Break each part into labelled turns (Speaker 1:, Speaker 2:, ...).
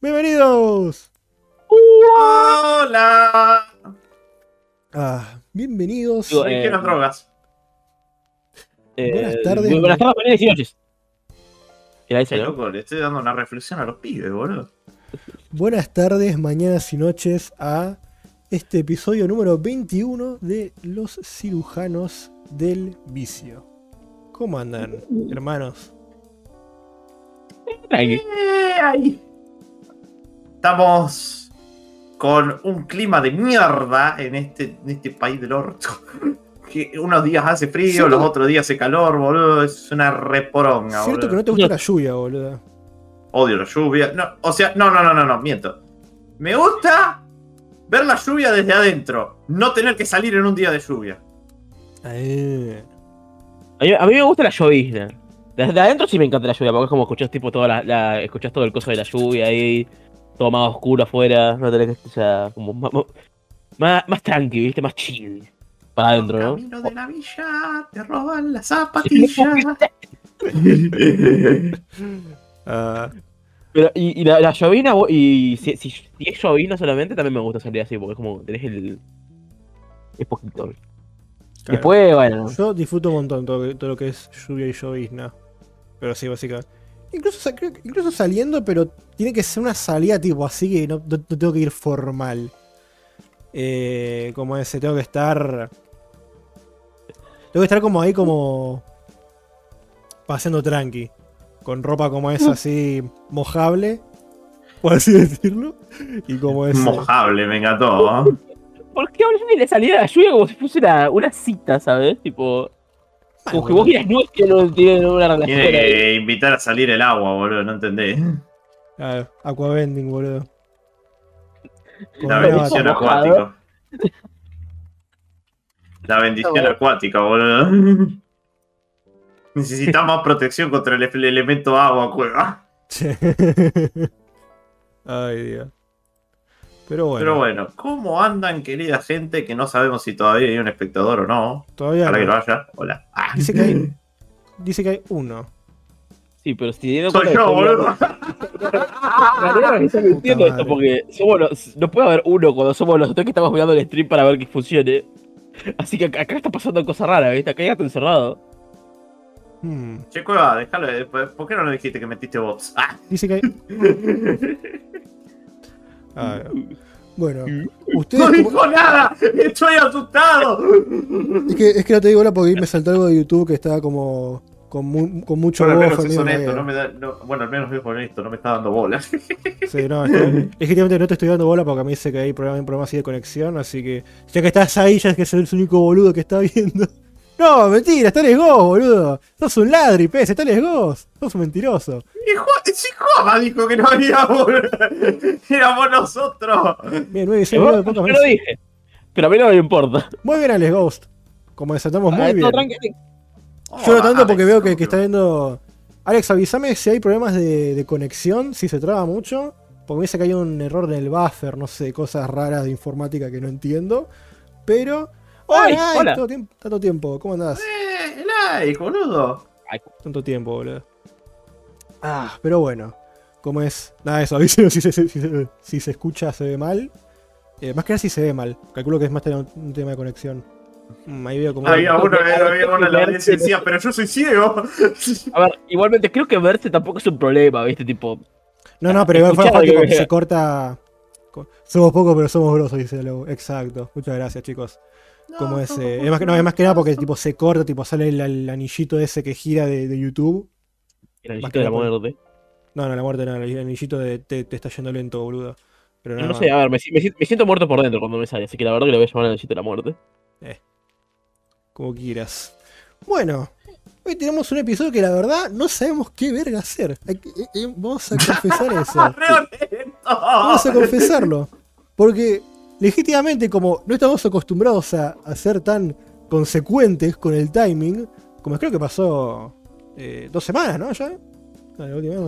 Speaker 1: Bienvenidos.
Speaker 2: Hola.
Speaker 1: Ah, bienvenidos.
Speaker 3: Digo,
Speaker 2: ¿Y
Speaker 3: eh,
Speaker 2: qué las drogas?
Speaker 3: Eh,
Speaker 1: Buenas tardes.
Speaker 3: muy Buenas tardes, buenas y noches.
Speaker 2: Qué
Speaker 3: ¿no?
Speaker 2: loco, le estoy dando una reflexión a los pibes, boludo.
Speaker 1: Buenas tardes, mañanas y noches a este episodio número 21 de Los cirujanos del vicio. ¿Cómo andan, hermanos?
Speaker 3: Tranqui.
Speaker 2: Eh, ahí. Estamos con un clima de mierda en este, en este país del orto. Que unos días hace frío, los otros días hace calor, boludo. Es una reporonga,
Speaker 1: Cierto que no te gusta la lluvia, boludo.
Speaker 2: Odio la lluvia. No, o sea, no, no, no, no, no, miento. Me gusta ver la lluvia desde adentro. No tener que salir en un día de lluvia.
Speaker 1: Eh,
Speaker 3: A mí, a mí me gusta la llovizna. Desde adentro sí me encanta la lluvia, porque es como escuchás tipo toda la, la- escuchás todo el coso de la lluvia ahí, todo más oscuro afuera, no tenés que, o sea, como más, más, más tranqui, viste, más chill. Para adentro, ¿no?
Speaker 2: Camino de la villa, te roban las zapatillas.
Speaker 1: ah,
Speaker 3: Pero, y, y la, la llovizna, vos- y si, si, si es llovizna solamente, también me gusta salir así, porque es como, tenés el... Es poquito.
Speaker 1: claro.
Speaker 3: Después, bueno,
Speaker 1: Yo disfruto un montón todo, lo que- todo lo que es lluvia y llovizna. Pero sí, básicamente. Incluso, incluso saliendo, pero tiene que ser una salida tipo así que no, no- no tengo que ir formal. Eh, como ese, tengo que estar. Tengo que estar como ahí como. Paseando tranqui. Con ropa como esa así mojable. Por así decirlo. Y como ese.
Speaker 2: Mojable, me encantó. ¿eh?
Speaker 3: ¿por qué hablas de la salida de la lluvia como si fuese una, una cita, ¿sabes? Tipo, Como que
Speaker 1: bueno.
Speaker 3: vos y las nubes que no tienen una relación
Speaker 2: Tiene que invitar a salir el agua, boludo, no entendés.
Speaker 1: Ah, aquavending, boludo.
Speaker 2: La bendición acuática. La bendición acuática, boludo. Necesitamos protección contra el, el elemento agua, cueva.
Speaker 1: Ay, Dios. Pero bueno,
Speaker 2: Pero bueno, ¿cómo andan, querida gente? Que no sabemos si todavía hay un espectador o no.
Speaker 1: todavía
Speaker 2: Para que
Speaker 1: no.
Speaker 2: lo haya. Hola. Ah.
Speaker 1: Dice que hay, dice que hay uno.
Speaker 3: Sí, pero si dieron
Speaker 2: Soy yo,
Speaker 3: que
Speaker 2: boludo.
Speaker 3: La realidad es que no entiendo
Speaker 1: Puta
Speaker 3: esto porque somos los, no puede haber uno cuando somos los tres que estamos mirando el stream para ver que funcione. Así que acá está pasando cosas raras, ¿viste? Acá ya está encerrado.
Speaker 1: Hmm.
Speaker 2: Che, cueva, déjalo. ¿Por qué no nos dijiste que metiste bots? Ah.
Speaker 1: Dice que hay. Ah, bueno,
Speaker 2: ¡No
Speaker 1: ustedes. como-
Speaker 2: dijo nada! ¡Estoy asustado!
Speaker 1: Es que, es que no te digo ahora porque me saltó algo de YouTube que estaba como. Con, mu- con mucho
Speaker 2: Bueno, al menos es honesto, no me da, no- bueno, al menos es honesto, no me está dando bola.
Speaker 1: Sí, no, es legítimamente no te estoy dando bola porque me dice que hay problema- un problema así de conexión, así que ya que estás ahí, ya es que eres el único boludo que está viendo. No, mentira, está Lesgos, boludo. Sos un ladri, pez, está Lesgos. Sos un mentiroso.
Speaker 2: Si Juama dijo que no habíamos, éramos nosotros.
Speaker 1: Bien, 9 y 6
Speaker 3: Yo
Speaker 1: minutos de pocas
Speaker 3: lo dije. Pero a mí no me importa.
Speaker 1: Muy bien, Alex Ghost. Como desatamos muy
Speaker 3: Ah,
Speaker 1: bien.
Speaker 3: todo tranquilo.
Speaker 1: Yo no tanto porque veo que, que está viendo. Alex, avísame si hay problemas de, de conexión, si se traba mucho. Porque me dice que hay un error en el buffer, no sé, cosas raras de informática que no entiendo. Pero.
Speaker 3: Ay,
Speaker 1: ¡Hola! ay,
Speaker 3: hola.
Speaker 1: Tanto tiempo, tanto tiempo, ¿cómo andás?
Speaker 2: Eh, like, boludo.
Speaker 1: Tanto tiempo, boludo. Ah, pero bueno. Como es. Nada, eso, avísame si se, si, se- si se escucha, se ve mal. Eh, más que nada si se ve mal. Calculo que es más tener un, un tema de conexión. Mm, ahí veo como.
Speaker 2: Había uno, había uno en la audiencia decía, pero yo soy ciego.
Speaker 3: A ver, igualmente creo que verse tampoco es un problema, ¿viste? Tipo,
Speaker 1: No, no, pero igual de
Speaker 3: lo que
Speaker 1: se corta. co- Somos pocos, pero somos grosos, dice Lobo. Exacto. Muchas gracias, chicos. Como es, eh, es, más que, no, es más que nada porque tipo se corta, tipo sale el, el anillito ese que gira de, de YouTube.
Speaker 3: el anillito
Speaker 1: que
Speaker 3: de la
Speaker 1: por-
Speaker 3: muerte.
Speaker 1: No, no, la muerte no, el anillito de te, te está yendo lento, boludo. Pero
Speaker 3: No, sé, a ver, me, si- me si- me siento muerto por dentro cuando me sale, así que la verdad que le voy a llamar el anillito de la muerte.
Speaker 1: Como quieras. Bueno, hoy tenemos un episodio que la verdad no sabemos qué verga hacer. Eh, eh, vamos a confesar eso. Vamos a confesarlo. Porque legítimamente, como no estamos acostumbrados a, a ser tan consecuentes con el timing, como creo que pasó eh, dos semanas, ¿no? Ya.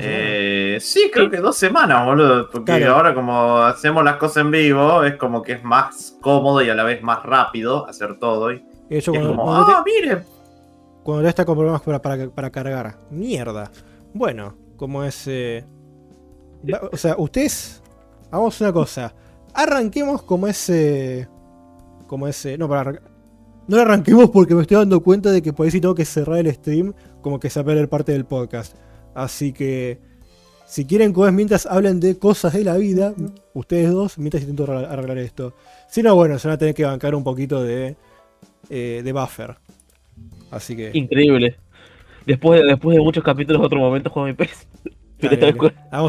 Speaker 2: Eh, sí, creo que dos semanas, boludo. Porque
Speaker 1: Claro.
Speaker 2: ahora como hacemos las cosas en vivo, es como que es más cómodo y a la vez más rápido hacer todo. Y
Speaker 1: hecho,
Speaker 2: es
Speaker 1: cuando,
Speaker 2: como,
Speaker 1: cuando te-
Speaker 2: ah, miren.
Speaker 1: cuando ya está con problemas para, para, para cargar. Mierda. Bueno, como es. eh, o sea, ustedes, hagamos una cosa. Arranquemos como ese. Como ese. No, para. No lo arranquemos porque me estoy dando cuenta de que por ahí si tengo que cerrar el stream, como que se va a perder parte del podcast. Así que. Si quieren que mientras hablen de cosas de la vida, ustedes dos, mientras intento arreglar esto. Si no, bueno, se van a tener que bancar un poquito de. eh, de buffer. Así que.
Speaker 3: Increíble. Después de, después de muchos capítulos, otro momento juego mi pez.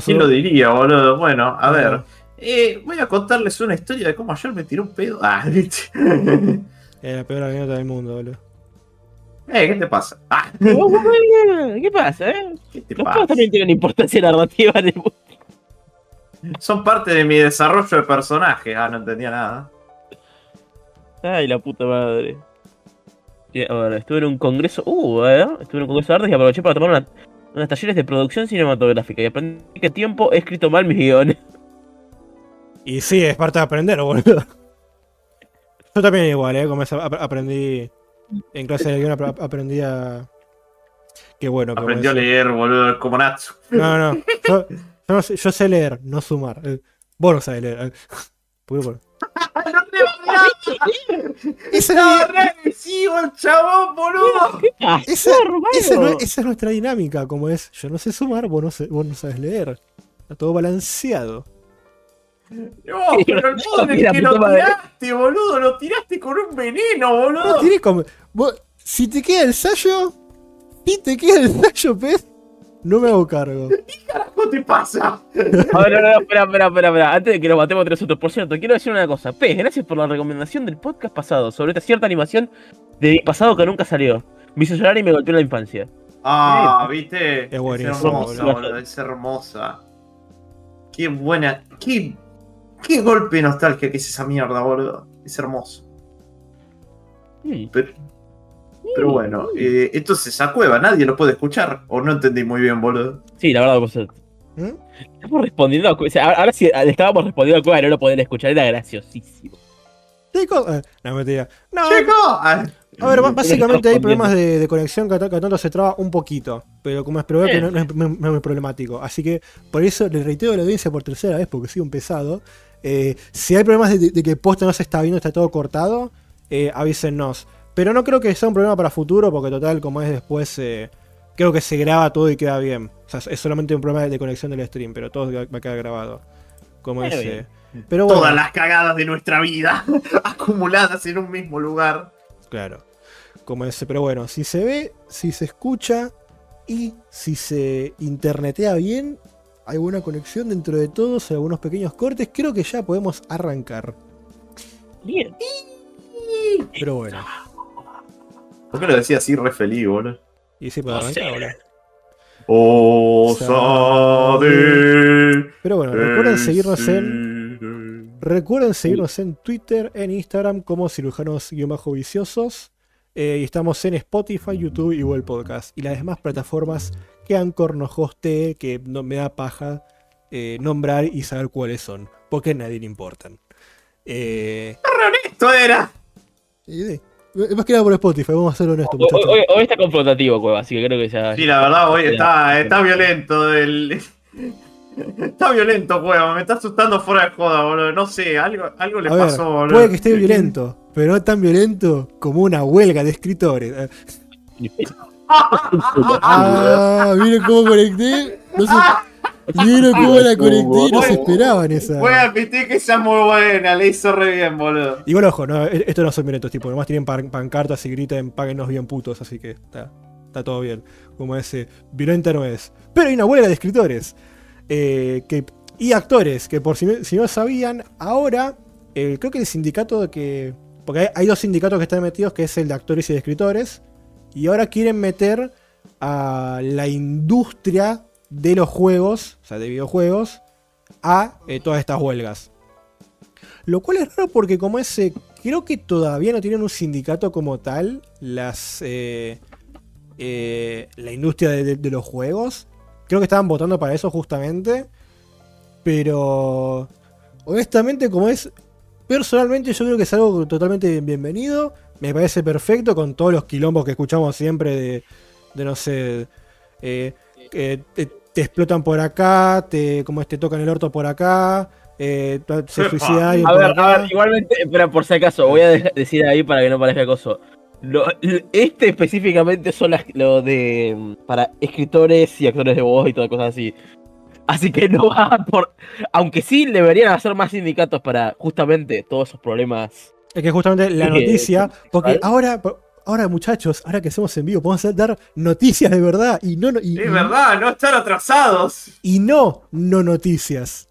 Speaker 2: ¿Quién lo diría, boludo? Bueno, a ver. Eh, voy a contarles una historia de cómo ayer me tiró un pedo. Ah, ¿viste?
Speaker 1: Eh, la peor anécdota del mundo, boludo.
Speaker 2: eh, ¿qué te pasa? Ah,
Speaker 3: ¿Qué pasa, eh?
Speaker 2: ¿qué te
Speaker 3: Los
Speaker 2: pasa?
Speaker 3: también tienen importancia narrativa en el mundo.
Speaker 2: Son parte de mi desarrollo de personaje. Ah, no entendía nada.
Speaker 3: Ay, la puta madre. Sí, a ver, estuve en un congreso. Uh, eh, estuve en un congreso de artes y aproveché para tomar una- unos talleres de producción cinematográfica y aprendí que tiempo he escrito mal mis guiones.
Speaker 1: Y sí, es parte de aprender, boludo. Yo también igual, ¿eh? Como aprendí. En clase de guion ap- aprendí a. Qué bueno.
Speaker 2: Aprendió a leer, boludo, como Natsu.
Speaker 1: No, no. Yo, yo, no sé, yo sé leer, no sumar. Eh, Vos no sabés leer. eh. ¿Por qué, por- Esa,
Speaker 2: ¡No, regresivo el chabón, boludo!
Speaker 1: esa, esa esa es nuestra dinámica, como es. Yo no sé sumar, vos no, sé- vos no sabes leer. Está todo balanceado.
Speaker 2: No, pero el modo en el
Speaker 3: La
Speaker 2: que lo
Speaker 3: madre.
Speaker 2: tiraste, boludo, lo tiraste con un veneno,
Speaker 1: No,
Speaker 2: boludo.
Speaker 1: tiré como- vos- si te queda el sallo, si te queda el sallo, pez, no me hago cargo.
Speaker 2: ¿Qué carajo te pasa?
Speaker 3: A ver, no, no, espera, espera, espera, espera. Antes de que nos matemos entre nosotros, por cierto, quiero decir una cosa. Pez, gracias por la recomendación del podcast pasado sobre esta cierta animación de mi pasado que nunca salió. Me hizo llorar y me golpeó en la infancia.
Speaker 2: Ah, viste.
Speaker 1: Es buenísimo,
Speaker 2: hermosa,
Speaker 3: boludo.
Speaker 2: boludo, es hermosa. Qué buena. Qué, qué golpe de nostalgia que es esa mierda, boludo. Es hermoso. Pero, pero bueno, eh, entonces esa cueva nadie lo puede escuchar. O no entendí muy bien, boludo.
Speaker 3: Sí, la verdad, pues,
Speaker 1: ¿Mm?
Speaker 3: Estamos respondiendo a. O sea, ahora sí le estábamos respondiendo a Cueva y no lo podían escuchar, era graciosísimo.
Speaker 1: Chicos, eh, no, mentira. No,
Speaker 2: ¡Chico! Ah,
Speaker 1: a ver, básicamente hay problemas de, de conexión que a, que tanto se traba un poquito. Pero como es probable que no, no es, no es muy problemático. Así que por eso le reitero a la audiencia por tercera vez, porque soy un pesado. Eh, si hay problemas de, de- que posta no se está viendo, está todo cortado, eh, avísennos. Pero no creo que sea un problema para futuro, porque total, como es después, eh, creo que se graba todo y queda bien. O sea, es solamente un problema de conexión del stream, pero todo va a quedar grabado. Como es. pero bueno,
Speaker 2: Todas las cagadas de nuestra vida acumuladas en un mismo lugar.
Speaker 1: Claro. Como ese, pero bueno, si se ve, si se escucha y si se internetea bien, hay buena conexión dentro de todos, algunos pequeños cortes, creo que ya podemos arrancar.
Speaker 3: Bien.
Speaker 1: Pero bueno,
Speaker 2: ¿Por qué lo decía así re feliz, boludo?
Speaker 1: y sí puede arrancar, boludo.
Speaker 2: Osade.
Speaker 1: Pero bueno, recuerden seguirnos en. Recuerden seguirnos en Twitter, en Instagram como cirujanos-viciosos. eh, y estamos en Spotify, YouTube y Google Podcast. Y las demás plataformas que Anchor nos hostee, que no me da paja eh, nombrar y saber cuáles son. Porque a nadie le importan. Eh,
Speaker 2: Esto era.
Speaker 1: sí, más que nada por Spotify, vamos a ser honestos,
Speaker 3: Hoy, hoy- hoy está confrontativo, Cueva, así que creo que ya.
Speaker 2: Sí, la verdad, hoy está, está violento el. Está violento, weón. Me está asustando fuera de joda, boludo. No sé, algo, algo le
Speaker 1: A ver,
Speaker 2: pasó, boludo.
Speaker 1: puede que esté violento, pero no tan violento como una huelga de escritores. Ah, ¿vieron cómo conecté? No. ¿Vieron cómo la conecté? No se esperaban esa.
Speaker 2: Voy a admitir que esa es muy buena, le hizo re bien, boludo.
Speaker 1: Igual ojo, no, e- estos no son violentos, tipo, nomás tienen pan- pancartas y gritan páguenos bien putos, así que está, está todo bien. Como ese, violenta no es. Pero hay una huelga de escritores. eh, que, y actores, que por si no, si no sabían, ahora eh, creo que el sindicato de que... Porque hay, hay dos sindicatos que están metidos, que es el de actores y de escritores. Y ahora quieren meter a la industria de los juegos, o sea, de videojuegos, a eh, todas estas huelgas. Lo cual es raro porque como ese, creo que todavía no tienen un sindicato como tal, las eh, eh, la industria de- de los juegos. Creo que estaban votando para eso justamente. Pero honestamente como es, personalmente yo creo que es algo totalmente bienvenido. Me parece perfecto con todos los quilombos que escuchamos siempre de, de no sé, eh, te explotan por acá, te, como te tocan el orto por acá, eh, se suicida alguien
Speaker 3: A
Speaker 1: por
Speaker 3: ver,
Speaker 1: acá.
Speaker 3: a ver, igualmente, espera, por si acaso, voy a de- decir ahí para que no parezca acoso. Lo- este específicamente son las, lo de para escritores y actores de voz y todas cosas así. Así que no va por. Aunque sí deberían hacer más sindicatos para justamente todos esos problemas.
Speaker 1: Es que justamente la
Speaker 3: Sí,
Speaker 1: noticia, porque
Speaker 3: ¿vale?
Speaker 1: ahora, ahora muchachos, ahora que hacemos en vivo, podemos dar noticias de verdad y no, y,
Speaker 2: Es verdad, no estar atrasados.
Speaker 1: y no no noticias.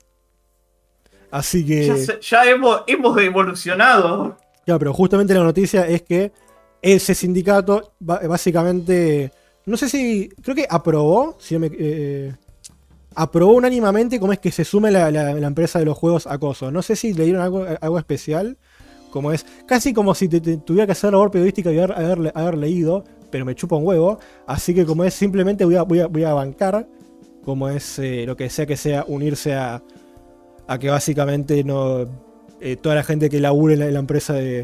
Speaker 1: Así que,
Speaker 2: Ya, se- ya hemos, hemos evolucionado.
Speaker 1: ya, pero justamente la noticia es que ese sindicato básicamente, no sé si, creo que aprobó, si no me, eh, aprobó unánimamente cómo es que se sume la, la- la empresa de los juegos acoso. No sé si le dieron algo, algo especial, como es casi como si te, te- tuviera que hacer labor periodística y haber, haber- haber leído, pero me chupa un huevo. Así que como es, simplemente voy a, voy a, voy a bancar, como es eh, lo que sea que sea, unirse a, a que básicamente no eh, toda la gente que labure en la, en la empresa de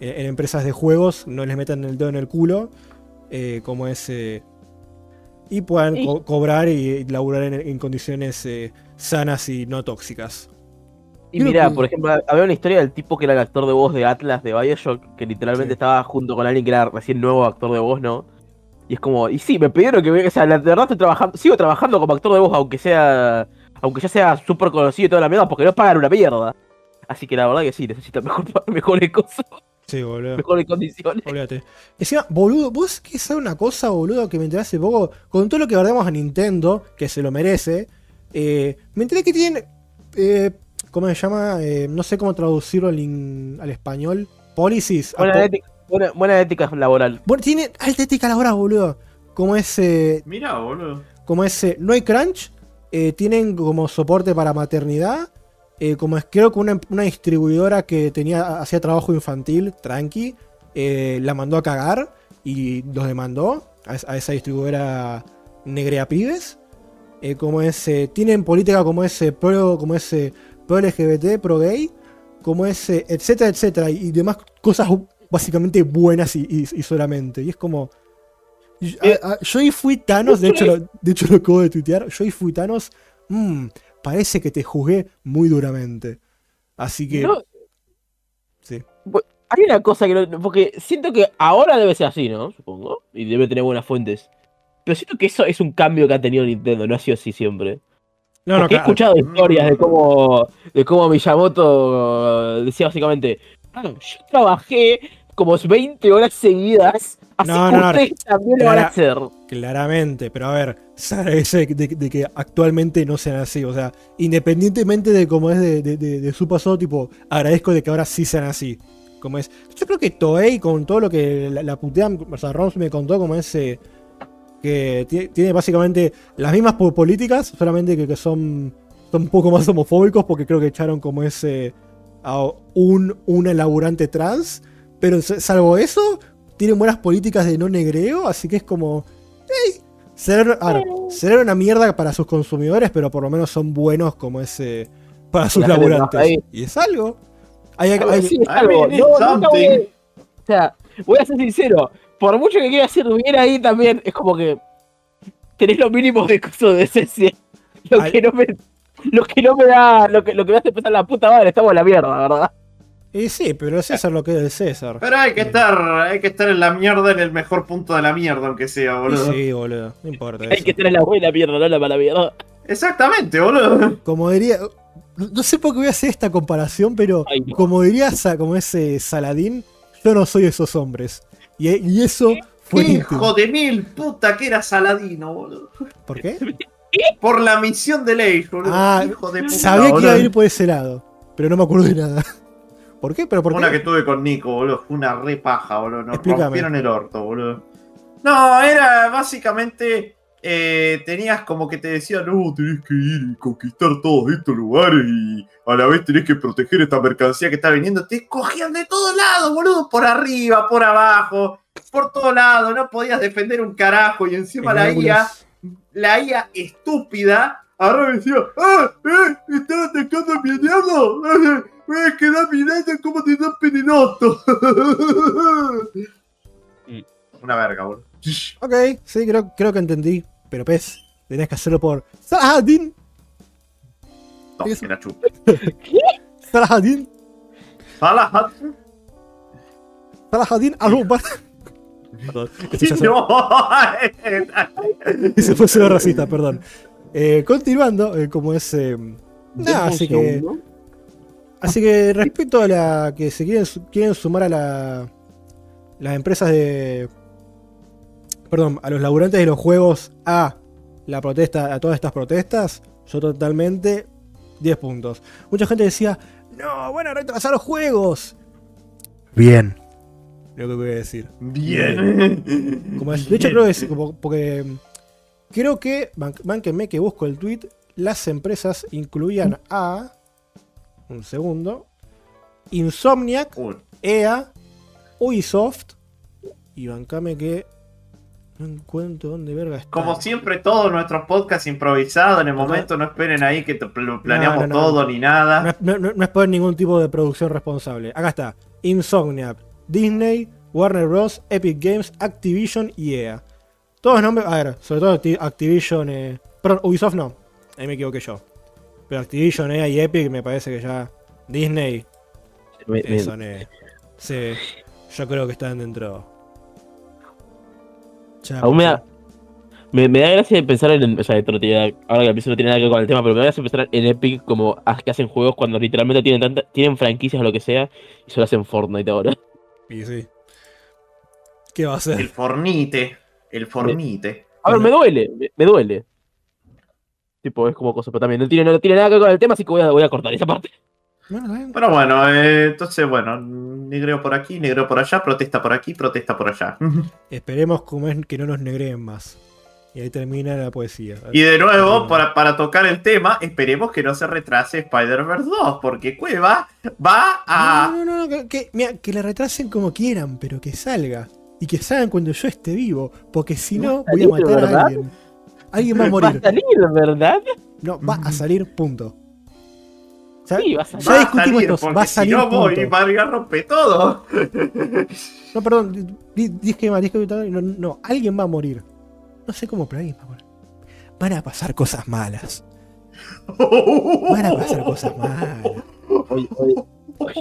Speaker 1: en, en empresas de juegos no les metan el dedo en el culo, eh, como es eh, y puedan co- cobrar y, y laburar en, en condiciones eh, sanas y no tóxicas.
Speaker 3: Y mira,
Speaker 1: que-
Speaker 3: por ejemplo, había una historia del tipo que era el actor de voz de Atlas de Bioshock, que literalmente
Speaker 1: Sí.
Speaker 3: estaba junto con alguien que era recién nuevo actor de voz, ¿no? Y es como, y sí, me pidieron que, o sea, la verdad estoy trabajando, sigo trabajando como actor de voz, aunque sea, aunque ya sea súper conocido y toda la mierda, porque no pagan una mierda. Así que la verdad que sí, necesito mejor, mejores cosas,
Speaker 1: Sí, boludo.
Speaker 3: mejores condiciones.
Speaker 1: Olvídate. Encima, boludo, vos que sabes una cosa, boludo, que me enteré hace poco, con todo lo que guardamos a Nintendo, que se lo merece, eh, me enteré que tienen, eh, ¿cómo se llama? Eh, no sé cómo traducirlo al, in- al español. Policies.
Speaker 3: Buena ética, buena, buena ética laboral.
Speaker 1: Bueno, tiene alta ética laboral, boludo. Como es, eh,
Speaker 2: Mira, boludo.
Speaker 1: como es, eh, no hay crunch, eh, tienen como soporte para maternidad, eh, como es, creo que una, una distribuidora que tenía, hacía trabajo infantil, tranqui, eh, la mandó a cagar y los demandó a esa distribuidora negrea pibes. Eh, como es, eh, tienen política como ese pro, como ese pro LGBT, pro gay, como ese, etcétera, etcétera, y demás cosas básicamente buenas y, y- y solamente. Y es como. y-
Speaker 3: Eh,
Speaker 1: a- yo y fui Thanos, de hecho, lo, de hecho lo acabo de tuitear. Yo y fui Thanos. mm, parece que te juzgué muy duramente. Así que.
Speaker 3: No,
Speaker 1: Sí.
Speaker 3: hay una cosa que no, porque siento que ahora debe ser así, ¿no? Supongo, y debe tener buenas fuentes. Pero siento que eso es un cambio que ha tenido Nintendo, no ha sido así siempre.
Speaker 1: No, no,
Speaker 3: Porque he escuchado historias de cómo, de cómo Miyamoto decía básicamente, "Ah, yo trabajé como 20 horas seguidas, así
Speaker 1: No,
Speaker 3: que
Speaker 1: no,
Speaker 3: ustedes también lo van a hacer.
Speaker 1: Claramente, pero a ver, se agradece de, de que actualmente no sean así. O sea, independientemente de cómo es de, de- su pasado, tipo, agradezco de que ahora sí sean así. Como es. Yo creo que Toei, con todo lo que la, la putean, o sea, Roms me contó como es. eh, que tie- tiene básicamente las mismas po- políticas, solamente que, que son, son un poco más homofóbicos, porque creo que echaron como ese. a un, una laburante trans. Pero salvo eso, tienen buenas políticas de no negreo, así que es como. ey, serán, a ver, serán una mierda para sus consumidores, pero por lo menos son buenos como ese. para sus laburantes. Y es algo. Hay,
Speaker 3: Algo
Speaker 1: hay-
Speaker 3: es No, nunca voy a-
Speaker 2: something.
Speaker 3: o sea, voy a ser sincero, por mucho que quiera hacer bien ahí también, es como que tenés los mínimos de coso de decencia. Lo
Speaker 1: Ay.
Speaker 3: que no me. Lo que no me da. Lo que, lo que me hace pensar la puta madre, estamos en la mierda, ¿verdad?
Speaker 1: y sí, pero César lo que es el César.
Speaker 2: Pero hay que estar, hay que estar en la mierda, en el mejor punto de la mierda, aunque sea,
Speaker 1: Y
Speaker 2: boludo.
Speaker 1: sí, boludo. No importa.
Speaker 3: Hay
Speaker 1: eso.
Speaker 3: que tener la buena mierda, no la mala mierda.
Speaker 2: Exactamente, boludo.
Speaker 1: Como diría. No sé por qué voy a hacer esta comparación, pero
Speaker 3: Ay, no.
Speaker 1: como diría como ese Saladín, yo no soy esos hombres. Y, y eso fue
Speaker 2: Hijo
Speaker 1: íntimo.
Speaker 2: de mil puta que era Saladino, boludo.
Speaker 1: ¿Por qué?
Speaker 2: Por la misión de ley, boludo.
Speaker 1: Ah,
Speaker 2: Hijo de puta.
Speaker 1: Sabía que iba a ir por ese lado, pero no me acuerdo de nada. ¿Por qué? ¿Pero por
Speaker 2: Una
Speaker 1: qué?
Speaker 2: que tuve con Nico, boludo. Fue una re paja, boludo. Nos
Speaker 1: Explícame.
Speaker 2: rompieron el orto, boludo. No, era básicamente. eh, tenías como que te decían, no, tenés que ir y conquistar todos estos lugares y a la vez tenés que proteger esta mercancía que está viniendo. Te cogían de todos lados, boludo. Por arriba, por abajo, por todos lados. No podías defender un carajo. Y encima la IA, la IA estúpida, ahora me decía, ¡ah! ¡eh! ¡Están atacando a mi aliado! ¡Me voy a quedar mirando cómo te dan!
Speaker 3: Mm.
Speaker 2: Una verga, boludo.
Speaker 1: Ok, sí, creo, creo que entendí. Pero pez. Tenías que hacerlo por Saladin.
Speaker 2: No,
Speaker 1: Eso.
Speaker 2: que la chupa.
Speaker 1: Saladin.
Speaker 2: Salah.
Speaker 1: Saladin Alubar. Perdón,
Speaker 2: No.
Speaker 1: Ese fue solo racista, perdón. Eh, continuando, eh, como es. eh, nada, así que. Así que respecto a la que se quieren, quieren sumar a la, las empresas de. Perdón, a los laburantes de los juegos a la protesta, a todas estas protestas, yo totalmente 10 puntos. Mucha gente decía, no, van a retrasar los juegos. Bien. Lo que voy a decir.
Speaker 2: Bien.
Speaker 1: Como es- de hecho, creo que es como- porque mm, creo que, bánquenme que busco el tweet, las empresas incluían a, un segundo, Insomniac,
Speaker 2: Uy,
Speaker 1: EA, Ubisoft, y bancame que no encuentro dónde verga está.
Speaker 2: Como siempre, todos nuestros podcasts improvisados, en el momento no esperen ahí que pl- planeamos
Speaker 1: No, no, no.
Speaker 2: todo ni nada.
Speaker 1: No es, no- no- no es por ningún tipo de producción responsable. Acá está. Insomniac, Disney, Warner Bros., Epic Games, Activision y EA. Todos nombres. A ver, sobre todo Acti- Activision. Eh, perdón, Ubisoft no. Ahí me equivoqué yo. Pero Activision, EA y Epic me parece que ya. Disney,
Speaker 3: Me- me-
Speaker 1: eh, son. eh, sí, yo creo que están dentro.
Speaker 3: Aún me
Speaker 1: pues,
Speaker 3: da, me, me da gracia pensar en. O sea, esto no tiene, ahora que pienso no tiene nada que ver con el tema, pero me da gracia pensar en Epic como que hacen juegos cuando literalmente tienen tanta, tienen franquicias o lo que sea y solo hacen Fortnite ahora.
Speaker 1: Y sí. ¿Qué va a
Speaker 2: El
Speaker 1: hacer?
Speaker 2: fornite. El fornite.
Speaker 3: A ver, me duele, me, me duele. Tipo, es como cosa, pero también no tiene, no tiene nada que ver con el tema, así que voy a, voy a cortar esa parte.
Speaker 1: Bueno, está bien.
Speaker 2: Pero bueno, eh, entonces, bueno, negreo por aquí, negreo por allá, protesta por aquí, protesta por allá.
Speaker 1: Esperemos como es que no nos negreen más. Y ahí termina la poesía.
Speaker 2: Y de nuevo, para, para tocar el tema, esperemos que no se retrase Spider-Verse 2, porque Cueva va a...
Speaker 1: No, no, no, que, que- mira, que la retrasen como quieran, pero que salga. Y que salgan cuando yo esté vivo. Porque si no,
Speaker 3: a
Speaker 1: voy a matar a
Speaker 3: ¿verdad?
Speaker 1: alguien. Alguien va a
Speaker 3: Va a
Speaker 1: morir.
Speaker 3: salir, ¿verdad?
Speaker 1: No, va a salir, punto. Ya,
Speaker 3: Sí, va a salir.
Speaker 1: ya
Speaker 2: va a
Speaker 1: discutimos esto, va a
Speaker 2: si
Speaker 1: salir,
Speaker 2: no voy rompe todo.
Speaker 1: No, perdón, di- dije mal, dije no, no, alguien va a morir. No sé cómo, pero alguien va a morir. Van a pasar cosas malas. Van a pasar cosas malas.
Speaker 3: Oye, oye,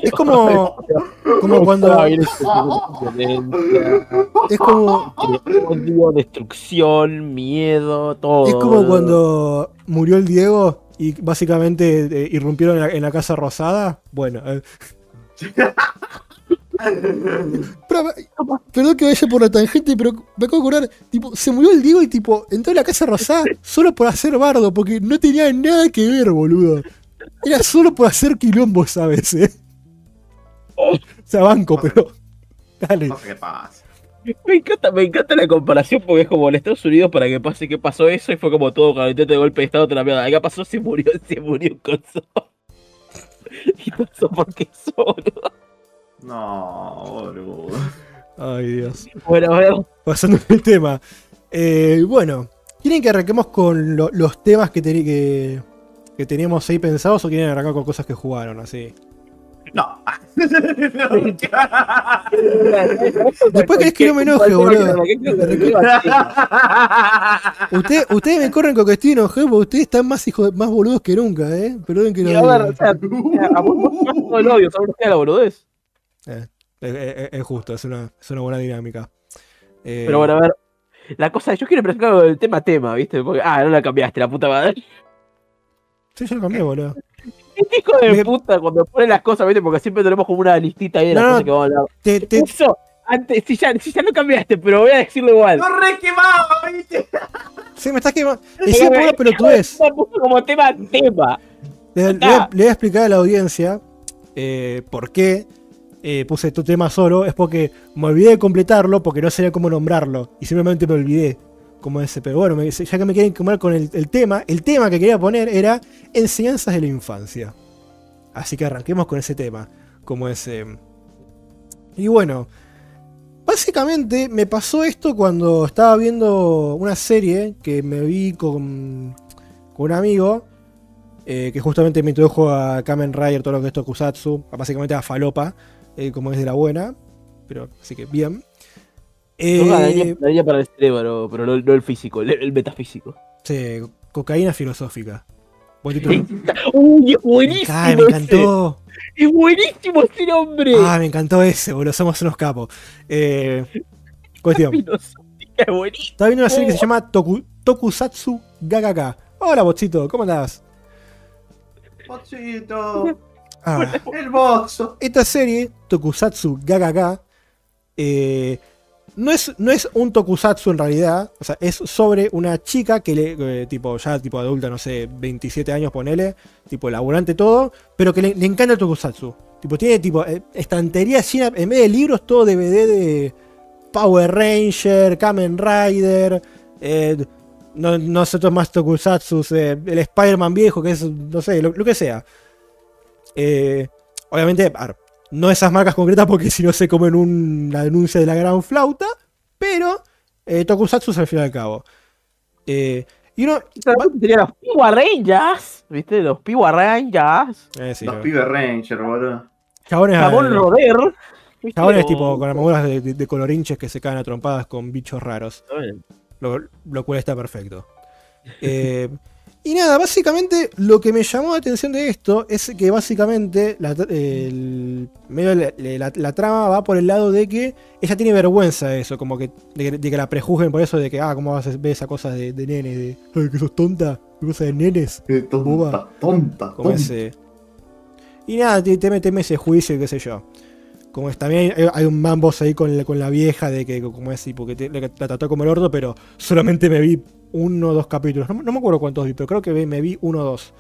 Speaker 1: Es como, como cuando.
Speaker 3: Violencia,
Speaker 1: Es como,
Speaker 3: odio, destrucción, miedo, todo.
Speaker 1: Es como cuando murió el Diego y básicamente eh, irrumpieron en la, en la Casa Rosada. Bueno. eh. Pero, perdón que vaya por la tangente, pero me acabo de acordar, tipo, se murió el Diego y tipo, entró en la Casa Rosada solo por hacer bardo, porque no tenía nada que ver, boludo. Era solo por hacer quilombo, ¿sabes? eh? O sea, banco, pero. Dale.
Speaker 2: No sé qué pasa.
Speaker 3: Me encanta, me encanta la comparación porque es como en Estados Unidos para que pase que pasó eso y fue como todo con el intento de golpe de estado, otra mierda. Acá pasó, se murió, se murió un coso. Y pasó porque boludo.
Speaker 2: No, boludo.
Speaker 1: Ay, Dios.
Speaker 3: Bueno, a ver.
Speaker 1: pasando el tema. Eh, bueno, ¿quieren que arranquemos con lo- los temas que, que, que teníamos ahí pensados o quieren arrancar con cosas que jugaron así?
Speaker 2: No.
Speaker 1: Después querés que no me enoje, boludo. Usted- ustedes me corren con que estoy enojado porque ustedes están más hijos más boludos que nunca, ¿eh? Perdonen que lo
Speaker 3: Y a ver, o
Speaker 1: diga.
Speaker 3: sea, a vos no te todo el odio, queda la boludez.
Speaker 1: Eh, es, es- es justo, es una, es una buena dinámica. Eh,
Speaker 3: Pero bueno, a ver. La cosa es, yo quiero con el tema tema, ¿viste? Porque, ah, no la cambiaste, la puta madre.
Speaker 1: Sí, yo lo cambié, boludo.
Speaker 3: Este hijo de
Speaker 1: Me-
Speaker 3: puta cuando pone las cosas, ¿viste? Porque siempre tenemos como una listita ahí de las
Speaker 1: No,
Speaker 3: cosas que vamos a hablar.
Speaker 1: Te- te-
Speaker 3: Eso, antes, si ya, si ya no cambiaste, pero voy a decirlo igual.
Speaker 2: ¡No re quemado, viste!
Speaker 1: sí, me estás quemando. Decí por pero tú es.
Speaker 3: Lo puso como tema tema.
Speaker 1: Le, le voy a- le voy a explicar a la audiencia eh, por qué eh, puse tu tema solo. Es porque me olvidé de completarlo porque no sabía cómo nombrarlo. Y simplemente me olvidé como ese. Pero bueno, ya que me quieren comer con el, el tema, el tema que quería poner era enseñanzas de la infancia. Así que arranquemos con ese tema. Como ese. Y bueno. Básicamente me pasó esto cuando estaba viendo una serie que me vi con, con un amigo eh, que justamente me introdujo a Kamen Rider, todo lo que es Tokusatsu, básicamente a Falopa, eh, como es de la buena, pero así que bien. Eh,
Speaker 3: No, línea para el cerebro, pero no, no el físico, el, el metafísico.
Speaker 1: Sí, cocaína filosófica. Título.
Speaker 3: Uy, es buenísimo.
Speaker 1: Ay, me
Speaker 3: ese.
Speaker 1: encantó.
Speaker 3: Es buenísimo ese nombre.
Speaker 1: Ah, me encantó ese, boludo. Somos unos capos. Eh, cuestión.
Speaker 3: Filosófica, es buenísimo.
Speaker 1: Estaba viendo una serie que se llama Toku- Tokusatsu Gakaka. Hola, Bochito, ¿cómo andás?
Speaker 2: Bochito,
Speaker 1: Ah,
Speaker 2: el boxo.
Speaker 1: esta serie, Tokusatsu Gakaka, eh, no, es, no es un Tokusatsu en realidad. O sea, es sobre una chica que le, eh, tipo, ya tipo adulta, no sé, 27 años, ponele, tipo laburante todo, pero que le, encanta el Tokusatsu. Tipo, tiene tipo eh, estantería llena, en vez de libros, todo DVD de Power Ranger, Kamen Rider, eh, no, no sé, más Tokusatsu, el Spider-Man viejo, que es, no sé, lo, que sea. Obviamente, no esas marcas concretas porque si no se comen una denuncia de la gran flauta, pero eh, Tokusatsu es al fin y al cabo. Eh, y uno...
Speaker 3: Sería los Power Rangers. ¿Viste? Los Power Rangers.
Speaker 1: Eh, sí,
Speaker 2: Los
Speaker 1: no.
Speaker 2: pibes Ranger, boludo.
Speaker 1: Chabones, eh,
Speaker 3: Roder.
Speaker 1: chabones
Speaker 3: O-
Speaker 1: tipo con armaduras de, de- de colorinches que se caen a trompadas con bichos raros. Lo, lo cual está perfecto. Eh, y nada, básicamente lo que me llamó la atención de esto es que básicamente la, el- medio la, la- la trama va por el lado de que ella tiene vergüenza de eso, como que de, que- de que la prejuzguen por eso de que, ah, ¿cómo vas a ver esa cosa de, de nene? De, Ay, que sos tonta, cosa de nenes.
Speaker 2: Qué tonta, tonta,
Speaker 1: Como
Speaker 2: tonta.
Speaker 1: ese. Y nada, te, te teme ese juicio y qué sé yo. Como es, también hay, hay un mambos ahí con la, con la vieja de que, como es, tipo, que te- la, la trató como el orto, pero solamente me vi uno o dos capítulos. No, me acuerdo cuántos vi, pero creo que me vi uno o dos.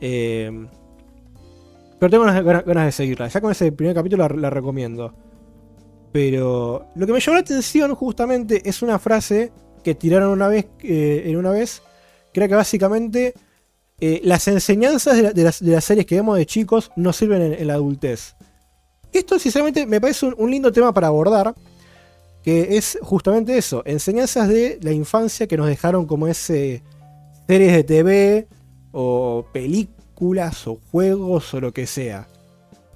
Speaker 1: Eh, pero tengo ganas, de seguirla. Ya con ese primer capítulo la, recomiendo. Pero lo que me llamó la atención justamente es una frase que tiraron una vez, eh, en una vez, que era que básicamente eh, las enseñanzas de, la- de las, series que vemos de chicos no sirven en, la adultez. Esto sinceramente me parece un lindo tema para abordar, que es justamente eso, enseñanzas de la infancia que nos dejaron como ese series de TV o películas o juegos o lo que sea.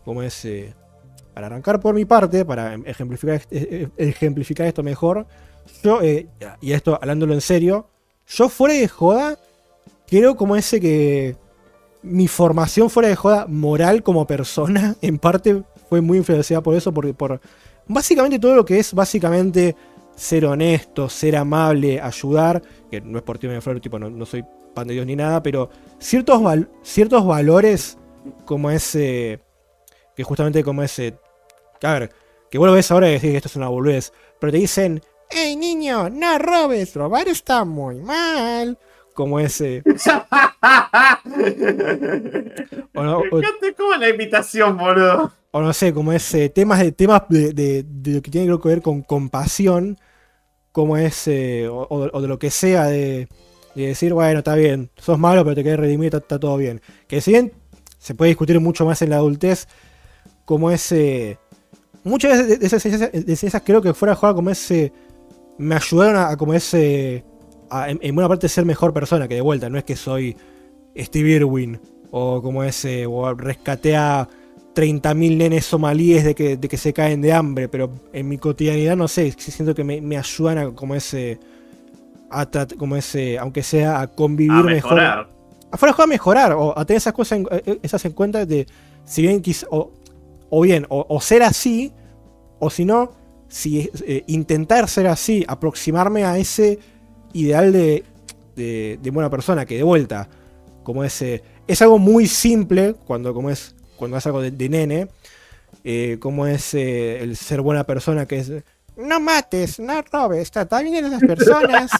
Speaker 1: Como ese... Para arrancar por mi parte, para ejemplificar, eh, eh, ejemplificar esto mejor, yo, eh, y esto hablándolo en serio, yo fuera de joda, creo como ese que mi formación fuera de joda moral como persona, en parte fue muy influenciada por eso, por, por básicamente todo lo que es básicamente ser honesto, ser amable, ayudar, que no es por ti de flor, tipo, no, no soy pan de Dios ni nada, pero ciertos, ciertos valores como ese, que justamente como ese, a ver, que vos lo ves ahora y decís que esto es una boludez, pero te dicen, hey niño, no robes, robar está muy mal, como ese... O no, o-
Speaker 2: como la invitación, boludo.
Speaker 1: o no sé, como es eh, temas de temas de, de- de lo que tiene que ver con compasión, como es, eh, o, o- de lo que sea, de, de decir, bueno, está bien, sos malo, pero te querés redimir, está, está todo bien. Que si bien se puede discutir mucho más en la adultez, como ese... Muchas veces de- esas, de esas creo que fuera de jugar como ese... Me ayudaron a, a como ese... a, en, en buena parte ser mejor persona, que de vuelta, no es que soy Steve Irwin, o como ese, o rescaté a 30.000 nenes somalíes de que, de que se caen de hambre, pero en mi cotidianidad no sé, siento que me, me ayudan a como ese, a trat- como ese, aunque sea a convivir
Speaker 2: A
Speaker 1: mejor.
Speaker 2: mejorar.
Speaker 1: Afuera juega a mejorar, o a tener esas cosas en, eh, esas en cuenta de, si bien quiz- o, o bien, o, o ser así, o si no, si eh, intentar ser así, aproximarme a ese ideal de, de, de buena persona, que de vuelta, como ese, es algo muy simple cuando como es cuando es algo de, de nene, eh, como es eh, el ser buena persona, que es no mates, no robes, trata bien a las personas,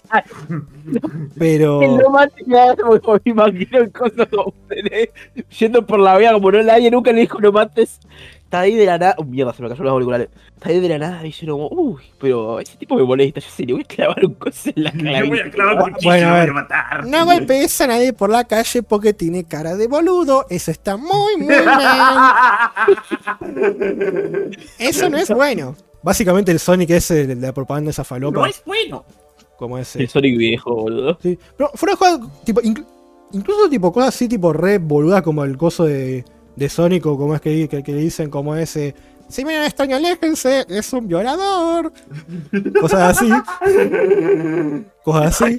Speaker 1: pero
Speaker 3: El no mate me imagino como ustedes, yendo por la vida como no nadie nunca le dijo no mates. Está ahí de la nada. Oh, mierda, se me cayó los auriculares. Está ahí de la nada diciendo como, uy, pero ese tipo me molesta. Yo sé, le voy a clavar un coso en la
Speaker 2: Le voy a
Speaker 3: cara.
Speaker 2: clavar un cuchillo
Speaker 1: Bueno, a
Speaker 2: y
Speaker 1: ver.
Speaker 2: matar.
Speaker 1: No golpees a nadie por la calle porque tiene cara de boludo. Eso está muy, muy mal. Eso no es bueno. Básicamente el Sonic es el de la propaganda esa falopa.
Speaker 2: No es bueno.
Speaker 1: Como ese.
Speaker 3: El Sonic viejo, boludo.
Speaker 1: Sí. Pero fuera de juego, tipo, inclu- incluso tipo cosas así, tipo re boludas como el coso de, de Sonic o como es que, que, que le dicen como ese. Si miran extraño, aléjense, es un violador. Cosas así. Cosas así.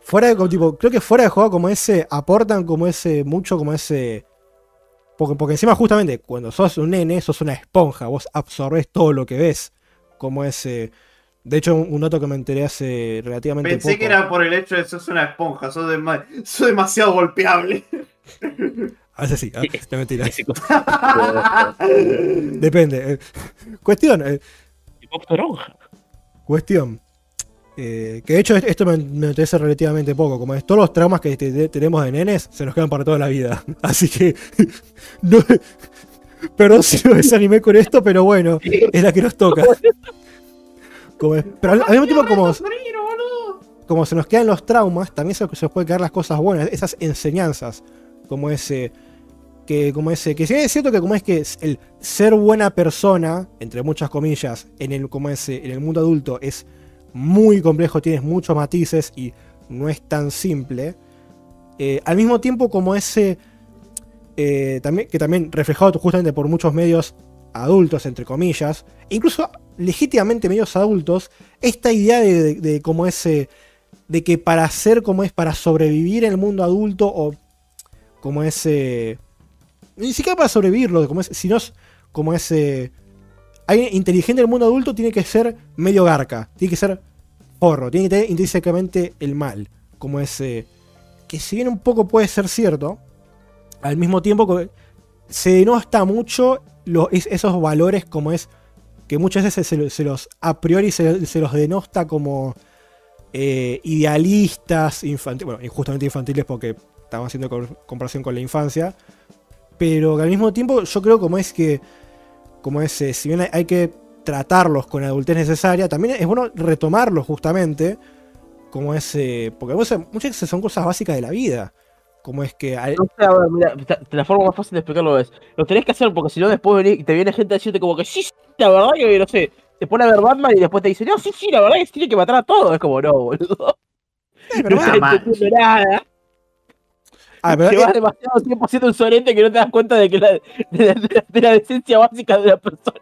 Speaker 1: Fuera de como, tipo, creo que fuera de juego como ese, aportan como ese, mucho como ese. Porque, porque encima, justamente, cuando sos un nene, sos una esponja, vos absorbes todo lo que ves. Como ese. De hecho, un, dato que me enteré hace relativamente
Speaker 2: Pensé
Speaker 1: poco.
Speaker 2: que era por el hecho de que sos una esponja, sos, sos demasiado golpeable.
Speaker 1: A veces sí, a veces no mentira. Depende. eh. Cuestión, eh, cuestión. Eh, que de hecho esto me, me interesa relativamente poco. Como es todos los traumas que te- te- tenemos de nenes se nos quedan para toda la vida. Así que. no- perdón si me desanimé con esto, pero bueno, es la que nos toca. Como es- pero al, al mismo tiempo, como, como se nos quedan los traumas, también se, se nos pueden quedar las cosas buenas, esas enseñanzas. Como ese. Que como ese. Que sí es cierto que como es que el ser buena persona, entre muchas comillas, en el, como ese, en el mundo adulto es muy complejo, tienes muchos matices y no es tan simple. Eh, al mismo tiempo como ese. eh, también, que también reflejado justamente por muchos medios adultos, entre comillas, incluso legítimamente medios adultos, esta idea de, de- de como ese. de que para ser como es, para sobrevivir en el mundo adulto, o como ese. Ni siquiera para sobrevivirlo, como es, sino es como ese. Alguien inteligente en el mundo adulto tiene que ser medio garca, tiene que ser porro, tiene que tener intrínsecamente el mal, como ese. que si bien un poco puede ser cierto, al mismo tiempo se denosta mucho es- esos valores como es que muchas veces se, lo- se los a priori se, los denosta como eh, idealistas, infantiles, bueno, injustamente infantiles porque estamos haciendo co- comparación con la infancia, pero que al mismo tiempo yo creo como es que, como es, eh, si bien hay, hay que tratarlos con la adultez necesaria, también es bueno retomarlos justamente, como es, eh, porque muchas muchas veces son cosas básicas de la vida, como es que al-
Speaker 3: No sé, a ver, mira, ta- la forma más fácil de explicarlo es, lo tenés que hacer porque si no después te viene gente a decirte como que sí, sí, la verdad que no sé, te pone a ver Batman y después te dice, no, sí, sí, la verdad que se tiene que matar a todos. Es como, no, boludo.
Speaker 1: pero
Speaker 3: no nada.
Speaker 1: Ah, pero,
Speaker 3: Llevas
Speaker 1: eh,
Speaker 3: demasiado tiempo siendo un sorete que no te das cuenta de que la, de, la- de la- de la decencia básica de la persona.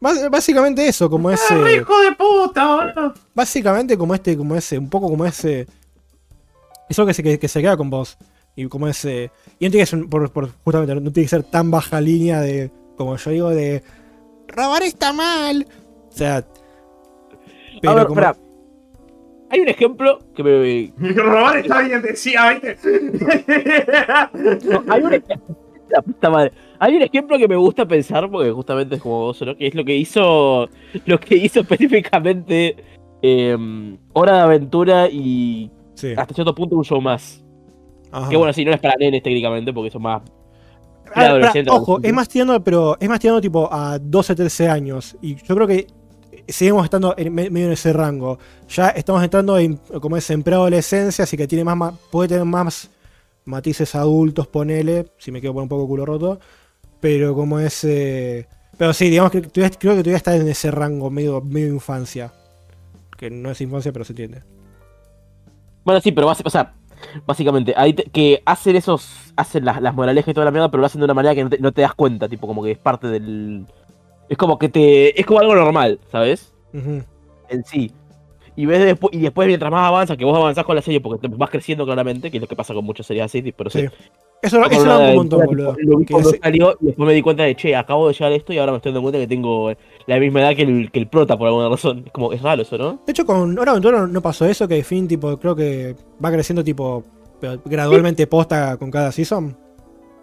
Speaker 1: bás- básicamente eso, como ese...
Speaker 2: ¡Ah, hijo de puta, boludo!
Speaker 1: Básicamente como este, como ese, un poco como ese. Eso que se, que, que se queda con vos. Y como ese. Y no tiene que ser, por, por- justamente, no tiene que ser tan baja línea de. Como yo digo, de. Robar está mal. O sea. Pero
Speaker 3: a ver,
Speaker 1: como.
Speaker 3: espera. Hay un ejemplo que me.
Speaker 2: Robar está bien, decía, ¿viste?
Speaker 3: no, hay un ejemplo. La puta madre. Hay un ejemplo que me gusta pensar, porque justamente es como vos, ¿no? Que es lo que hizo. Lo que hizo específicamente. eh, Hora de Aventura y
Speaker 1: sí.
Speaker 3: hasta cierto punto un show más.
Speaker 1: ajá.
Speaker 3: Que bueno, sí, no es para nenes técnicamente, porque son más. Adolescente,
Speaker 1: ojo, es más tirando, pero es más tirando tipo a 12, 13 años. Y yo creo que seguimos estando en, me- medio en ese rango. Ya estamos entrando en, como es, en preadolescencia, así que tiene más, puede tener más matices adultos, ponele, si me quedo por un poco culo roto. Pero como es. eh, pero sí, digamos que creo que todavía está en ese rango medio, infancia. Que no es infancia, pero se entiende.
Speaker 3: Bueno, sí, pero o sea, básicamente, ahí te- que hacen esos, hacen las, las moralejas y toda la mierda, pero lo hacen de una manera que no te, no te das cuenta, tipo, como que es parte del... Es como que te... Es como algo normal, ¿sabes? En sí. Y ves después, y después mientras más avanzas, que vos avanzás con la serie, porque te vas creciendo claramente, que es lo que pasa con muchas series así, pero sí.
Speaker 1: Sí. Eso,
Speaker 3: de
Speaker 1: un montón, boludo.
Speaker 3: Lo vi
Speaker 1: Que
Speaker 3: cuando
Speaker 1: ese-
Speaker 3: salió y después me di cuenta de, che, acabo de llegar a esto y ahora me estoy dando cuenta que tengo la misma edad que el, que el prota por alguna razón. Es como, es raro eso, ¿no?
Speaker 1: De hecho, con Hora Aventura no pasó eso, que Finn, tipo, creo que va creciendo, tipo, gradualmente posta con cada season.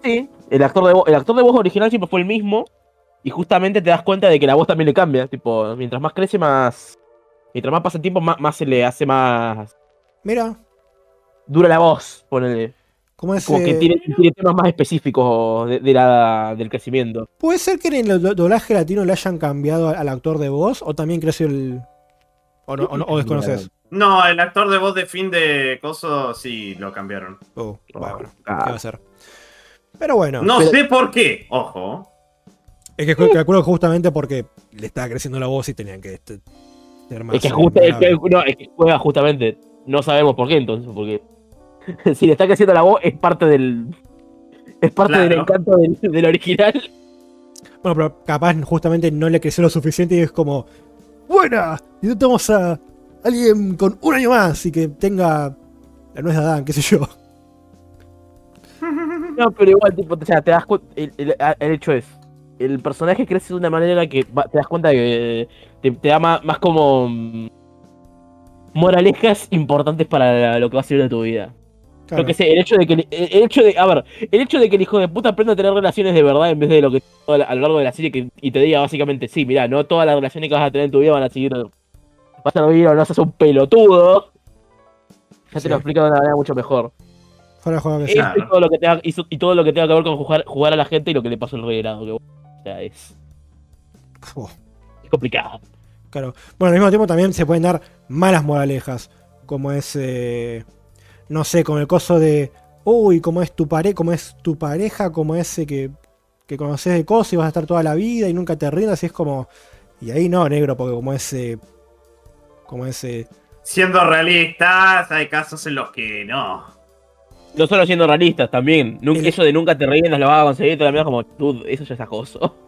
Speaker 3: Sí, el actor de voz, el actor de voz original siempre fue el mismo. Y justamente te das cuenta de que la voz también le cambia. Tipo, mientras más crece, más. Mientras más pasa el tiempo, más, más se le hace más.
Speaker 1: Mira,
Speaker 3: Dura la voz, ponele.
Speaker 1: como es.
Speaker 3: Como que
Speaker 1: eh,
Speaker 3: tiene, tiene temas más específicos de, de la, del crecimiento.
Speaker 1: ¿Puede ser que en el do- doblaje latino le hayan cambiado al, actor de voz? ¿O también creció el. O, no, o, no- o desconoces?
Speaker 2: No, el actor de voz de fin de Coso sí lo cambiaron.
Speaker 1: Oh, bueno, bueno, ¿qué
Speaker 3: Ah.
Speaker 1: va a ser? Pero bueno,
Speaker 2: No
Speaker 3: pero-
Speaker 2: sé por qué, ojo.
Speaker 1: Es que calculo justamente porque le estaba creciendo la voz y tenían que este, ser más.
Speaker 3: Es que, justa- es que- no, es que juega justamente. No sabemos por qué entonces, porque. si le está creciendo la voz, es parte del. Es parte del encanto del, del original.
Speaker 1: Bueno, pero capaz justamente no le creció lo suficiente y es como. ¡Buena! Necesitamos a alguien con un año más y que tenga la nuez de Adán, qué sé yo.
Speaker 3: No, pero igual, tipo, o sea, te das cuenta. El, el- el hecho es. El personaje crece de una manera que va- te das cuenta que te, te da más, más como. mm, Moralejas importantes para lo que va a ser de tu vida.
Speaker 1: Claro.
Speaker 3: Lo que sé, el hecho de que. El, el hecho de. A ver, el hecho de que el hijo de puta aprenda a tener relaciones de verdad en vez de lo que a lo largo de la serie que, y te diga básicamente, sí, mira, no todas las relaciones que vas a tener en tu vida van a seguir. Vas a vivir o no seas un pelotudo. Ya
Speaker 1: Sí.
Speaker 3: te lo explico de una manera mucho mejor.
Speaker 1: Fuera de juego que sí.
Speaker 3: Esto y todo lo que tenga, y, y todo lo que tenga que ver con jugar, jugar a la gente y lo que le pasó al rey helado. Que, sea, es,
Speaker 1: Uf,
Speaker 3: es complicado.
Speaker 1: claro. Bueno, al mismo tiempo también se pueden dar malas moralejas. Como es. eh, no sé, como el coso de. Uy, como es tu pareja, como es tu pareja, como ese que, que conoces de cosas y vas a estar toda la vida y nunca te rindas. Y es como. Y ahí no, negro, porque como ese. Como ese.
Speaker 2: Siendo realistas, hay casos en los que no.
Speaker 3: No solo siendo realistas, también. Nunca,
Speaker 1: El-
Speaker 3: Eso de nunca te rindas lo vas a conseguir. Toda la mierda como, dude, eso ya es acoso.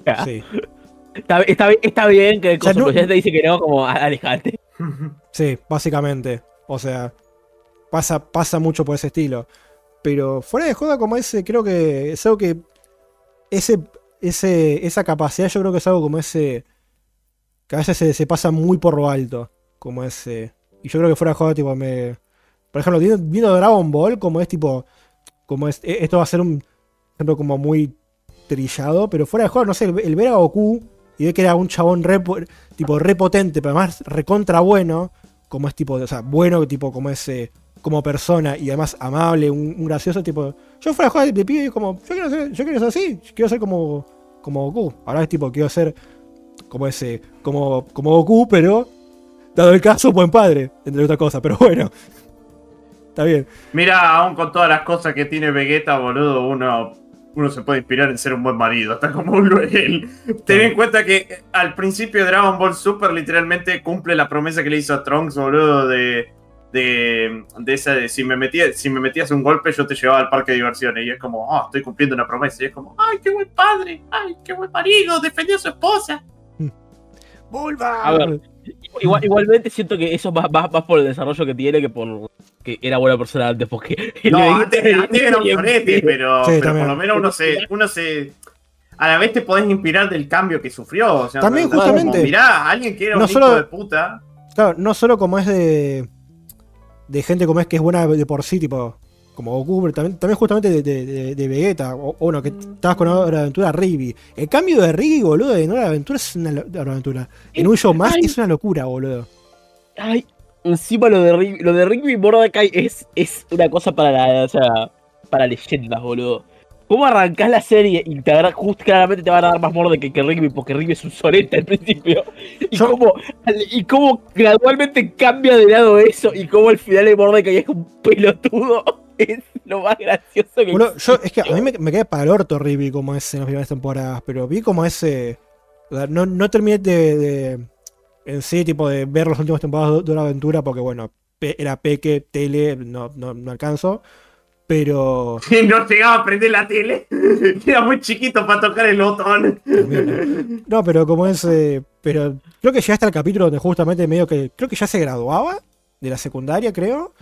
Speaker 3: O sea,
Speaker 1: Sí.
Speaker 3: está, está, está bien que el coso,
Speaker 1: no-
Speaker 3: ya te dice que no, como, a- alejate.
Speaker 1: Sí, básicamente. O sea, pasa, pasa mucho por ese estilo. Pero fuera de joda como ese, creo que es algo que. Ese, ese, esa capacidad yo creo que es algo como ese. Que a veces se, se pasa muy por lo alto. Como ese. Y yo creo que fuera de joda, tipo, me. Por ejemplo, viendo, Dragon Ball, como es tipo. Como es. e- Esto va a ser un ejemplo como muy trillado. Pero fuera de joda, no sé, el, ver a Goku y ver que era un chabón re, po- tipo re potente, pero además recontra bueno como es tipo, o sea, bueno, tipo, como es eh, como persona y además amable, un, gracioso, tipo, yo fuera de jugar de pibe como, yo quiero ser, yo quiero ser así, quiero ser como, como Goku. Ahora es tipo, quiero ser como ese, como, como Goku, pero dado el caso, buen padre, entre otras cosas, pero bueno. Está bien.
Speaker 2: Mira, aún con todas las cosas que tiene Vegeta, boludo, uno, uno se puede inspirar en ser un buen marido, hasta como lo es él. Ten en cuenta que eh, al principio de Dragon Ball Super literalmente cumple la promesa que le hizo a Trunks, boludo, de, de, de esa de si me, metías, si me metías un golpe yo te llevaba al parque de diversiones. Y es como, ah, estoy cumpliendo una promesa. Y es como, ay, qué buen padre, ay, qué buen marido, defendió a su esposa.
Speaker 1: ¡Volva!
Speaker 3: A ver. Igual, igualmente siento que eso va, va, va por el desarrollo que tiene que por que era buena persona antes, porque
Speaker 2: No, antes, antes era un sorete, pero,
Speaker 1: Sí,
Speaker 2: pero
Speaker 1: también.
Speaker 2: por lo menos uno se, uno se. A la vez te podés inspirar del cambio que sufrió. O sea,
Speaker 1: También,
Speaker 2: como,
Speaker 1: justamente.
Speaker 2: Mirá, alguien que era
Speaker 1: No
Speaker 2: un
Speaker 1: solo-
Speaker 2: hijo de puta.
Speaker 1: Claro, no solo como es de. de gente como es que es buena de por sí, tipo. Como Goku, también, también justamente de, de, de- de Vegeta. O, o bueno, que estabas con Hora de Aventura Rigby. El cambio de Rigby, boludo, de Hora de Aventura es una de Aventura. En un show más
Speaker 3: Ay.
Speaker 1: es una locura, boludo.
Speaker 3: Ay, encima lo de Rigby, lo de Rigby Mordecai es, es una cosa para la, o sea, para leyendas, boludo. ¿Cómo arrancás la serie y te agarra- justo claramente te van a dar más Mordecai que Rigby porque Rigby es un sorete al principio? Y
Speaker 1: Yo-
Speaker 3: cómo, y cómo gradualmente cambia de lado eso y cómo al final de Mordecai es un pelotudo. Es lo más gracioso que
Speaker 1: yo,
Speaker 3: existe.
Speaker 1: es que a mí me, me quedé para el orto Rigby como es en las primeras temporadas, pero vi como ese. o sea, no, no terminé de, de- En sí, tipo, de ver las últimas temporadas de de Aventura, porque bueno, pe- era peque, tele, no, no, no alcanzo. Pero.
Speaker 2: No llegaba a prender la tele. Era muy chiquito para tocar el botón.
Speaker 1: También, No, pero como es. eh, pero creo que ya hasta el capítulo donde justamente medio que. Creo que ya se graduaba de la secundaria, creo.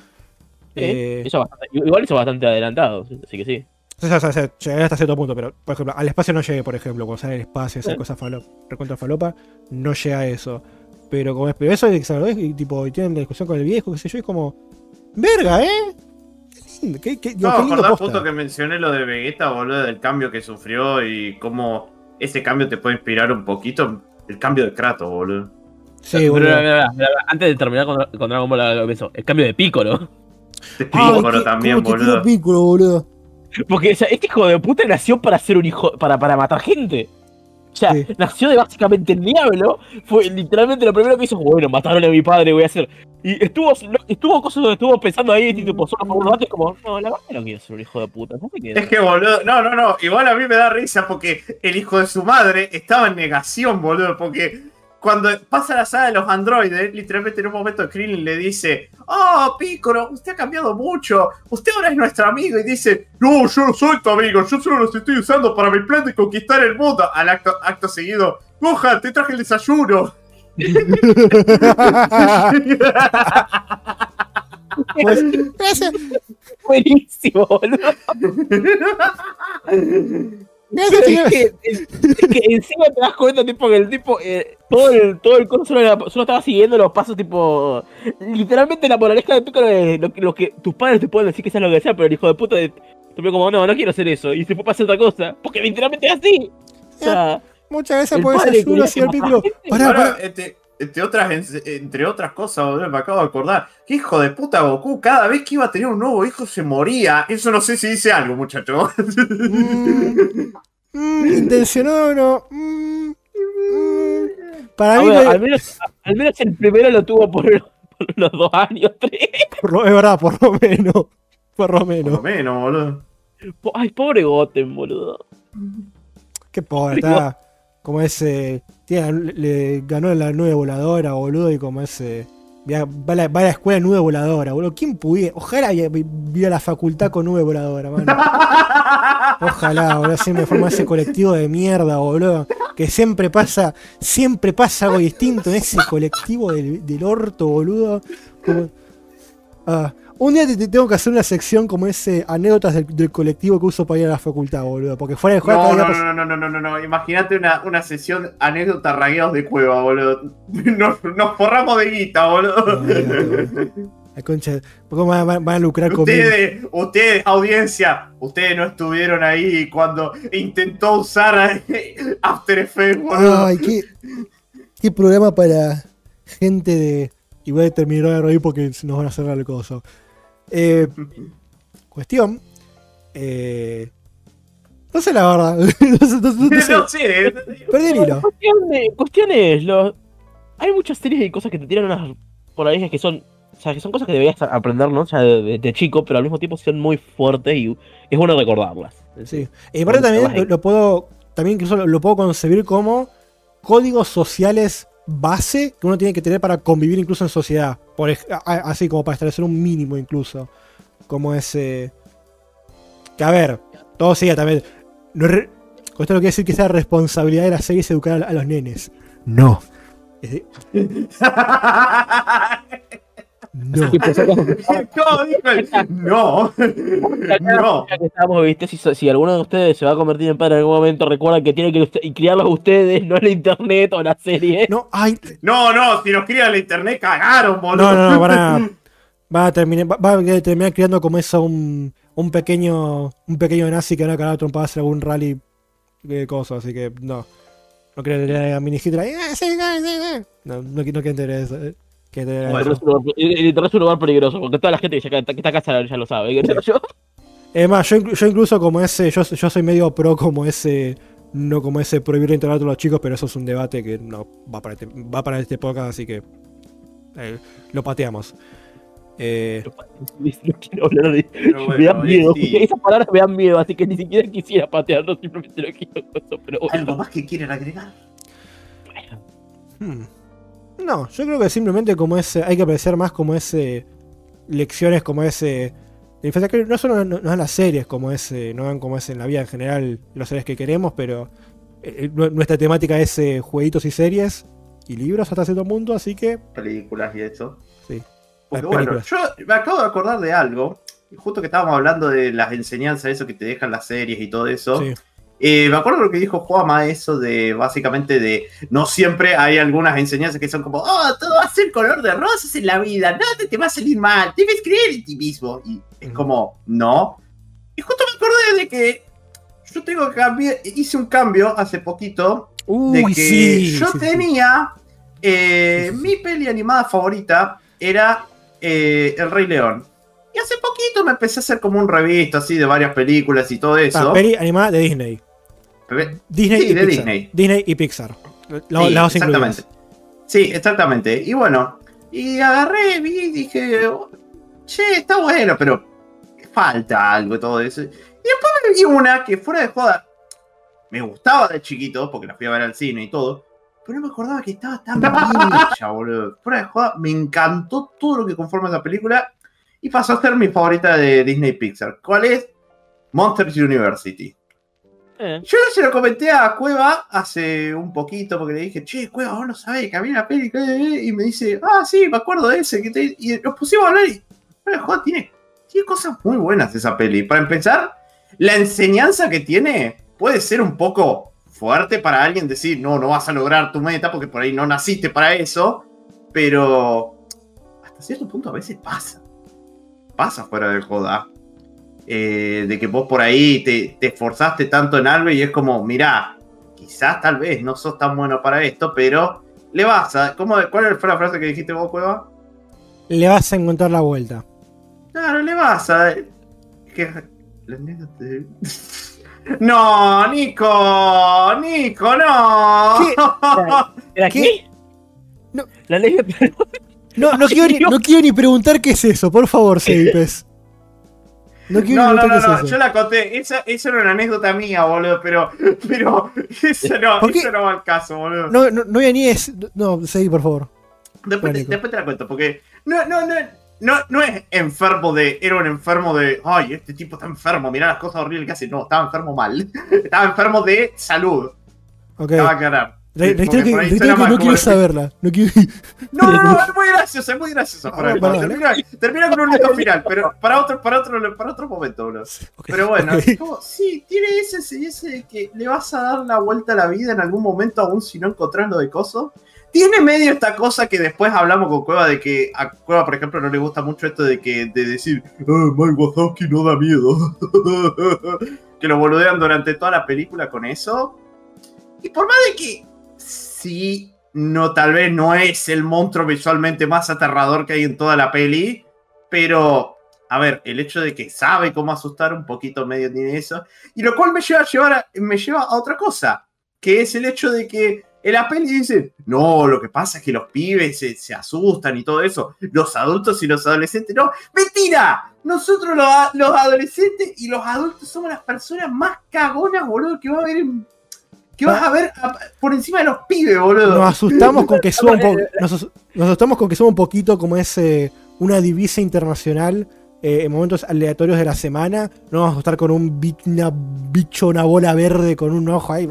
Speaker 1: Eh,
Speaker 3: eso bastante- igual eso bastante adelantado, así que sí.
Speaker 1: o sea, o sea, llegué hasta cierto punto, pero por ejemplo, al espacio no llegué, por ejemplo, cuando sale el espacio, esa
Speaker 3: Sí.
Speaker 1: cosa falo, recontra falopa, no llega a eso. Pero como es, pero eso de que se graduó y tipo, y tienen la discusión con el viejo, qué sé yo, es como. Verga, eh. Qué qué,
Speaker 2: No,
Speaker 1: qué lindo
Speaker 2: justo que mencioné lo de Vegeta, boludo, del cambio que sufrió y cómo ese cambio te puede inspirar un poquito. El cambio de Kratos, boludo.
Speaker 1: Sí, boludo.
Speaker 3: mira, mira, mira, antes de terminar con, con Dragon Ball, lo pienso, el cambio de Piccolo.
Speaker 2: De
Speaker 1: Ay,
Speaker 2: también, boludo.
Speaker 1: Piccolo, boludo.
Speaker 3: Porque o sea, este hijo de puta nació para ser un hijo, para, para matar gente. O sea,
Speaker 1: Sí.
Speaker 3: nació de básicamente el diablo. Fue literalmente lo primero que hizo, bueno, mataron a mi padre, voy a hacer. Y estuvo, estuvo cosas donde estuvo pensando ahí, tipo, solo por unos ratos, como, no, la verdad no quiero ser un hijo de puta. No sé qué.
Speaker 2: Es que, boludo, no, no, no. Igual a mí me da risa porque el hijo de su madre estaba en negación, boludo. Porque cuando pasa la saga de los androides, literalmente en un momento Krillin le dice: Oh, Piccolo, usted ha cambiado mucho. Usted ahora es nuestro amigo. Y dice: No, yo no soy tu amigo. Yo solo los estoy usando para mi plan de conquistar el mundo. Al acto, acto seguido: Gohan, te traje el desayuno.
Speaker 1: Pues,
Speaker 3: Buenísimo, boludo.
Speaker 1: gracias, señor.
Speaker 3: Es que, es, es que encima te das cuenta, tipo, que el tipo, eh, todo el, todo el coso solo, era- solo estaba siguiendo los pasos, tipo, literalmente la moraleja de Piccolo es lo, que- lo que tus padres te pueden decir que sea lo que sea, pero el hijo de puta de, te como, no, no quiero hacer eso, y se fue para hacer otra cosa, porque literalmente es así. O sea,
Speaker 1: Muchas gracias
Speaker 3: El
Speaker 1: por esa
Speaker 3: padre
Speaker 1: ayuda,
Speaker 3: quería
Speaker 1: señor Piccolo. Pará,
Speaker 2: Ahora,
Speaker 1: pará.
Speaker 2: entre, entre otras, entre otras cosas, boludo, me acabo de acordar. Que hijo de puta Goku, cada vez que iba a tener un nuevo hijo se moría. Eso no sé si dice algo, muchacho.
Speaker 1: Mm, mm, intencionado o no. Mm, mm. Para
Speaker 3: a
Speaker 1: mí,
Speaker 3: ver,
Speaker 1: no-
Speaker 3: al, menos, al menos el primero lo tuvo por, por unos dos años, tres.
Speaker 1: por lo- es verdad, por lo menos. Por lo
Speaker 2: Por lo
Speaker 1: menos.
Speaker 2: menos, boludo.
Speaker 3: Ay, pobre Goten, boludo.
Speaker 1: Qué pobre, está. Como ese. Le, le ganó la nube voladora, boludo, y como ese. Va, va a la, va a la escuela nube voladora, boludo. ¿Quién pudiera? Ojalá vi- vi- viera la facultad con nube voladora, mano. Ojalá, boludo. Siempre forma ese colectivo de mierda, boludo. Que siempre pasa, siempre pasa algo distinto en ese colectivo del, del orto, boludo. Como- Ah, un día te, te tengo que hacer una sección como ese anécdotas del, del colectivo que uso para ir a la facultad, boludo. Porque fuera de juego
Speaker 2: No, no, no, no, no, no, no, no. Imagínate una, una sesión anécdota ragueados de cueva, boludo. Nos, nos forramos de guita, boludo.
Speaker 1: No. La concha, ¿cómo van, a lucrar conmigo?
Speaker 2: Ustedes, ustedes, audiencia, ustedes no estuvieron ahí cuando intentó usar After Effects, boludo.
Speaker 1: Ay, qué, qué programa para gente de. Igual terminó de reír porque nos van a cerrar el coso. Eh, cuestión. Eh, no sé la verdad. no sé, no no sé.
Speaker 2: No sé.
Speaker 1: Perdí el hilo.
Speaker 3: Cuestión de- cuestiones, los... hay muchas series y cosas que te tiran unas por ahí que son, o sea, que son cosas que deberías aprender, ¿no? O sea, de, de- de chico, pero al mismo tiempo son muy fuertes y es bueno recordarlas.
Speaker 1: Sí. Y aparte también lo, lo puedo. También incluso lo, lo puedo concebir como códigos sociales base que uno tiene que tener para convivir incluso en sociedad. Por, así como para establecer un mínimo incluso. Como ese. Que a ver, todo sigue también. No re- con esto no quiere decir que sea responsabilidad de la serie es educar a, a los nenes. No. Es de- no.
Speaker 3: Y pues.
Speaker 2: No. No.
Speaker 3: ya que estamos, viste, si, si alguno de ustedes se va a convertir en padre en algún momento, recuerda que tiene que usted- y criarlos ustedes, no el internet o la serie.
Speaker 1: No, ay,
Speaker 2: No, no, si nos crían la internet cagaron, boludo.
Speaker 1: No, no, no, van a, van a terminar, va- van a terminar creando como eso un, un pequeño un pequeño nazi que van a cagar a trompadas hacer algún rally de cosas, así que no. No quiero tener a mini Hitler ahí, "Ah, sí, sí, sí, sí". No, no, no quiero entender eso. Eh. Entender
Speaker 2: Bueno.
Speaker 3: El internet es un lugar- el- el internet es un lugar peligroso, porque toda la gente que ya está, que está acá ya lo sabe. yo.
Speaker 1: Es más, yo, inclu- yo incluso como ese, yo, yo soy medio pro como ese, no como ese prohibir la internet a los chicos, pero eso es un debate que no va para este, va para este podcast, así que eh, lo pateamos. Eh,
Speaker 3: No quiero hablar de-
Speaker 2: Pero
Speaker 3: me
Speaker 2: bueno,
Speaker 3: dan miedo.
Speaker 2: sí.
Speaker 3: Esas palabras me dan miedo, así que ni siquiera quisiera patearlo, simplemente lo quiero con eso, pero bueno.
Speaker 2: ¿Algo más que quieren agregar?
Speaker 1: Hmm. No, yo creo que simplemente como ese, hay que apreciar más como ese lecciones como ese que no solo no, no las series como ese, no dan como ese en la vida en general las series que queremos, pero eh, nu- nuestra temática es eh, jueguitos y series y libros hasta cierto punto, así que
Speaker 2: Películas y eso.
Speaker 1: Sí.
Speaker 2: Porque bueno, yo me acabo de acordar de algo. Justo que estábamos hablando de las enseñanzas, eso que te dejan las series y todo eso.
Speaker 1: sí.
Speaker 2: Eh, me acuerdo lo que dijo Juama, eso de básicamente de no siempre hay algunas enseñanzas que son como, oh, todo va a ser color de rosas en la vida, nada te va a salir mal, debes creer en ti mismo. Y es como, no. Y justo me acordé de que yo tengo que cambiar, hice un cambio hace poquito de
Speaker 1: Uy,
Speaker 2: que
Speaker 1: sí.
Speaker 2: yo
Speaker 1: sí,
Speaker 2: tenía eh,
Speaker 1: Sí,
Speaker 2: mi peli animada favorita era eh, El Rey León. Y hace poquito me empecé a hacer como un revisto así de varias películas y todo eso.
Speaker 1: peli animada de Disney. Disney
Speaker 2: Sí,
Speaker 1: y
Speaker 2: de
Speaker 1: Pixar.
Speaker 2: Disney.
Speaker 1: Disney y Pixar.
Speaker 2: Sí,
Speaker 1: las
Speaker 2: exactamente. Sí, exactamente. Y bueno, y agarré, vi y dije, che, está bueno, pero falta algo y todo eso. Y después me vi una que fuera de joda, me gustaba de chiquito, porque la fui a ver al cine y todo, pero no me acordaba que estaba tan bien hecha, boludo. Fuera de joda, me encantó todo lo que conforma esa película y pasó a ser mi favorita de Disney Pixar. ¿Cuál es? Monsters University.
Speaker 3: Eh,
Speaker 2: Yo se lo comenté a Cueva hace un poquito porque le dije, che, Cueva, vos no sabés que había una peli. que-". Y me dice, ah, sí, me acuerdo de ese. Que te-". Y nos pusimos a hablar y joda, tiene, tiene cosas muy buenas esa peli. Para empezar, la enseñanza que tiene puede ser un poco fuerte para alguien decir, no, no vas a lograr tu meta porque por ahí no naciste para eso, pero hasta cierto punto a veces pasa. Pasa fuera de joda. Eh, de que vos por ahí te, te esforzaste tanto en algo y es como, mirá, quizás tal vez no sos tan bueno para esto, pero le vas a... ¿cómo, ¿Cuál fue la frase que dijiste vos, Cueva?
Speaker 1: Le vas a encontrar la vuelta.
Speaker 2: Claro, le vas a... No, Nico, Nico, no.
Speaker 1: ¿Qué?
Speaker 3: ¿Era
Speaker 1: ¿Qué?
Speaker 3: qué?
Speaker 1: No.
Speaker 3: La ley de...
Speaker 1: No, no, quiero ni, no quiero ni preguntar qué es eso, por favor, Seipes. No quiero
Speaker 2: No, no, no, no, yo la conté. Esa, esa era una anécdota mía, boludo, pero, pero eso no, eso no va al caso, boludo.
Speaker 1: No, no, no ni es. No, seguí, por favor.
Speaker 2: Después, te, después te la cuento, porque no, no, no, no, no es enfermo de. Era un enfermo de. Ay, este tipo está enfermo, mirá las cosas horribles que hace. No, estaba enfermo mal. Estaba enfermo de salud.
Speaker 1: Ok.
Speaker 2: Va a aclarar.
Speaker 1: Re- reitero que, reitero que no quiero saberla. No quiero...
Speaker 2: No, no, no, es muy gracioso, es muy gracioso.
Speaker 1: Ah,
Speaker 2: Para termina, termina con un lindo final, pero para otro, para otro, para otro momento, bro. Pero bueno,
Speaker 1: ok.
Speaker 2: es como, sí, tiene ese, ese de que le vas a dar la vuelta a la vida en algún momento, aún si no encontrás lo de coso. Tiene medio esta cosa que después hablamos con Cueva de que a Cueva, por ejemplo, no le gusta mucho esto de que de decir, ah, Mike Wazowski no da miedo. que lo boludean durante toda la película con eso. Y por más de que sí, no, tal vez no es el monstruo visualmente más aterrador que hay en toda la peli, pero a ver, el hecho de que sabe cómo asustar un poquito medio tiene eso. Y lo cual me lleva a, llevar a- me lleva a otra cosa, que es el hecho de que en la peli dicen, no, lo que pasa es que los pibes se, asustan y todo eso, los adultos y los adolescentes, no, mentira, nosotros los, los adolescentes y los adultos somos las personas más cagonas, boludo, que va a haber en- que vas a ver a- por encima de los pibes, boludo.
Speaker 1: Nos asustamos con que suba un poco. Nos, as- nos asustamos con que suba un poquito como es eh, una divisa internacional eh, en momentos aleatorios de la semana. No vamos a asustar con un bi- una bicho, una bola verde con un ojo ahí.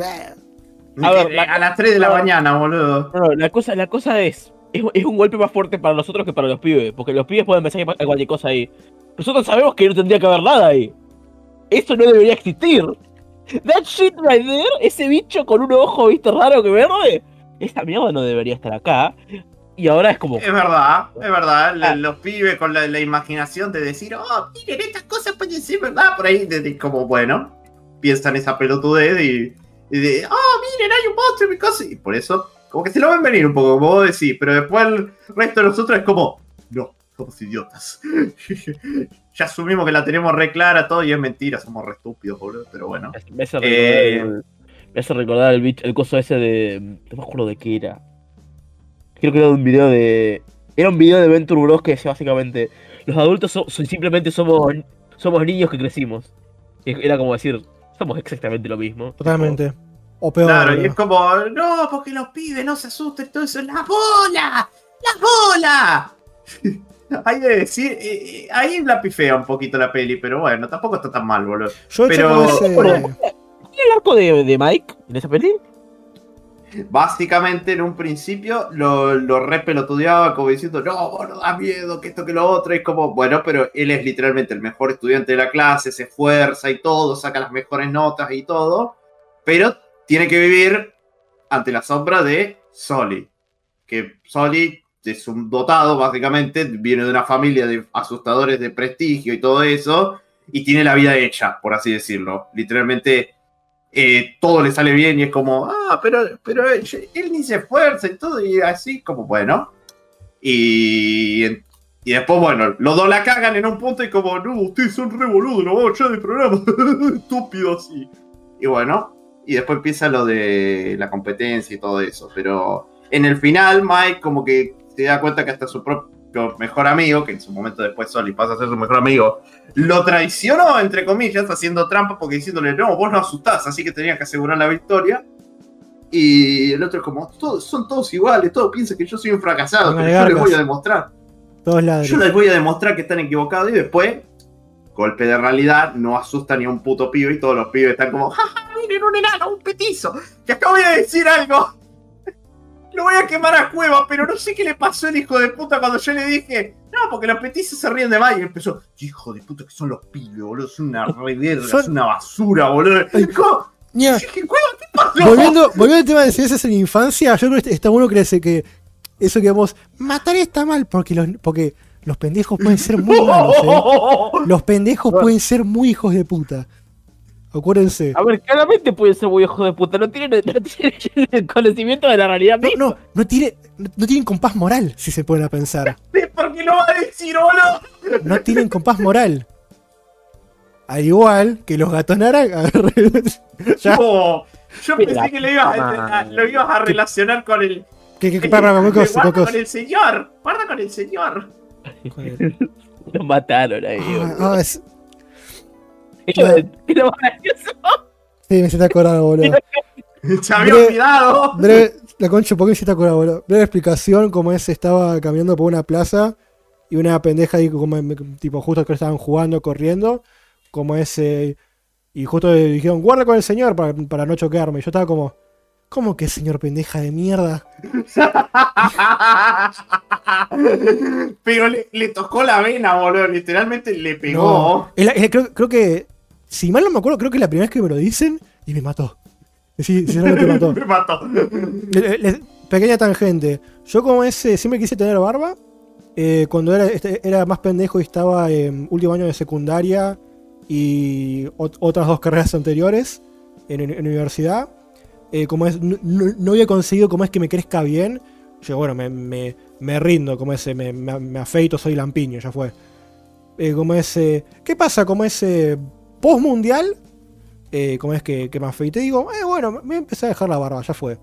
Speaker 3: A ver, la-
Speaker 2: a las 3 de la
Speaker 3: no.
Speaker 2: mañana, boludo.
Speaker 3: No, no, la cosa, la cosa es, es, es un golpe más fuerte para nosotros que para los pibes, porque los pibes pueden pensar que pasa cualquier cosa ahí. Nosotros sabemos que no tendría que haber nada ahí. Eso no debería existir. That shit right there, ese bicho con un ojo, viste, raro que verde, esa mierda no debería estar acá. Y ahora es como,
Speaker 2: Es verdad, es verdad.
Speaker 3: Ah.
Speaker 2: Los pibes con la, la imaginación de decir, oh, miren, estas cosas pueden ser verdad. Por ahí, de- de como, bueno, piensan esa pelotudez y, y de, oh, miren, hay un monstruo casa. Y por eso, como que se lo ven venir un poco, como vos decís. Pero después el resto de nosotros es como, no, somos idiotas. ya asumimos que la tenemos re clara todo y es mentira, somos re estúpidos, boludo. Pero bueno.
Speaker 3: me hace recordar,
Speaker 2: Eh.
Speaker 3: el, me hace recordar el, bicho, el coso ese de, no me acuerdo de qué era. Creo que era un video de, era un video de Venture Bros que decía básicamente, los adultos so- so- simplemente somos, somos niños que crecimos. Y Era como decir, somos exactamente lo mismo.
Speaker 1: Totalmente. O peor.
Speaker 2: Claro, y es como, no, porque los pibes no se asusten, todo eso, ¡la bola! ¡La bola! Hay de decir, eh, eh, ahí la pifea un poquito la peli, pero bueno, tampoco está tan mal, boludo.
Speaker 1: Yo
Speaker 2: pero-
Speaker 1: ese-
Speaker 3: ¿Cuál el arco de, de Mike en esa peli?
Speaker 2: Básicamente, en un principio, lo, lo re pelotudeaba como diciendo, no, no da miedo, que esto, que lo otro. Y es como, bueno, pero él es literalmente el mejor estudiante de la clase, se esfuerza y todo, saca las mejores notas y todo. Pero tiene que vivir ante la sombra de Soli. Que Soli es un dotado, básicamente, viene de una familia de asustadores de prestigio y todo eso. Y tiene la vida hecha, por así decirlo. Literalmente eh, todo le sale bien y es como, ah, pero, pero él, ni se esfuerza y todo, y así como, bueno. Y, y después, bueno, los dos la cagan en un punto y como, no, ustedes son re boludos, no vamos ya de programa, estúpido así. Y bueno, y después empieza lo de la competencia y todo eso, pero en el final Mike como que se da cuenta que hasta su propio mejor amigo, que en su momento después Soli pasa a ser su mejor amigo, lo traicionó, entre comillas, haciendo trampa porque diciéndole, no, vos no asustás, así que tenías que asegurar la victoria. Y el otro es como, todos, son todos iguales, todos piensan que yo soy un fracasado, pero yo les voy a demostrar.
Speaker 1: Todos.
Speaker 2: Yo les voy a demostrar que están equivocados y después, golpe de realidad, no asusta ni a un puto pibe y todos los pibes están como, jaja, miren un enano, un petizo, que acabo de decir algo. Lo voy a quemar a cueva, pero no sé qué le pasó al hijo de puta cuando yo le dije, no, porque los petices se ríen de más. Y empezó, hijo de puta que son los pibes, boludo, son una reverga,
Speaker 1: Son-
Speaker 2: una basura, boludo. Dije, "Cueva, ¿qué pasó?
Speaker 1: volviendo, volviendo al tema de enseñanzas en infancia, yo creo que está bueno que, que eso que vos matar está mal porque los, porque los pendejos pueden ser muy malos, ¿eh? Los pendejos pueden ser muy hijos de puta. Acuérdense.
Speaker 3: A ver, claramente puede ser muy hijo de puta. No tiene, no tiene el conocimiento de la realidad
Speaker 1: No,
Speaker 3: misma.
Speaker 1: no, no, tiene, no tienen compás moral, si se ponen a pensar.
Speaker 2: ¿Por qué lo va a decir, boludo?
Speaker 1: No tienen compás moral. Al igual que los gatos naranjas.
Speaker 2: No, yo
Speaker 3: Qué
Speaker 2: pensé que lo ibas, a,
Speaker 3: lástima.
Speaker 2: a- lo ibas a relacionar con el.
Speaker 1: que, que, para, cocos.
Speaker 2: con el señor, guarda con el señor.
Speaker 1: Joder.
Speaker 3: Lo mataron ahí,
Speaker 1: Ah, ah, es-
Speaker 3: Ellos-
Speaker 1: bueno.
Speaker 3: ¿qué lo gracioso?
Speaker 1: sí, me hiciste acordar, boludo.
Speaker 2: Se había
Speaker 1: Bre-
Speaker 2: olvidado.
Speaker 1: Breve, la concha, ¿por qué me hiciste acordar, boludo? Breve explicación, como es, estaba caminando por una plaza y una pendeja ahí, como, tipo, justo que estaban jugando, corriendo, como ese... Y justo le dijeron, guarda con el señor para, para no choquearme. Y yo estaba como, ¿cómo que señor pendeja de mierda?
Speaker 2: Pero le, le tocó la vena, boludo. Literalmente le pegó.
Speaker 1: No. Es es- creo que, si mal no me acuerdo, creo que es la primera vez que me lo dicen y me mató. Sí, sinceramente me mató.
Speaker 2: Me mató.
Speaker 1: Le- le- pequeña tangente. Yo como ese siempre quise tener barba. eh, cuando era, este, era más pendejo y estaba en último año de secundaria y ot- otras dos carreras anteriores en, en universidad. eh, como es, no, había conseguido como es que me crezca bien. Yo, bueno, me, me- me rindo, como ese, me, me- me afeito, soy lampiño, ya fue. Eh, como ese. ¿Qué pasa? Como ese post mundial. Eh, como es que, que me afeité, digo, eh, bueno, me empecé a dejar la barba, ya fue.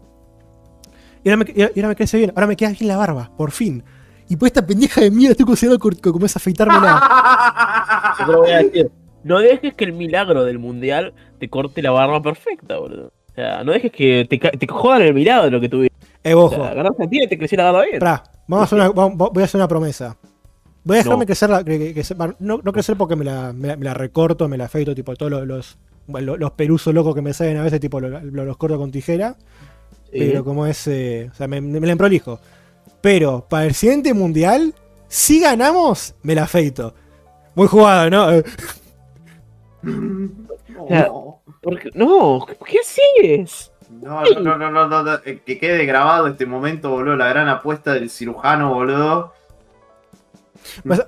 Speaker 1: Y ahora, me, y ahora me crece bien, ahora me queda bien la barba, por fin. Y por esta pendeja de mierda estoy considerando que comienza a afeitármela.
Speaker 3: Yo te lo voy a decir. No dejes que el milagro del mundial te corte la barba perfecta, boludo. O sea, no dejes que te, te jodan el milagro de lo que tuviste.
Speaker 1: Eh,
Speaker 3: O
Speaker 1: ojo,
Speaker 3: sea, agarraste a ti y te creció la barba bien.
Speaker 1: pará, vamos a hacer una, vamos- voy a hacer una promesa. Voy a dejarme
Speaker 3: No.
Speaker 1: crecer, la, que- que- no, no crecer porque me la, me la- me la recorto, me la afeito, tipo todos los, los, peruzos locos que me salen a veces, tipo lo- lo- los, corto con tijera.
Speaker 3: Sí.
Speaker 1: Pero como es, eh, o sea, me, me la emprolijo. Pero para el siguiente mundial, si ganamos, me la afeito. Muy jugado, ¿no? Eh,
Speaker 2: No.
Speaker 3: No, ¿qué sigues?
Speaker 2: no, no, no, no, no, no, eh, que quede grabado este momento, boludo, la gran apuesta del cirujano, boludo.
Speaker 1: Más,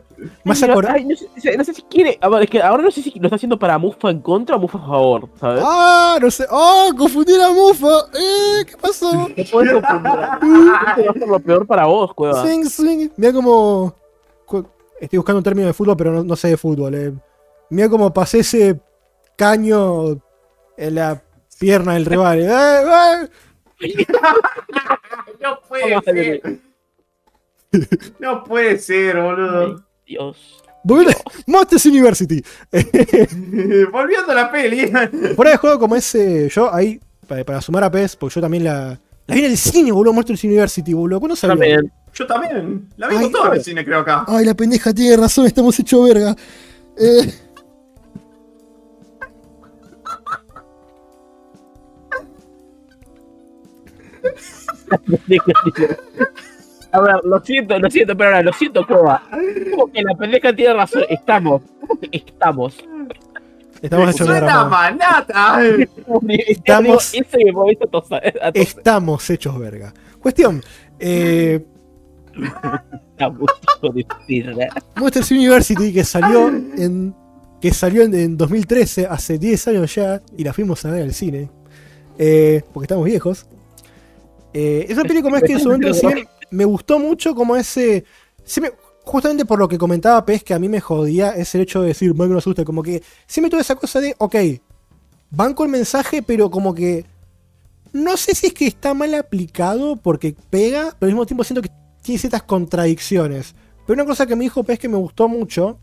Speaker 1: más
Speaker 3: ay, no, sé, no sé si quiere. a ver, es que ahora no sé si lo está haciendo para Mufa en contra o Mufa a favor, ¿sabes?
Speaker 1: ¡Ah! No sé. ¡Oh! Confundí la mufa. ¡Eh! ¿Qué pasó?
Speaker 3: No puedes confundir. Esto va a ser lo peor para vos, cueva.
Speaker 1: Swing, swing. Mira como. Estoy buscando un término de fútbol, pero no, no sé de fútbol. Eh. Mira como pasé ese caño en la pierna del rival. ¡Eh! ¡Eh!
Speaker 2: No puede ser. No puede ser, boludo.
Speaker 3: Dios.
Speaker 1: Volviendo- Monsters University.
Speaker 2: Volviendo a la peli.
Speaker 1: Fuera de juego como ese. Yo ahí, para, para sumar a PES, porque yo también la. La vi en el cine, boludo, Monsters University, boludo. ¿Cuándo salió?
Speaker 3: También.
Speaker 2: Yo también. La vi con todo en el cine, creo acá.
Speaker 1: Ay, la pendeja tiene razón, estamos hecho verga. Eh,
Speaker 3: A ver, lo siento, lo siento, pero ahora lo siento, cueva. Como que la pendeja tiene razón. Estamos. Estamos.
Speaker 1: estamos hechos verga.
Speaker 2: Suena
Speaker 1: mamá.
Speaker 2: manata.
Speaker 1: Estamos-. Estamos hechos verga. Cuestión. Eh,
Speaker 3: perra.
Speaker 1: Monsters University que salió en. Que salió en, en 2013, hace 10 años ya, y la fuimos a ver al cine. Eh, porque estamos viejos. Eh, esa película como es que en su momento me- me gustó mucho como ese. me- justamente por lo que comentaba Pez, que a mí me jodía, es el hecho de decir, no asusta, como que me tuve esa cosa de, ok, banco el mensaje, pero como que. No sé si es que está mal aplicado porque pega, pero al mismo tiempo siento que tiene ciertas contradicciones. Pero una cosa que me dijo Pez que me gustó mucho,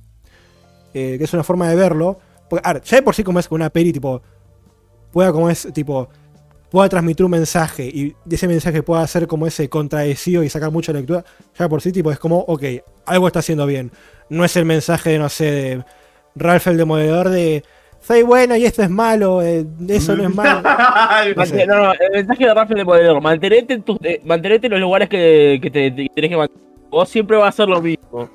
Speaker 1: eh, que es una forma de verlo, porque, a ver, ya de por sí como es una peli, tipo, pueda como es, tipo, pueda transmitir un mensaje y ese mensaje pueda ser como ese contradecido y sacar mucha lectura, ya por sí, tipo, es como, ok, algo está haciendo bien. No es el mensaje de, no sé, de Ralph el Demoledor de soy bueno y esto es malo, eh, eso no es malo. No sé.
Speaker 3: No, no, el mensaje de Rafael de Poder, mantenete en, tus, eh, mantenete en los lugares que, que te, te tenés que mantener. Vos siempre vas a hacer lo mismo.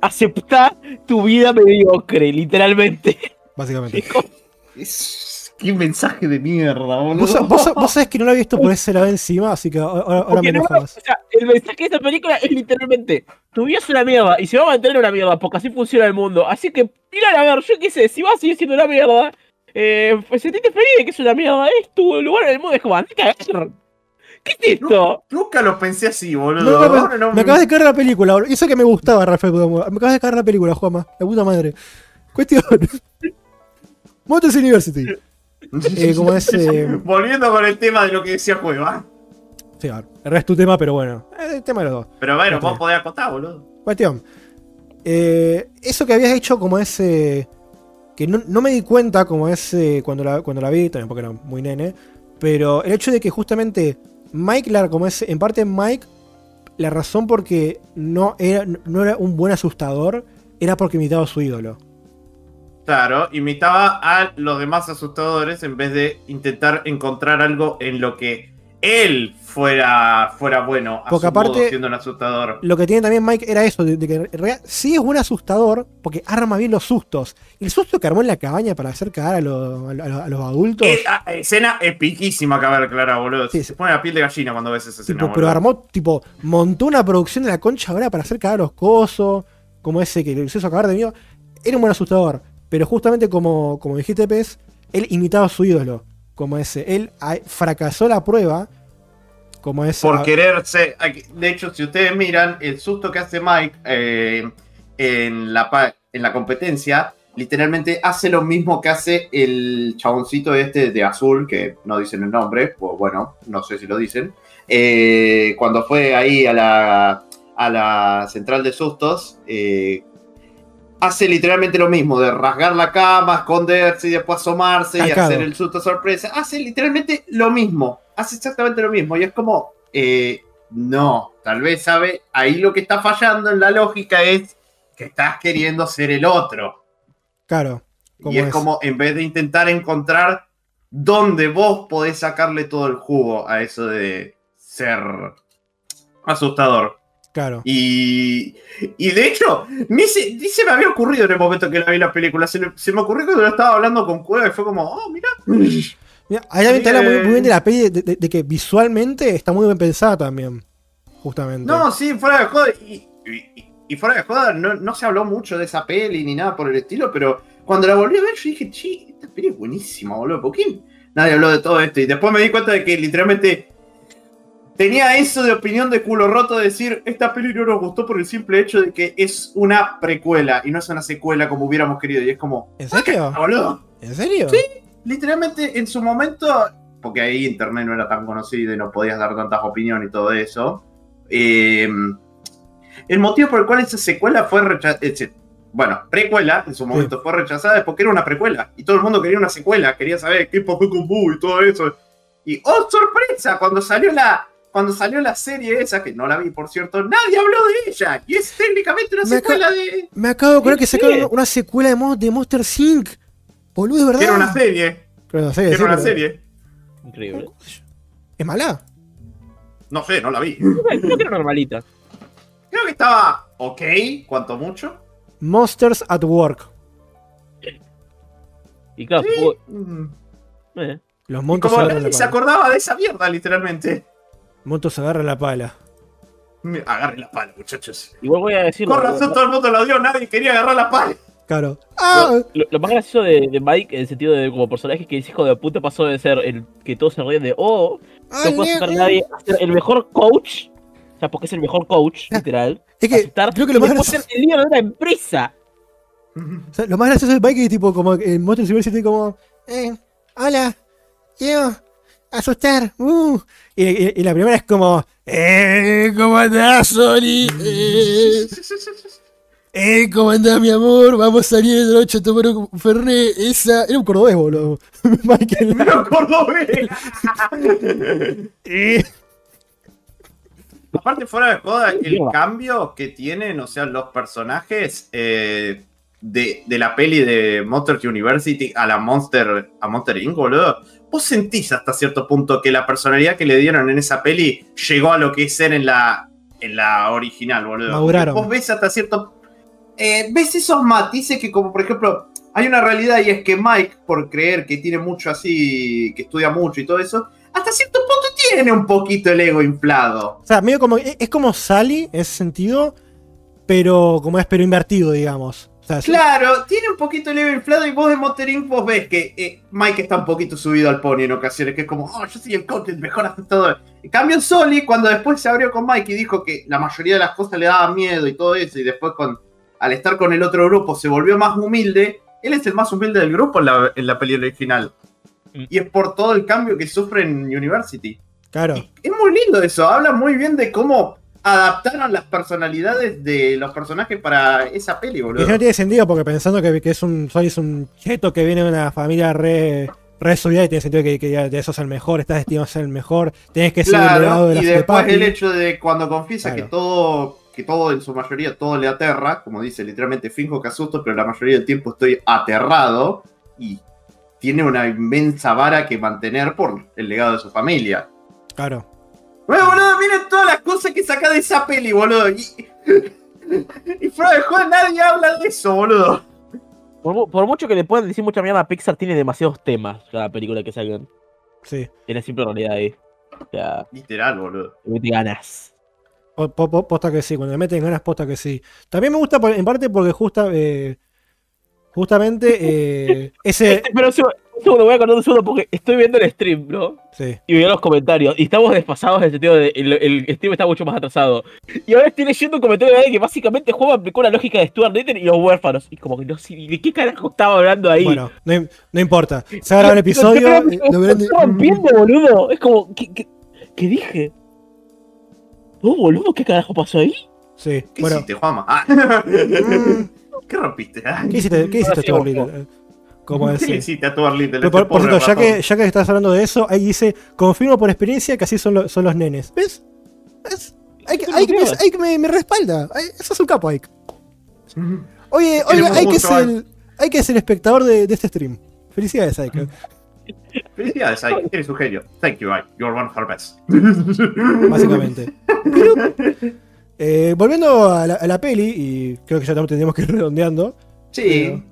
Speaker 3: Acepta tu vida mediocre, literalmente.
Speaker 1: Básicamente.
Speaker 2: Es- Qué mensaje de mierda, boludo.
Speaker 1: Vos, vos- vos sabés que no lo he visto por ese lado encima, así que ahora, ahora me
Speaker 3: no,
Speaker 1: enojas.
Speaker 3: o sea, el mensaje de esta película es literalmente, tu vida es una mierda y se va a mantener una mierda porque así funciona el mundo. Así que, mira a ver, yo qué sé, si vas a seguir siendo una mierda, eh, pues sentite feliz de que es una mierda, es tu lugar en el mundo, es como, andate a cagar. ¿Qué es esto?
Speaker 2: Nunca lo pensé así, boludo.
Speaker 1: no, no,
Speaker 2: Ahora no-
Speaker 1: me acabas de caer la película, boludo. Eso que me gustaba, Rafael. Me acabas de caer la película, Juanma. La puta madre. Cuestión. Motors University. Eh, es. eh,
Speaker 2: Volviendo con el tema de lo que decía Cueva.
Speaker 1: sí, a ver, el resto es tu tema, pero bueno. Es el tema de los dos.
Speaker 2: Pero bueno,
Speaker 1: Ok.
Speaker 2: vos podés acotar, boludo.
Speaker 1: Cuestión. Eh, eso que habías hecho como ese. Que no, no me di cuenta como ese cuando la, cuando la vi, también porque era muy nene. Pero el hecho de que justamente Mike, la, como es, en parte Mike, la razón porque no era, no era un buen asustador era porque imitaba a su ídolo.
Speaker 2: Claro, imitaba a los demás asustadores en vez de intentar encontrar algo en lo que él fuera, fuera bueno. A
Speaker 1: Porque
Speaker 2: su
Speaker 1: aparte-
Speaker 2: modo, siendo un asustador.
Speaker 1: Lo que tiene también Mike era eso, de, de que en realidad sí es buen asustador porque arma bien los sustos. El susto que armó en la cabaña para hacer cagar a, los- a los- a los adultos.
Speaker 2: Eh, ah, escena epiquísima que ver, Clara, boludo.
Speaker 1: Sí,
Speaker 2: Se pone la piel de gallina cuando ves esa escena.
Speaker 1: Tipo, pero armó, tipo, montó una producción de la concha ahora para hacer cagar a los cosos, como ese que le hizo acabar de miedo. Era un buen asustador, pero justamente como, como dijiste, Pez, él imitaba a su ídolo, como ese. Él ah, fracasó la prueba, como ese.
Speaker 2: Por quererse. De hecho, si ustedes miran, el susto que hace Mike eh, en, la, en la competencia, literalmente hace lo mismo que hace el chaboncito este de azul, que no dicen el nombre, pues bueno, no sé si lo dicen. eh, cuando fue ahí a la, a la central de sustos, eh, hace literalmente lo mismo, de rasgar la cama, esconderse y después asomarse y hacer el susto sorpresa. Hace literalmente lo mismo, hace exactamente lo mismo. Y es como, eh, no, tal vez sabe, ahí lo que está fallando en la lógica es que estás queriendo ser el otro.
Speaker 1: Claro.
Speaker 2: Y es,
Speaker 1: es.
Speaker 2: como, en vez de intentar encontrar dónde vos podés sacarle todo el jugo a eso de ser asustador.
Speaker 1: Claro.
Speaker 2: Y, y de hecho, ni se, ni se me había ocurrido en el momento que la vi la película. Se, me ocurrió cuando lo estaba hablando con Cueva y fue como, oh, mira.
Speaker 1: Mira, ahí también te habla muy, muy bien de la peli, de, de- de que visualmente está muy bien pensada también. Justamente.
Speaker 2: No, sí, fuera de joda. Y, y- y fuera de joda, no, no se habló mucho de esa peli ni nada por el estilo, pero cuando la volví a ver, yo dije, che, esta peli es buenísima, boludo. ¿Por qué nadie habló de todo esto? Y después me di cuenta de que literalmente tenía eso de opinión de culo roto de decir, esta peli no nos gustó por el simple hecho de que es una precuela y no es una secuela como hubiéramos querido. Y es como,
Speaker 1: ¿En serio?
Speaker 2: boludo.
Speaker 1: ¿En serio?
Speaker 2: literalmente en su momento, porque ahí internet no era tan conocido y no podías dar tantas opiniones y todo eso, eh, el motivo por el cual esa secuela fue rechazada, bueno, precuela en su momento fue rechazada es porque era una precuela y todo el mundo quería una secuela, quería saber qué pasó con Boo y todo eso. Y ¡oh, sorpresa! Cuando salió la... Cuando salió la serie esa, que no la vi por cierto, nadie habló de ella. Y es técnicamente una
Speaker 1: Me
Speaker 2: secuela de...
Speaker 1: Me acabo de acordar que sacaron una secuela de, Mo- de Monster Inc. Boludo, es verdad.
Speaker 2: Era una serie.
Speaker 1: Pero una serie,
Speaker 2: Que
Speaker 1: sí,
Speaker 2: era una
Speaker 1: pero-
Speaker 2: serie.
Speaker 3: Increíble.
Speaker 1: ¿Es mala?
Speaker 2: No sé, no la vi.
Speaker 3: Creo que era normalita.
Speaker 2: Creo que estaba ok, cuanto mucho.
Speaker 1: Monsters at Work.
Speaker 3: Y claro, supongo-
Speaker 2: Mm.
Speaker 3: eh,
Speaker 1: Los
Speaker 2: Y
Speaker 1: montos
Speaker 2: como nadie se acordaba de esa mierda, literalmente.
Speaker 1: Montos agarran la pala.
Speaker 2: Agarre la pala, muchachos.
Speaker 3: igual voy a decir.
Speaker 2: Con razón todo el mundo lo dio, nadie quería agarrar la pala.
Speaker 1: Claro. ¡Ah!
Speaker 3: Lo, lo más gracioso de, de Mike, en el sentido de como personaje que es hijo de puta, pasó de ser el que todos se ríen de, oh,
Speaker 1: ¡Ah,
Speaker 3: no puede aceptar a nadie, a ser el mejor coach. O sea, porque es el mejor coach, literal.
Speaker 1: Es que
Speaker 3: aceptar,
Speaker 1: creo que lo más gracioso,
Speaker 3: ser el líder de una empresa.
Speaker 1: o sea, lo más gracioso del Mike es tipo como en Monsters University como eh, hola, quiero asustar. Uh. Y, y- y la primera es como eh, ¿cómo andás, Sony? Eh, eh, ¿cómo andás, mi amor? Vamos a salir de noche a tomar un fernet. Esa... Era un cordobés, boludo. Michael.
Speaker 2: Me lo acordó, eh. Aparte, fuera de joda, el cambio que tienen, o sea, los personajes, eh, de, de la peli de Monster University a la Monster, a Monster Inc., boludo, vos sentís hasta cierto punto que la personalidad que le dieron en esa peli llegó a lo que es ser en la, en la original, boludo.
Speaker 1: Maduraron.
Speaker 2: Vos ves hasta cierto... eh, ves esos matices que como por ejemplo, hay una realidad y es que Mike, por creer que tiene mucho así, que estudia mucho y todo eso, hasta cierto punto tiene un poquito el ego inflado.
Speaker 1: O sea, medio como. Es es como Sally en ese sentido, pero como es pero invertido, digamos. O sea, es-
Speaker 2: Claro, tiene un poquito el ego inflado y vos de Monster Inc. vos ves que eh, Mike está un poquito subido al pony en ocasiones, que es como, oh, yo soy el coach, el mejor aceptador. En cambio, Soli, cuando después se abrió con Mike y dijo que la mayoría de las cosas le daban miedo y todo eso, y después con, al estar con el otro grupo se volvió más humilde, él es el más humilde del grupo en la, en la peli original.
Speaker 3: Mm.
Speaker 2: Y es por todo el cambio que sufre en University.
Speaker 1: claro.
Speaker 2: Es muy lindo eso, habla muy bien de cómo adaptaron las personalidades de los personajes para esa peli,
Speaker 1: Y
Speaker 2: boludo.
Speaker 1: eso no tiene sentido porque pensando que, que es un. Sally es un cheto que viene de una familia re. Re subida y tiene sentido que, que ya, ya sos el mejor, estás destinado a ser el mejor, tenés que ser el legado
Speaker 2: Claro,
Speaker 1: de la
Speaker 2: y
Speaker 1: de
Speaker 2: después el hecho de cuando confiesa
Speaker 1: Claro.
Speaker 2: que todo, que todo en su mayoría, todo le aterra, como dice literalmente, finjo que asusto, pero la mayoría del tiempo estoy aterrado y tiene una inmensa vara que mantener por el legado de su familia.
Speaker 1: Claro.
Speaker 2: Bueno, boludo, miren todas las cosas que saca de esa peli, boludo. Y, y fuera de juego nadie habla de eso, boludo.
Speaker 3: Por, mu- por mucho que le puedan decir mucha mierda a Pixar, tiene demasiados temas cada película que salgan.
Speaker 1: Sí.
Speaker 3: Tiene siempre realidad ahí. O sea,
Speaker 2: Literal, boludo.
Speaker 3: le mete ganas.
Speaker 1: Po- po- po- Posta que sí, cuando le meten ganas, posta que sí. También me gusta por- en parte porque justa, eh, justamente eh, ese.
Speaker 3: Pero un segundo, voy a acordar un segundo porque estoy viendo el stream, ¿no?
Speaker 1: Sí.
Speaker 3: Y veo los comentarios. Y estamos desfasados en el sentido de el, el stream está mucho más atrasado. Y ahora estoy leyendo un comentario de alguien que básicamente juega aplicó la lógica de Stuart Little y los huérfanos. Y como que no sé ni de qué carajo estaba hablando ahí.
Speaker 1: Bueno, no, no importa. Se va a grabar el episodio. eh, lo verán de-
Speaker 3: Estaba viendo, boludo. Es como, ¿qué, qué, qué dije? No, boludo, ¿qué carajo pasó ahí?
Speaker 1: Sí.
Speaker 2: ¿Qué
Speaker 1: Bueno,
Speaker 2: hiciste, Juanma? Ah.
Speaker 1: mm,
Speaker 2: ¿Qué rompiste? ah?
Speaker 1: ¿qué hiciste, qué hiciste
Speaker 3: sí,
Speaker 1: Stuart Little? Como
Speaker 2: ¿Qué le
Speaker 1: decir.
Speaker 2: hiciste a tu Arlita?
Speaker 1: Pero por, por cierto, ya que, ya que estás hablando de eso, ahí dice, confirmo por experiencia que así son, lo- son los nenes. ¿Ves? ¿Ves? Hay que, hay que, me, hay que me, me respalda. Eso es un capo, Ike. Oye, oye,
Speaker 2: Tenemos
Speaker 1: hay que
Speaker 2: mucho,
Speaker 1: ser el, hay que ser espectador de, de este stream. Felicidades, Ike.
Speaker 2: Felicidades, Ike. Eres un genio. Thank you, Ike. You're one of our best.
Speaker 1: Básicamente. Pero, eh, volviendo a la, a la peli, y creo que ya tendríamos que ir redondeando.
Speaker 2: Sí.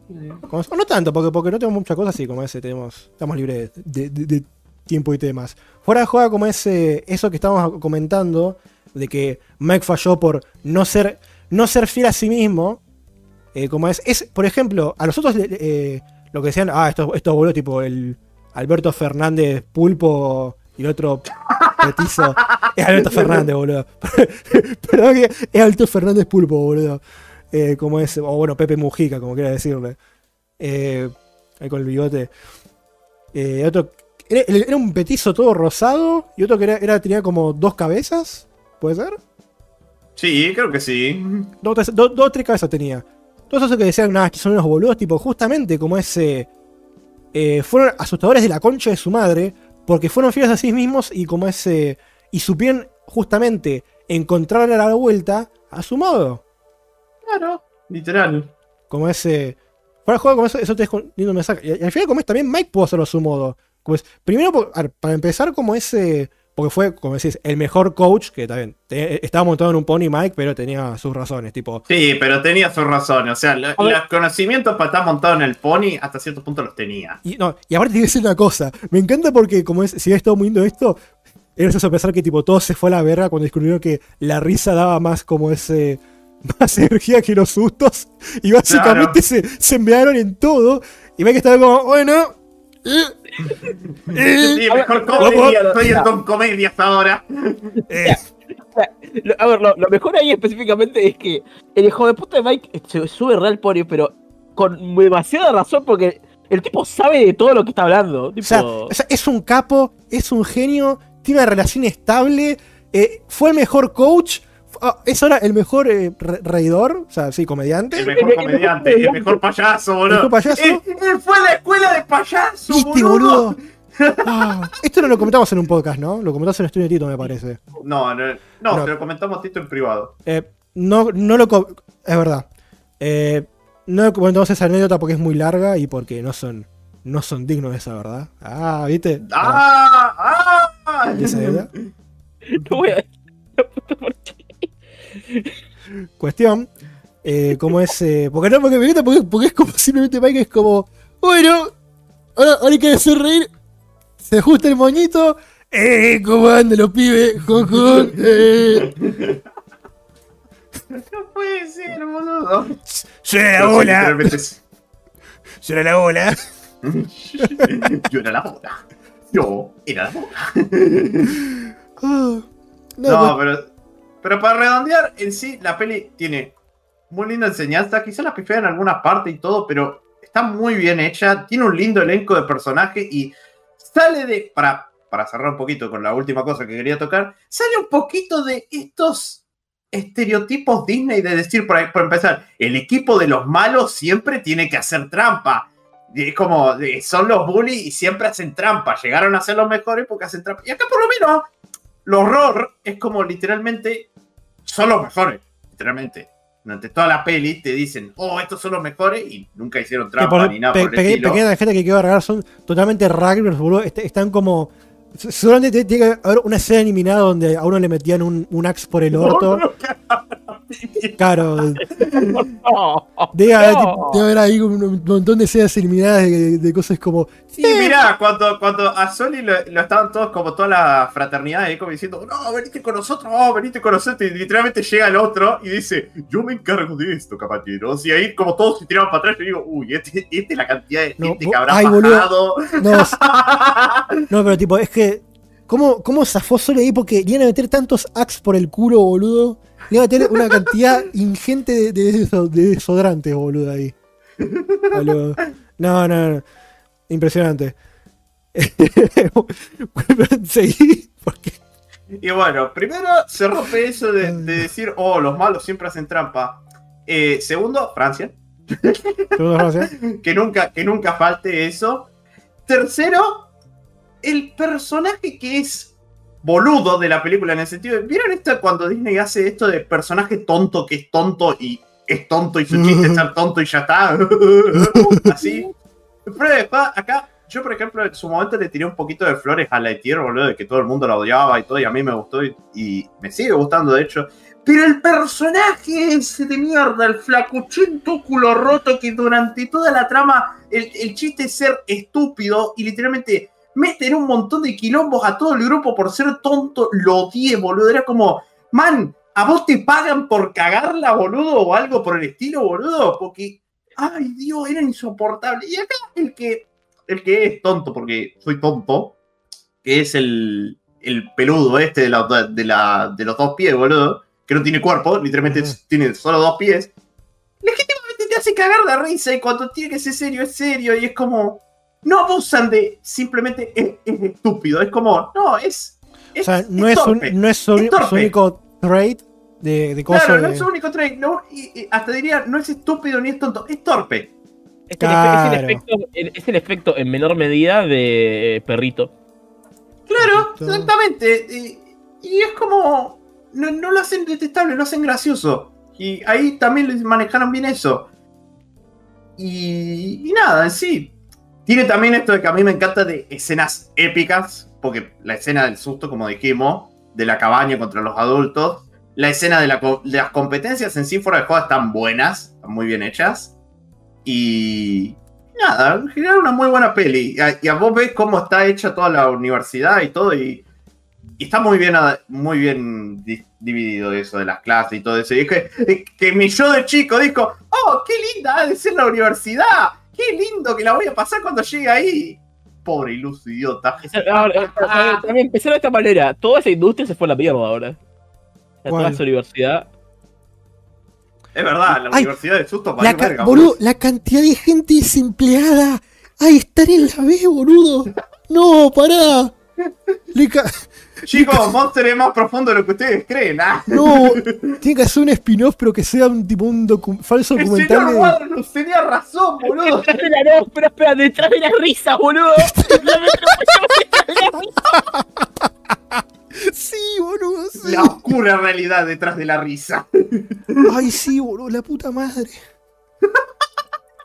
Speaker 1: Como- o no tanto, porque, porque no tenemos muchas cosas así como ese, tenemos, estamos libres de, de- de tiempo y temas. Fuera de juega como ese, eso que estábamos comentando, de que Mike falló por no ser, no ser fiel a sí mismo, eh, como es, es, por ejemplo, a nosotros eh, lo que decían, ah, esto, esto boludo, tipo el Alberto Fernández Pulpo y el otro petizo, es Alberto Fernández, boludo. Perdón que es Alberto Fernández Pulpo, boludo. Eh, como es, o bueno, Pepe Mujica, como quiera decirle. Eh, ahí con el bigote. Eh, otro, era, era un petizo todo rosado y otro que era, era- tenía como dos cabezas, ¿puede ser?
Speaker 2: Sí, creo que sí.
Speaker 1: Dos, tres- dos- dos o tres cabezas tenía. Todos esos que decían, nada, que son unos boludos, tipo, justamente como ese. fueron asustadores de la concha de su madre, porque fueron fieles a sí mismos y como ese. Y supieron justamente encontrar la vuelta a su modo.
Speaker 2: Claro. Literal.
Speaker 1: Como ese. Fuera juego, como eso, eso te es lindo mensaje. Y, al final, como es, también Mike pudo hacerlo a su modo. Como es, primero, por- a para empezar, como ese. Porque fue, como decís, el mejor coach, que también te- estaba montado en un pony Mike, pero tenía sus razones. Tipo,
Speaker 2: Sí, pero tenía su razón. O sea, lo-
Speaker 3: A
Speaker 2: los conocimientos para estar montado en el pony hasta cierto punto los tenía.
Speaker 1: Y, no, y aparte tiene que decir una cosa. Me encanta porque, como es, si había estado muy lindo esto, era gracioso pensar que tipo todo se fue a la verga cuando descubrieron que la risa daba más como ese. más energía que los sustos. Y básicamente se, se enviaron en todo. Y ve que estaba como, bueno.
Speaker 2: Sí, mejor comedia. Estoy en Don Comedias ahora.
Speaker 1: eh.
Speaker 3: Lo- A ver, lo, lo mejor ahí específicamente es que el hijo de puta de Mike se sube real pony, pero con demasiada razón porque el tipo sabe de todo lo que está hablando.
Speaker 1: O
Speaker 3: Tipo,
Speaker 1: sea, o sea, es un capo, es un genio, tiene una relación estable, eh, fue el mejor coach, ah, es ahora el mejor eh, re- reidor, o sea, sí, comediante.
Speaker 2: El mejor comediante, el mejor payaso, boludo.
Speaker 1: ¿El mejor payaso?
Speaker 2: Él, él fue a la escuela de payaso,
Speaker 1: ¿Viste,
Speaker 2: boludo.
Speaker 1: boludo? Ah, esto no lo comentamos en un podcast, ¿no? Lo comentamos en Estudio Tito, me parece.
Speaker 2: No, no, no,
Speaker 1: No.
Speaker 2: te lo comentamos Tito en privado.
Speaker 1: Eh, no, no lo. Es verdad. Eh, No contamos esa anécdota porque es muy larga y porque no son, no son dignos de esa, ¿verdad? Ah, ¿viste?
Speaker 2: ¡Ah! ¡Ah!
Speaker 1: ¿Y esa anécdota?
Speaker 3: No voy a. ¿Por qué?
Speaker 1: Cuestión, eh, ¿cómo es? eh, porque no, porque, porque, porque- porque es como simplemente Mike es como, bueno, ahora, ahora hay que hacer reír, se ajusta el moñito, eh, ¿cómo andan los pibes? Eh.
Speaker 2: No puede ser, boludo.
Speaker 1: Suena la
Speaker 2: Pero sí,
Speaker 1: bola,
Speaker 2: es-
Speaker 1: suena la bola.
Speaker 2: Yo era la bola. Yo era la bola.
Speaker 1: No,
Speaker 2: No, pero, pero para redondear, en sí, la peli tiene muy linda enseñanza. Quizás la pifea en alguna parte y todo, pero está muy bien hecha. Tiene un lindo elenco de personajes y sale de. Para, para cerrar un poquito con la última cosa que quería tocar, sale un poquito de estos estereotipos Disney de decir, por, por empezar, el equipo de los malos siempre tiene que hacer trampa. Es como, son los bullies y siempre hacen trampa. Llegaron a ser los mejores porque hacen trampa. Y acá por lo menos lo horror es como literalmente son los mejores, literalmente. Durante toda la peli te dicen, oh, estos son los mejores y nunca hicieron trampa
Speaker 1: por-
Speaker 2: ni nada
Speaker 1: pe-
Speaker 2: por el
Speaker 1: pe-
Speaker 2: estilo.
Speaker 1: pequeña gente que quiero agarrar son totalmente rugbyers, boludo. est- Están como. Seguramente tiene que haber una escena eliminada donde a uno le metían un, un axe por el orto. Claro,
Speaker 3: No.
Speaker 1: debe haber,
Speaker 3: No.
Speaker 1: debe haber ahí un, montón de escenas eliminadas de, de cosas como.
Speaker 2: Sí, mirá, cuando, cuando a Soli lo, lo estaban todos como toda la fraternidad ahí como diciendo, no, venite con nosotros, oh, venite con nosotros, y literalmente llega el otro y dice, yo me encargo de esto, caballeros, y ahí como todos se tiraban para atrás, yo digo, uy, este, este es la cantidad de
Speaker 1: No,
Speaker 2: gente que habrá
Speaker 1: ay, boludo.
Speaker 2: bajado.
Speaker 1: No, pero tipo, es que. ¿Cómo, cómo zafó Sole ahí? Porque iban a meter tantos axe por el culo, boludo. Le iban a meter una cantidad ingente de, de, deso- de desodorantes, boludo, ahí. Boludo. No, no, no. Impresionante. Seguí, porque.
Speaker 2: Y bueno, primero se rompe eso de, de decir, oh, los malos siempre hacen trampa. Eh, segundo, Francia.
Speaker 1: Segundo frase.
Speaker 2: que nunca, que nunca falte eso. Tercero, el personaje que es boludo de la película en el sentido de, ¿vieron esto cuando Disney hace esto de personaje tonto que es tonto y es tonto y su chiste es ser tonto y ya está? Así. Pero acá, yo por ejemplo, en su momento le tiré un poquito de flores a Lightyear, boludo, de que todo el mundo la odiaba y todo, y a mí me gustó y, y me sigue gustando, de hecho. Pero el personaje ese de mierda, el flacuchento culo roto que durante toda la trama el, el chiste es ser estúpido y literalmente meten un montón de quilombos a todo el grupo por ser tonto, lo odié, boludo. Era como, man, ¿a vos te pagan por cagarla, boludo? O algo por el estilo, boludo. Porque, ay Dios, era insoportable. Y acá el que, el que es tonto, porque soy tonto, que es el, el peludo este de, la- de, la- de los dos pies, boludo, que no tiene cuerpo, literalmente tiene solo dos pies. Legítimamente te hace cagar de risa y cuando tiene que ser serio es serio y es como no abusan de simplemente es, es estúpido, es como no, es,
Speaker 1: O sea, no
Speaker 2: es
Speaker 1: es, un- no es su,
Speaker 2: Es torpe.
Speaker 1: su único trait de, de cosas.
Speaker 2: Claro, no es su único trait, no, y, y hasta diría, no es estúpido ni es tonto, es torpe.
Speaker 3: Es el, efecto, es el efecto en menor medida de eh, perrito.
Speaker 2: Claro, exactamente. Y, y es como. No, no lo hacen detestable, lo hacen gracioso. Y ahí también les manejaron bien eso. Y, y nada, en sí. Tiene también esto de que a mí me encanta de escenas épicas. Porque la escena del susto, como dijimos, de la cabaña contra los adultos. La escena de, las competencias en sí fuera de juego están buenas, están muy bien hechas. Y, nada, en general una muy buena peli. Y a, y a vos ves cómo está hecha toda la universidad y todo, y, está muy bien, muy bien di- dividido eso de las clases y todo eso. Y es que, que mi yo de chico dijo, oh, qué linda ha de ser la universidad, qué lindo que la voy a pasar cuando llegue ahí. Pobre iluso idiota.
Speaker 3: Ahora, eh, también- empezar de esta manera. Toda esa industria se fue a la mierda ahora. O sea, toda esa universidad.
Speaker 2: Es verdad, la
Speaker 1: Ay,
Speaker 2: universidad de susto
Speaker 1: La,
Speaker 2: valió
Speaker 1: ca-
Speaker 2: verga,
Speaker 1: boludo, la cantidad de gente desempleada. Ay, estar en la B, boludo. No, pará. Le ca-
Speaker 2: Chicos, Monster es más profundo de lo que ustedes creen. ¿ah?
Speaker 1: No, tiene que hacer un spin-off, pero que sea un tipo un docu- falso
Speaker 2: El
Speaker 1: documental
Speaker 2: señor
Speaker 1: de.
Speaker 2: Warner tenía razón, boludo.
Speaker 3: Detrás de la no, espera, espera, detrás de la risa, boludo.
Speaker 1: Sí, boludo, sí.
Speaker 2: La oscura realidad detrás de la risa.
Speaker 1: Ay, sí, boludo, la puta madre.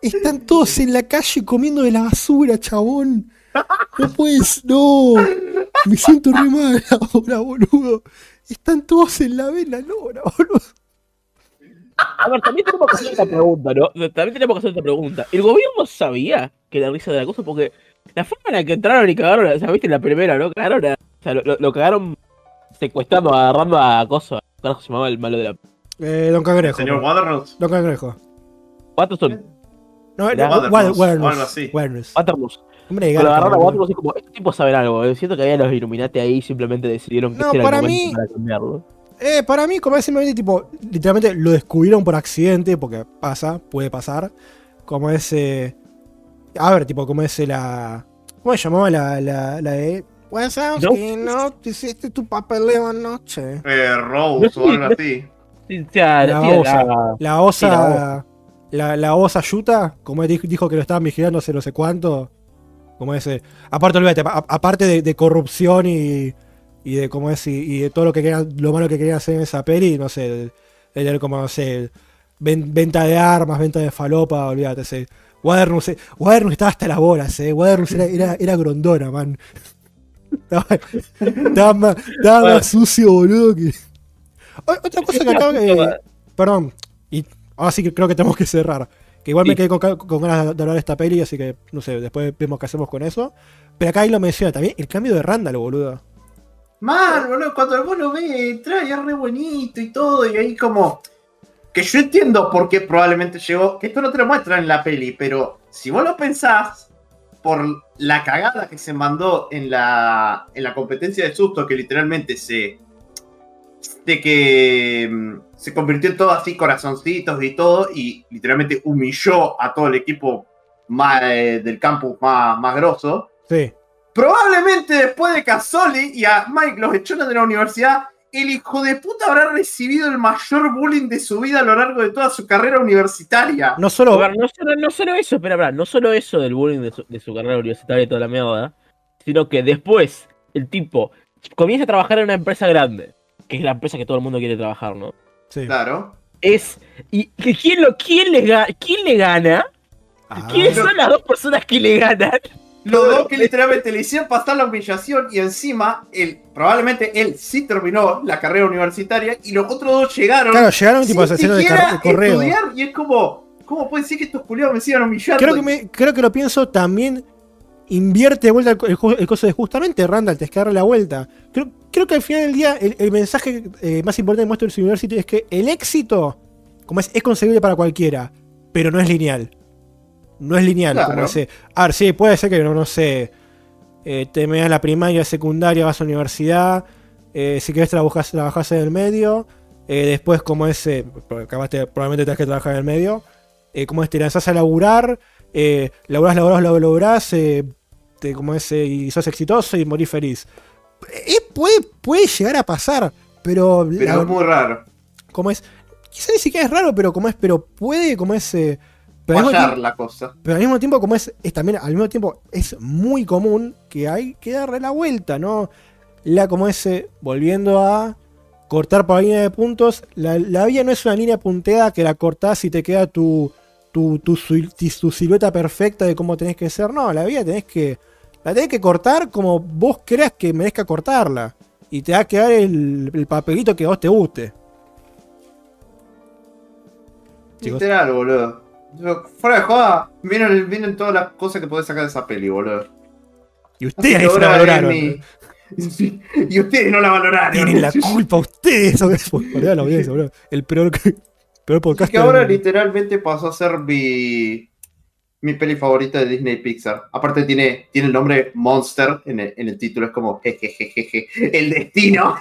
Speaker 1: Están todos en la calle comiendo de la basura, chabón. No puedes, no. Me siento re mal ahora, boludo. Están todos en la vela lora, boludo.
Speaker 3: A ver, también tenemos que hacer esta pregunta, ¿no? También tenemos que hacer esta pregunta. ¿El gobierno sabía que la risa de la cosa? Porque la forma en la que entraron y cagaron, o sea, viste en la primera, ¿no? Cagaron a- o sea, lo, lo- lo cagaron secuestrando, agarrando a Coso. ¿Cómo se llamaba el malo de la.
Speaker 1: Eh, Don Cangrejo.
Speaker 2: Señor Waterhouse.
Speaker 1: Don Cangrejo.
Speaker 3: Watson?
Speaker 1: No,
Speaker 3: Era
Speaker 1: no,
Speaker 2: Waterhouse,
Speaker 1: Wa- Waterhouse. Waterhouse. Hombre garca,
Speaker 3: agarraron a. Waterloo, así como, estos tipos saben algo. eh. Siento que había los Illuminati ahí y simplemente decidieron que
Speaker 1: No,
Speaker 3: este era
Speaker 1: para
Speaker 3: el momento
Speaker 1: mí-
Speaker 3: para cambiarlo.
Speaker 1: Eh, para mí, como es simplemente tipo, literalmente lo descubrieron por accidente, porque pasa, puede pasar. Como ese. A ver, tipo, como ese la. ¿Cómo se llamaba la, la, la de. Wazowski, no, te hiciste tu papeleo anoche.
Speaker 2: Eh, Rose
Speaker 3: No,
Speaker 2: o algo
Speaker 3: no-
Speaker 2: así.
Speaker 1: La
Speaker 3: sí,
Speaker 1: osa.
Speaker 3: la-
Speaker 1: La osa.
Speaker 3: La
Speaker 1: la, osa Yuta, como él dijo, dijo que lo estaban vigilando hace no sé cuánto. Como ese. Aparte, olvídate, a- aparte de, de corrupción y. Y de cómo es, y, y de todo lo que querían, lo malo que querían hacer en esa peli, no sé, de, tener como, no sé, ven- venta de armas, venta de falopa, olvídate, ese. Wadernus, eh, Wadernus estaba hasta las bolas, eh. Wadernus era, era, era grondona, man. Estaba, estaba más, estaba más sucio, boludo, que. Otra cosa que acabo que. Perdón, y ahora sí que creo que tenemos que cerrar. Que igual me quedé con, ganas de hablar de esta peli, así que no sé, después vemos qué hacemos con eso. Pero acá ahí lo menciona también, el cambio de Randall, boludo.
Speaker 2: Mal, boludo, cuando vos lo ves, trae re bonito y todo, y ahí como. Que yo entiendo por qué probablemente llegó. Que esto no te lo muestra en la peli, pero si vos lo pensás, por la cagada que se mandó en la, en la competencia de susto, que literalmente se. De que mm, se convirtió en todo así, corazoncitos y todo, y literalmente humilló a todo el equipo más, eh, del campus más, más grosso.
Speaker 1: Sí.
Speaker 2: Probablemente después de que a Soli y a Mike los echaron de la universidad, el hijo de puta habrá recibido el mayor bullying de su vida a lo largo de toda su carrera universitaria.
Speaker 1: No solo.
Speaker 3: ver, no solo, no solo eso, espera, espera, no solo eso del bullying de su, de su carrera universitaria y toda la mierda, sino que después el tipo comienza a trabajar en una empresa grande, que es la empresa que todo el mundo quiere trabajar, ¿no?
Speaker 1: Sí.
Speaker 2: Claro.
Speaker 3: Es. ¿Y quién, lo, quién, le, ga- quién le gana?
Speaker 1: Ah,
Speaker 3: ¿Quiénes son las dos personas que le ganan?
Speaker 2: Los dos que literalmente le hicieron pasar la humillación y encima él, probablemente él sí terminó la carrera universitaria y los otros dos llegaron
Speaker 1: Claro, llegaron tipo
Speaker 2: sin
Speaker 1: haciendo de, de correo.
Speaker 2: estudiar y es como, ¿cómo puede ser que estos culiados me sigan humillando?
Speaker 1: Creo que, me, creo que lo pienso también. Invierte de vuelta el, el, el coso de justamente Randall, te es que darle la vuelta. Creo, creo que al final del día el, el mensaje eh, más importante de Monsters University es que el éxito, como es, es conseguible para cualquiera, pero no es lineal. No es lineal,
Speaker 2: Claro.
Speaker 1: como ese. A ver, sí, puede ser que no, no sé. eh, te me das la primaria, secundaria, vas a la universidad. eh, si querés trabajas, trabajás en el medio. eh, después, como ese. Acabaste, probablemente tengas que trabajar en el medio. eh, como es, te lanzás a laburar. Eh, laburás, laburás, laburás, laburás. eh, te, como ese, y sos exitoso y morís feliz. Eh, puede, puede llegar a pasar, pero.
Speaker 2: Pero
Speaker 1: la-
Speaker 2: es muy raro.
Speaker 1: como es. Quizá ni siquiera es raro, pero como es. Pero puede, como es. eh, pero tiempo-
Speaker 2: la cosa.
Speaker 1: pero al mismo tiempo, como es, es también, al mismo tiempo, es muy común que hay que darle la vuelta, ¿no? La como ese, volviendo a cortar por la línea de puntos, la, la vía no es una línea punteada que la cortás y te queda tu, tu, tu silueta perfecta de cómo tenés que ser. No, la vía tenés que. La tenés que cortar como vos creas que merezca cortarla. Y te va a quedar el, el papelito que a vos te guste. Chicos.
Speaker 2: Literal, boludo. Yo, Fuera de joda, miren, miren todas las cosas que podés sacar de esa peli, boludo.
Speaker 1: Y ustedes
Speaker 2: Así
Speaker 1: la valoraron.
Speaker 2: es mi- Sí, Y ustedes no la valoraron.
Speaker 1: Tienen la culpa ustedes. Olvidá la audiencia, boludo. El peor, peor podcast.
Speaker 2: que ahora literalmente pasó a ser mi, mi peli favorita de Disney Pixar. Aparte tiene, tiene el nombre Monster en el, en el título, es como jejejeje, el destino.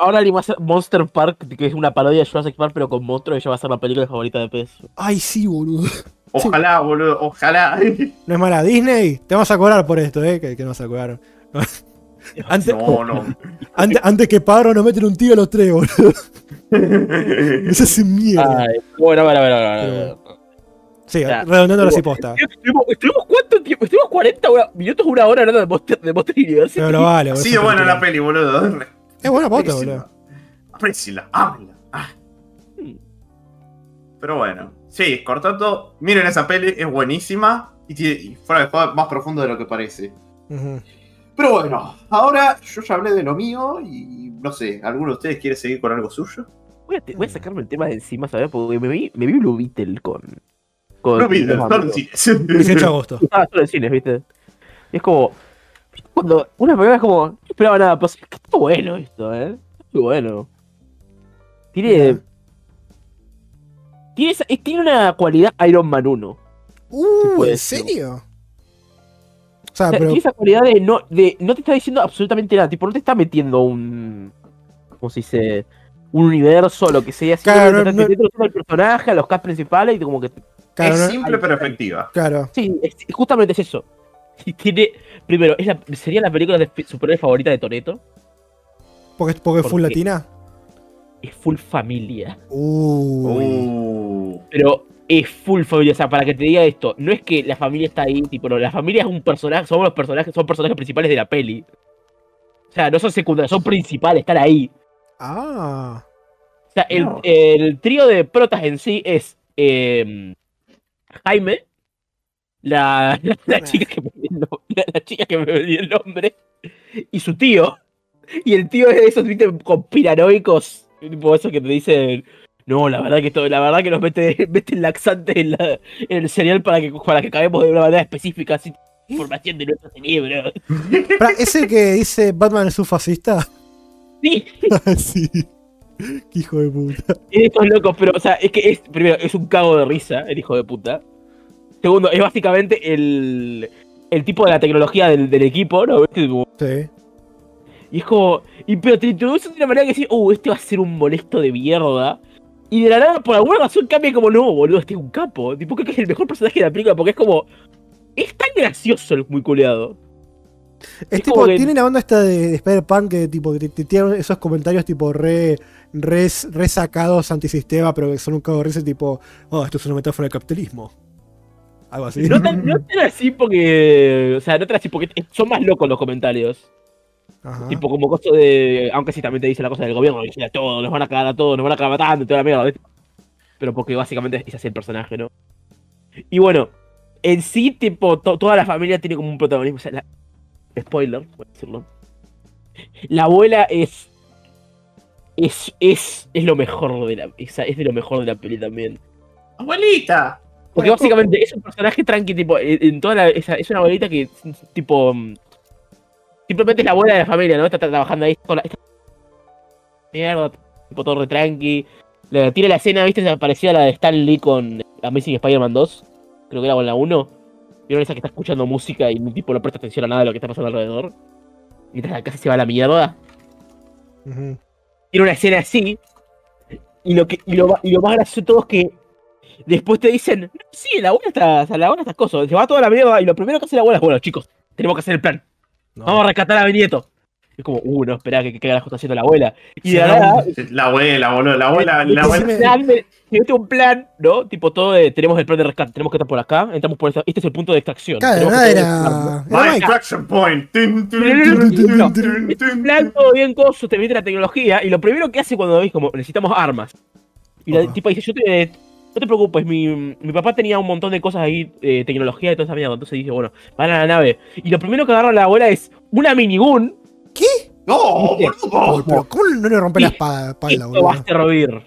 Speaker 3: Ahora alguien va a hacer Monster Park, que es una parodia de Jurassic Park, pero con monstruos, ya va a ser la película favorita de Pez.
Speaker 1: Ay, sí, boludo.
Speaker 2: Ojalá, boludo, ojalá.
Speaker 1: No es mala Disney. Te vamos a cobrar por esto, eh. Que, que nos a cobrar. Antes,
Speaker 2: No, no.
Speaker 1: antes, antes que Pablo nos meten un tiro a los tres, boludo. Eso es mierda.
Speaker 3: Ay, bueno, bueno, bueno, bueno.
Speaker 1: Sí,
Speaker 3: ya.
Speaker 1: redondeando la ciposta.
Speaker 3: Estuvimos, estuvimos cuánto tiempo? Estuvimos 40 hora- minutos, una hora hablando de Monster, de Monster University.
Speaker 1: Pero lo vale, boludo.
Speaker 2: Sí, bueno la peli, boludo.
Speaker 1: Es Es buena pota, boludo.
Speaker 2: Apréciela, ámela. Ah. Pero bueno, sí, cortando, miren esa peli, es buenísima y, tiene- y fuera de juego más profundo de lo que parece.
Speaker 1: Ujú.
Speaker 2: Pero bueno, ahora yo ya hablé de lo mío y no sé, ¿alguno de ustedes quiere seguir con algo suyo?
Speaker 3: Voy a, te- voy a sacarme el tema de encima, ¿sabes? Porque me vi, me vi Blue Beetle con. con
Speaker 2: No, mira,
Speaker 3: unos
Speaker 2: solo en cines.
Speaker 1: 18 de agosto.
Speaker 3: Estaba solo en cines, ¿viste? Y es como. Cuando una primera es como. No esperaba nada, pero es que está bueno esto, ¿eh? Está muy bueno. Tiene. Tiene, esa- eh, tiene una cualidad Iron Man 1.
Speaker 1: Uh, ¿en
Speaker 3: ser.
Speaker 1: serio? O sea,
Speaker 3: O sea,
Speaker 1: pero.
Speaker 3: tiene esa cualidad de no, de no te está diciendo absolutamente nada, tipo, no te está metiendo un. ¿Cómo se dice? Un universo lo que sea.
Speaker 1: Claro,
Speaker 3: Claro,
Speaker 1: no-
Speaker 3: te está
Speaker 1: no-
Speaker 3: metiendo al personaje, a los cast principales y como que.
Speaker 1: Claro,
Speaker 2: es
Speaker 1: no-
Speaker 2: simple pero efectiva.
Speaker 1: claro.
Speaker 3: Sí, es- justamente es eso. Y tiene. Primero, es la, sería la película de superhéroe favorita de Toreto.
Speaker 1: Porque, porque es full latina.
Speaker 3: Es full familia.
Speaker 1: Uy.
Speaker 2: Uh,
Speaker 3: Pero es full familia. O sea, para que te diga esto, no es que la familia está ahí, tipo, no, la familia es un personaje, somos los personajes, son personajes principales de la peli. O sea, no son secundarios, son principales, están ahí.
Speaker 1: Ah.
Speaker 3: O sea, el,
Speaker 2: No.
Speaker 3: el trío de protas en sí es eh, Jaime, la, la, la chica que me la, la chica que me dio el nombre, y su tío. Y el tío es de esos, viste, conspiranoicos, tipo esos que te dicen, no, la verdad que esto, la verdad que nos mete, mete el laxante en, la- en el cereal para que, para que caguemos de una manera específica, así información de nuestro cerebro.
Speaker 1: ¿Es el que dice Batman es un fascista?
Speaker 3: Sí,
Speaker 1: sí. Qué hijo de puta.
Speaker 3: Y estos locos, pero, o sea, es que es, primero, es un cago de risa, el hijo de puta. Segundo, es básicamente el, el tipo de la tecnología del, del equipo, ¿no? Como-
Speaker 1: Sí.
Speaker 3: Y es como, y, pero te introducen de una manera que decís, uh, este va a ser un molesto de mierda. Y de la nada, por alguna razón, cambia como, no, boludo, este es un capo. Tipo, creo que es el mejor personaje de la película porque es como, es tan gracioso el muy culeado.
Speaker 1: Es
Speaker 3: Es
Speaker 1: tipo,
Speaker 3: que-
Speaker 1: tiene la onda esta de, de Spider-Punk que tipo que tiran esos comentarios tipo re, re, re sacados antisistema, pero que son un cago de risa tipo, oh, esto es una metáfora del capitalismo. Algo así.
Speaker 3: No tan, no tan así porque, o sea, no tan así porque son más locos los comentarios.
Speaker 1: Ajá.
Speaker 3: Tipo, como costo de. Aunque sí también te dice la cosa del gobierno, dice a todos, nos van a cagar a todos, nos van a acabar matando y toda la mierda. ¿ves? Pero porque básicamente es así el personaje, ¿no? Y bueno, en sí, tipo, to- toda la familia tiene como un protagonismo. O sea, la- spoiler, voy a decirlo. La abuela es. Es, es, es lo mejor de la. Es, es de lo mejor de la peli también.
Speaker 2: Abuelita.
Speaker 3: Porque básicamente es un personaje tranqui, tipo, en toda la, es una abuelita que, tipo, simplemente es la abuela de la familia, ¿no? Está, está trabajando ahí con la, esta- mierda, tipo todo re tranqui. Le- tiene la escena, ¿viste? Se parecida a la de Stan Lee con Amazing Spider-Man 2, creo que era con la 1. Vieron esa que está escuchando música y un tipo no presta atención a nada de lo que está pasando alrededor. Mientras la casa se va a la mierda.
Speaker 1: Ujú.
Speaker 3: Tiene una escena así. Y lo, que, y lo, y lo más gracioso de todo es que después te dicen, "No, sí, la abuela está, la abuela está cosas, se va toda la mierda y lo primero que hace la abuela es, bueno, chicos, tenemos que hacer el plan.
Speaker 1: No.
Speaker 3: Vamos a rescatar a mi nieto. Es como, uh, no, espera que, que caiga la justa haciendo la abuela. Y
Speaker 1: Sí,
Speaker 3: de la
Speaker 1: no,
Speaker 3: nada,
Speaker 2: La abuela, boludo. La abuela, la abuela.
Speaker 3: Se mete un plan, ¿no? Tipo todo de, tenemos el plan de rescate, tenemos que estar por acá, entramos por esta, este es el punto de extracción.
Speaker 1: Claro,
Speaker 3: que
Speaker 1: era.
Speaker 2: My extraction point.
Speaker 3: Plan, todo bien coso, te mete la tecnología y lo primero que hace cuando ves como necesitamos armas. Y la tipa dice, yo te, no te preocupes, mi, mi papá tenía un montón de cosas ahí, eh, tecnología y toda esa mierda. Entonces dice, bueno, van a la nave. Y lo primero que agarra la abuela es una minigun.
Speaker 2: No,
Speaker 3: ¿Qué?
Speaker 1: Oh,
Speaker 2: boludo.
Speaker 1: pero ¿Cómo no le rompe la espalda,
Speaker 3: esto va a
Speaker 1: boludo?
Speaker 3: servir.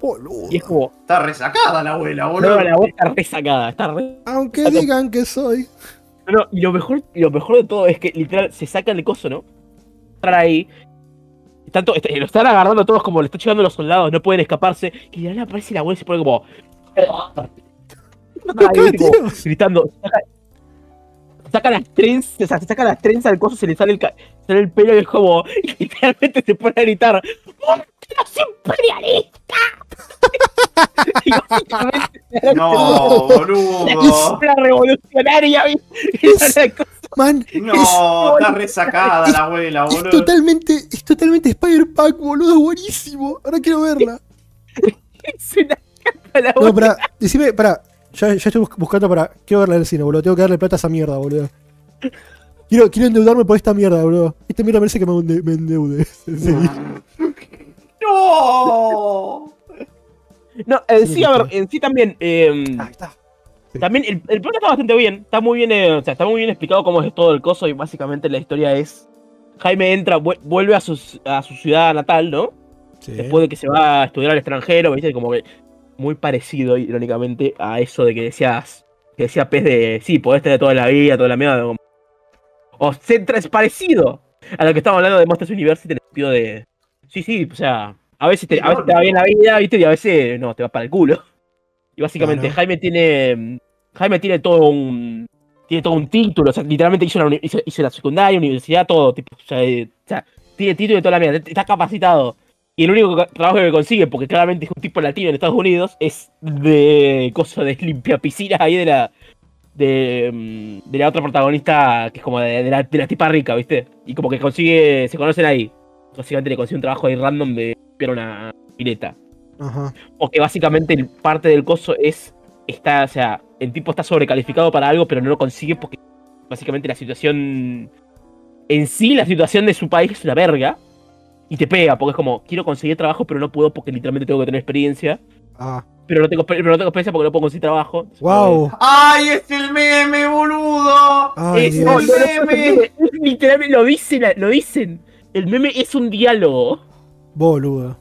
Speaker 1: Boludo.
Speaker 3: Y es como,
Speaker 2: Está resacada la abuela,
Speaker 3: no,
Speaker 2: boludo.
Speaker 3: la abuela está resacada, está re...
Speaker 1: Aunque
Speaker 3: Saca-
Speaker 1: digan que soy.
Speaker 3: No, no, y lo mejor, y lo mejor de todo es que literal se sacan el coso, ¿no? Están ahí. Tanto, este, lo están agarrando todos como le están llegando los soldados, no pueden escaparse. Y de la aparece la abuela y se pone como.
Speaker 1: Tío.
Speaker 3: gritando. Saca, saca las trenzas, o sea, se saca las trenzas del coso, se le sale el, ca- sale el pelo y es como. Y literalmente se pone a gritar. ¡Monstruos imperialistas! y básicamente
Speaker 2: No, boludo.
Speaker 3: la revolucionaria, ¿viste?
Speaker 1: Es-
Speaker 3: es
Speaker 1: es,
Speaker 2: No, está resacada la abuela,
Speaker 1: es
Speaker 2: boludo.
Speaker 1: totalmente, es totalmente Spider-Punk, boludo, es buenísimo. Ahora quiero verla.
Speaker 3: Es una capa la
Speaker 1: No, pará, decime, pará. Ya, ya estoy bus- buscando para. Quiero verla en el cine, boludo. Tengo que darle plata a esa mierda, boludo. Quiero, quiero endeudarme por esta mierda, boludo. Esta mierda merece que me, me endeude. En serio.
Speaker 2: ¡No!
Speaker 3: No, en
Speaker 1: Sí,
Speaker 3: sí, a ver, en sí también. eh,
Speaker 1: Ahí está.
Speaker 3: También el, el plot está bastante bien. Está muy bien, eh, o sea, está muy bien explicado cómo es todo el coso y básicamente la historia es. Jaime entra, vu- vuelve a su, a su ciudad natal, ¿no?
Speaker 1: Sí.
Speaker 3: Después de que se va a estudiar al extranjero, ¿viste? Como que muy parecido, irónicamente, a eso de que decías. Que decía Pez de. Sí, podés tener toda la vida, toda la mierda. como- O centra es parecido a lo que estamos hablando de Monsters University en el sentido de. Sí, sí, o sea. A veces te, a veces te va bien la vida, ¿viste? Y a veces no, te va para el culo. Y básicamente
Speaker 1: Claro.
Speaker 3: Jaime tiene. Jaime tiene todo un. Tiene todo un título, o sea, literalmente hizo la, uni- hizo, hizo la secundaria, universidad, todo, tipo, o sea, eh, o sea, tiene título de toda la mierda, está capacitado. Y el único trabajo que consigue, porque claramente es un tipo latino en Estados Unidos, es de cosa de limpia piscinas ahí de la. De, mm, de la otra protagonista, que es como de, de la, de la tipa rica, ¿viste? Y como que consigue. Se conocen ahí. Básicamente le consigue un trabajo ahí random de limpiar una pileta.
Speaker 1: Ajá.
Speaker 3: Porque básicamente parte del coso es. Está, o sea, el tipo está sobrecalificado para algo, pero no lo consigue porque básicamente la situación. En sí, la situación de su país es una verga. Y te pega, porque es como, quiero conseguir trabajo, pero no puedo porque literalmente tengo que tener experiencia.
Speaker 1: Ah.
Speaker 3: Pero no tengo, pero no tengo experiencia porque no puedo conseguir trabajo.
Speaker 1: Wow.
Speaker 2: ¡Ay, es el meme, boludo!
Speaker 1: Ay,
Speaker 3: Es-
Speaker 2: ¡Es
Speaker 1: Dios.
Speaker 2: el meme!
Speaker 3: literalmente lo dicen, lo dicen. El meme es un diálogo.
Speaker 1: Boludo.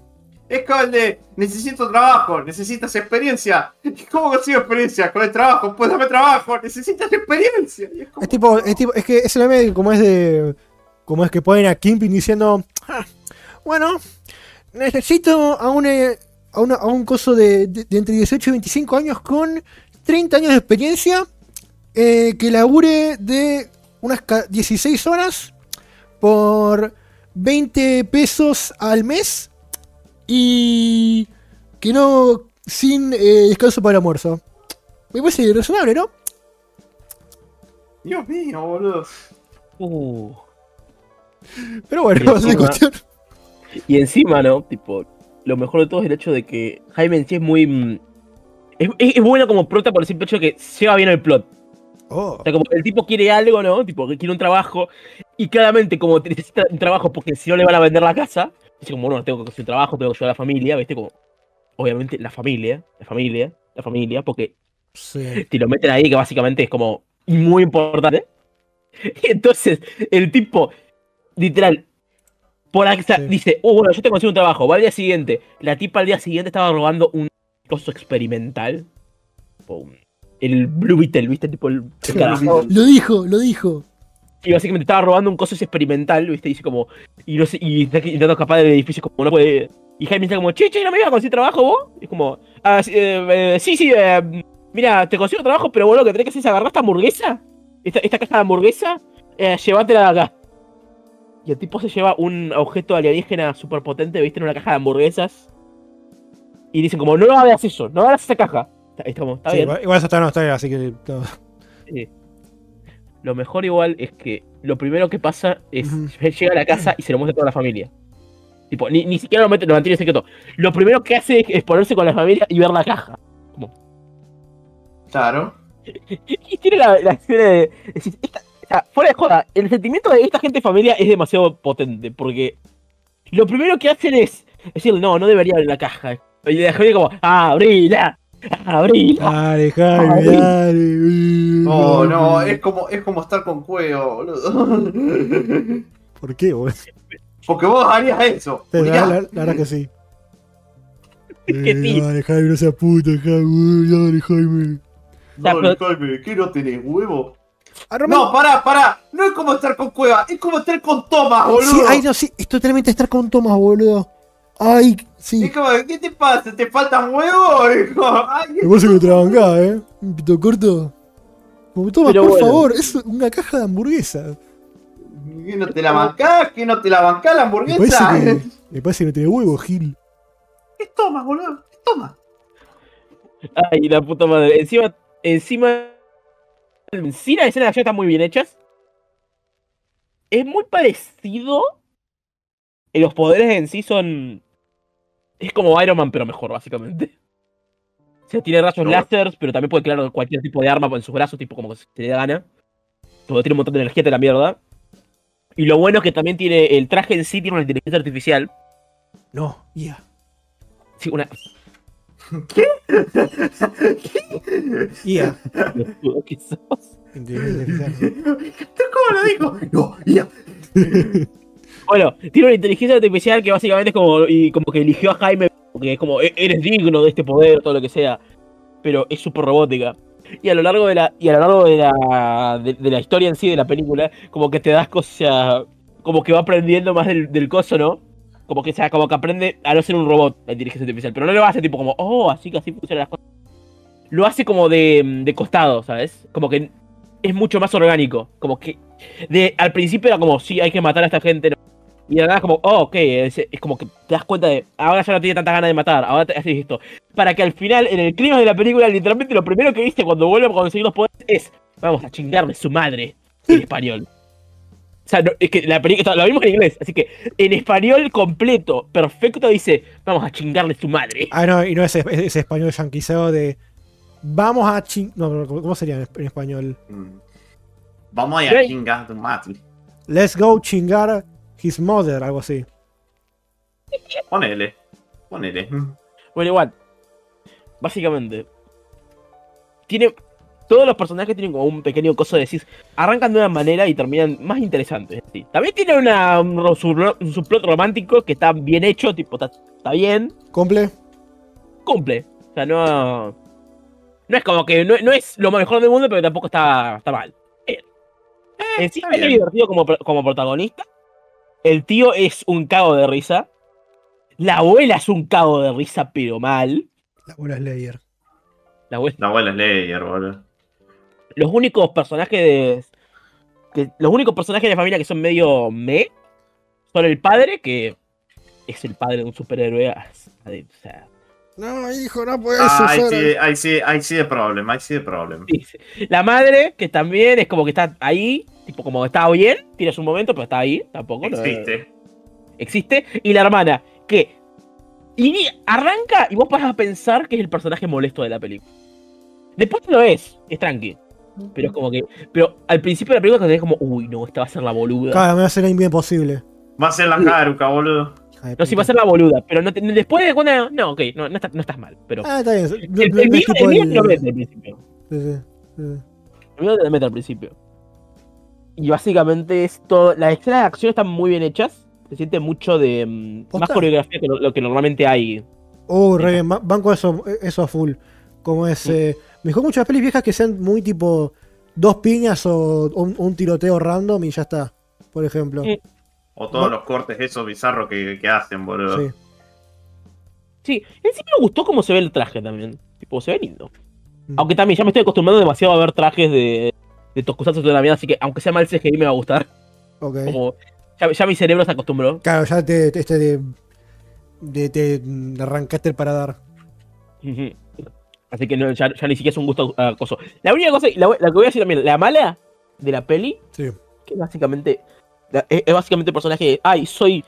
Speaker 2: Es como el de necesito trabajo, necesitas experiencia. ¿Cómo consigo experiencia? Con el trabajo, pues dame trabajo, necesitas experiencia. Es
Speaker 1: Es tipo, es tipo, es que ese meme como es de. Como es que ponen a Kimping diciendo. "Ah, bueno, necesito a un eh, a, una- a un coso de, de- entre 18 y 25 años con 30 años de experiencia. eh, que labure de unas ca- 16 horas por 20 pesos al mes. Y que no. sin eh, descanso para el almuerzo. Me parece razonable, ¿no?
Speaker 2: Dios mío, boludo.
Speaker 3: Uh.
Speaker 1: Pero bueno, es
Speaker 3: encima-
Speaker 1: cuestión.
Speaker 3: Y encima, ¿no? Tipo, lo mejor de todo es el hecho de que Jaime en sí es muy. mm, Es, es, es bueno como prota por el simple hecho de que lleva bien el plot.
Speaker 1: Oh.
Speaker 3: O sea, como el tipo quiere algo, ¿no? Tipo, que quiere un trabajo. Y claramente, como necesita un trabajo porque si no le van a vender la casa, dice como, bueno, tengo que un trabajo, tengo que ayudar a la familia, ¿viste? Como, obviamente, la familia, la familia, la familia, porque
Speaker 1: Sí.
Speaker 3: te lo meten ahí, que básicamente es como muy importante. Entonces, el tipo, literal, por sea,
Speaker 1: Sí.
Speaker 3: dice, oh, bueno, yo te consigo un trabajo, va al día siguiente. La tipa al día siguiente estaba robando un coso experimental. El Blue Beetle, ¿viste? Tipo, el, el.
Speaker 1: Lo dijo, lo dijo.
Speaker 3: Y básicamente estaba robando un coso experimental, ¿viste? Y dice como, y no sé, y está intentando escapar del edificio como no puede. Y Jaime está como, che, che, ¿no me ibas a conseguir trabajo vos? Y es como, ah, sí, eh, eh, sí, sí, eh, mira, te consigo trabajo, pero boludo, lo que tenés que hacer es agarrar esta hamburguesa, esta, esta caja de hamburguesa, llévatela de acá. Y el tipo se lleva un objeto alienígena súper potente, ¿viste? En una caja de hamburguesas. Y dicen como, no hagas eso, no hagas esa caja. Está, está como, está
Speaker 1: Sí,
Speaker 3: bien.
Speaker 1: igual, igual eso está, no, está bien, así que. no.
Speaker 3: Sí. Lo mejor igual es que lo primero que pasa es
Speaker 1: Ujú.
Speaker 3: llega a la casa y se lo muestra a toda la familia. Tipo, ni, ni siquiera lo, mete, lo mantiene en secreto. Lo primero que hace es, es ponerse con la familia y ver la caja.
Speaker 2: Claro.
Speaker 3: Y tiene la, la escena de. decir, esta- o sea, fuera de joda, el sentimiento de esta gente de familia es demasiado potente. Porque lo primero que hacen es decir, no, no debería abrir la caja. Y la familia como, ah, abrila, abrila.
Speaker 1: Dale, Jaime, dale.
Speaker 2: No, no, es como, es como estar con cuello, boludo.
Speaker 1: ¿Por qué, boludo?
Speaker 2: Porque vos harías eso.
Speaker 1: La, la- la verdad que sí.
Speaker 3: que
Speaker 1: Eh,
Speaker 3: sí.
Speaker 1: Dale, Jaime, no seas puta, Jaime. Dale, Jaime.
Speaker 2: Dale, Jaime, ¿qué no tenés huevo?
Speaker 1: Ah,
Speaker 2: No, pará, pará. No es como estar con Cueva, es como estar con Thomas, boludo.
Speaker 1: Sí, ay, no, sí, es totalmente estar con Thomas, boludo. Ay, sí.
Speaker 2: Es como, ¿qué te pasa? ¿Te faltan huevos? Ay,
Speaker 1: Me parece que no te la bancás, ¿eh? Un pito corto. Como
Speaker 3: Pero
Speaker 1: por
Speaker 3: bueno.
Speaker 1: favor, es una caja de hamburguesa.
Speaker 2: ¿qué no te la bancás? ¿Qué no te la bancás la
Speaker 1: Me parece
Speaker 2: hamburguesa?
Speaker 1: que, me parece que no tiene huevo, Gil.
Speaker 2: Es Thomas, boludo. Es Thomas.
Speaker 3: Ay, la puta madre. Encima, encima. Sí, las escenas de acción están muy bien hechas. Es muy parecido. Y los poderes en sí son. Es como Iron Man, pero mejor, básicamente. O sea, tiene rayos
Speaker 2: No.
Speaker 3: láser, pero también puede crear cualquier tipo de arma en sus brazos, tipo como que se le da gana. Como tiene un montón de energía de la mierda. Y lo bueno es que también tiene. El traje en sí tiene una inteligencia artificial.
Speaker 1: No, ya.
Speaker 3: Sí, una. Sos.
Speaker 1: Inteligencia artificial.
Speaker 2: ¿Cómo lo dijo? No, ya.
Speaker 3: Bueno, tiene una inteligencia artificial que básicamente es como, y como que eligió a Jaime, porque es como, "E- eres digno de este poder, todo lo que sea. Pero es súper robótica. Y a lo largo de la, y a lo largo de la, de, la historia en sí de la película, como que te das cosas, como que va aprendiendo más del, del coso, ¿no? Como que, o sea, como que aprende a no ser un robot, la inteligencia artificial. Pero no lo hace tipo como, oh, así que así funcionan las cosas. Lo hace como de, de costado, ¿sabes? Como que es mucho más orgánico. Como que de, al principio era como, sí, hay que matar a esta gente, ¿no? Y de nada como, oh, ok, es, es como que te das cuenta de, ahora ya no tiene tantas ganas de matar, ahora te haces esto. Para que al final, en el clima de la película, literalmente lo primero que viste cuando vuelve a conseguir los poderes es, vamos a chingarle su madre en español. O sea, no, es que la película, lo vimos en inglés, así que en español completo, perfecto, dice, vamos a chingarle su madre.
Speaker 1: Ah, no, y no ese, ese español yanquiseo de. Vamos a ching. No, no, ¿cómo sería en en español?
Speaker 2: Mm. Vamos a a chingar tu madre.
Speaker 1: Let's go chingar his mother, algo así.
Speaker 2: Ponele. Ponele.
Speaker 3: Bueno, igual, básicamente, tiene. Todos los personajes tienen como un pequeño coso de decir, arrancan de una manera y terminan más interesantes. ¿sí? También tiene una, un, subplot romántico que está bien hecho, tipo, está, está bien,
Speaker 1: ¿Cumple?
Speaker 3: cumple. O sea, no. No es como que. No, no es lo mejor del mundo, pero tampoco está, está mal. Sí
Speaker 2: está
Speaker 3: es
Speaker 2: bien.
Speaker 3: divertido como, como protagonista. El tío es un cago de risa. La abuela es un cago de risa, pero mal.
Speaker 1: La abuela.
Speaker 3: La abuela.
Speaker 2: La abuela es Leyer, boludo.
Speaker 3: Los únicos personajes de. Que, los únicos personajes de la familia que son medio me son el padre, que es el padre de un superhéroe. O sea,
Speaker 1: No, hijo, no puedes
Speaker 2: Ah, ahí sí, ahí sí, ahí sí de problema, ahí sí de
Speaker 3: sí. La madre, que también es como que está ahí, tipo como está bien, tiene su momento, pero está ahí, tampoco. no-
Speaker 2: Existe.
Speaker 3: existe. Y la hermana, que y arranca y vos vas a pensar que es el personaje molesto de la película. Después lo es, es tranqui. Pero es como que. Pero al principio de la película te tenés como, uy, no, esta va a ser la boluda.
Speaker 1: Claro, me va a ser bien posible.
Speaker 2: Va a ser la caruca, boludo.
Speaker 3: No, sí va a ser la boluda. Pero no te- después de cuando. No, ok, no, no, está- no estás mal. Pero.
Speaker 1: Ah, está bien.
Speaker 3: el, el
Speaker 1: es
Speaker 3: el mío
Speaker 1: el-
Speaker 3: te lo mete al principio.
Speaker 1: Sí, sí, sí.
Speaker 3: El mío te lo mete al principio. Y básicamente es todo. Las escenas de acción están muy bien hechas. Se siente mucho de. mm, más coreografía que lo, lo que normalmente hay.
Speaker 1: Oh, re bien, ba- banco eso, eso a full. Como es. eh, me dijo muchas pelis viejas que sean muy tipo dos piñas o un, un tiroteo random y ya está. Por ejemplo.
Speaker 3: Sí.
Speaker 2: O todos
Speaker 1: Va-
Speaker 2: los cortes esos bizarros que, que hacen, boludo.
Speaker 1: Sí.
Speaker 3: Sí, en sí me gustó cómo se ve el traje también. Tipo, se ve lindo.
Speaker 1: Mm.
Speaker 3: Aunque también ya me estoy acostumbrando demasiado a ver trajes de, de Tokusatsu de la vida, así que aunque sea mal CGI me va a gustar.
Speaker 1: Ok.
Speaker 3: Como, ya, ya mi cerebro se acostumbró.
Speaker 1: Claro, ya te, te- este de, de, te arrancaste el paradar.
Speaker 3: Así que no, ya, ya ni siquiera es un gusto ah, acoso. La única cosa, la, la que voy a decir también, la mala de la peli,
Speaker 1: Sí.
Speaker 3: que básicamente es, es básicamente el personaje de, ay, soy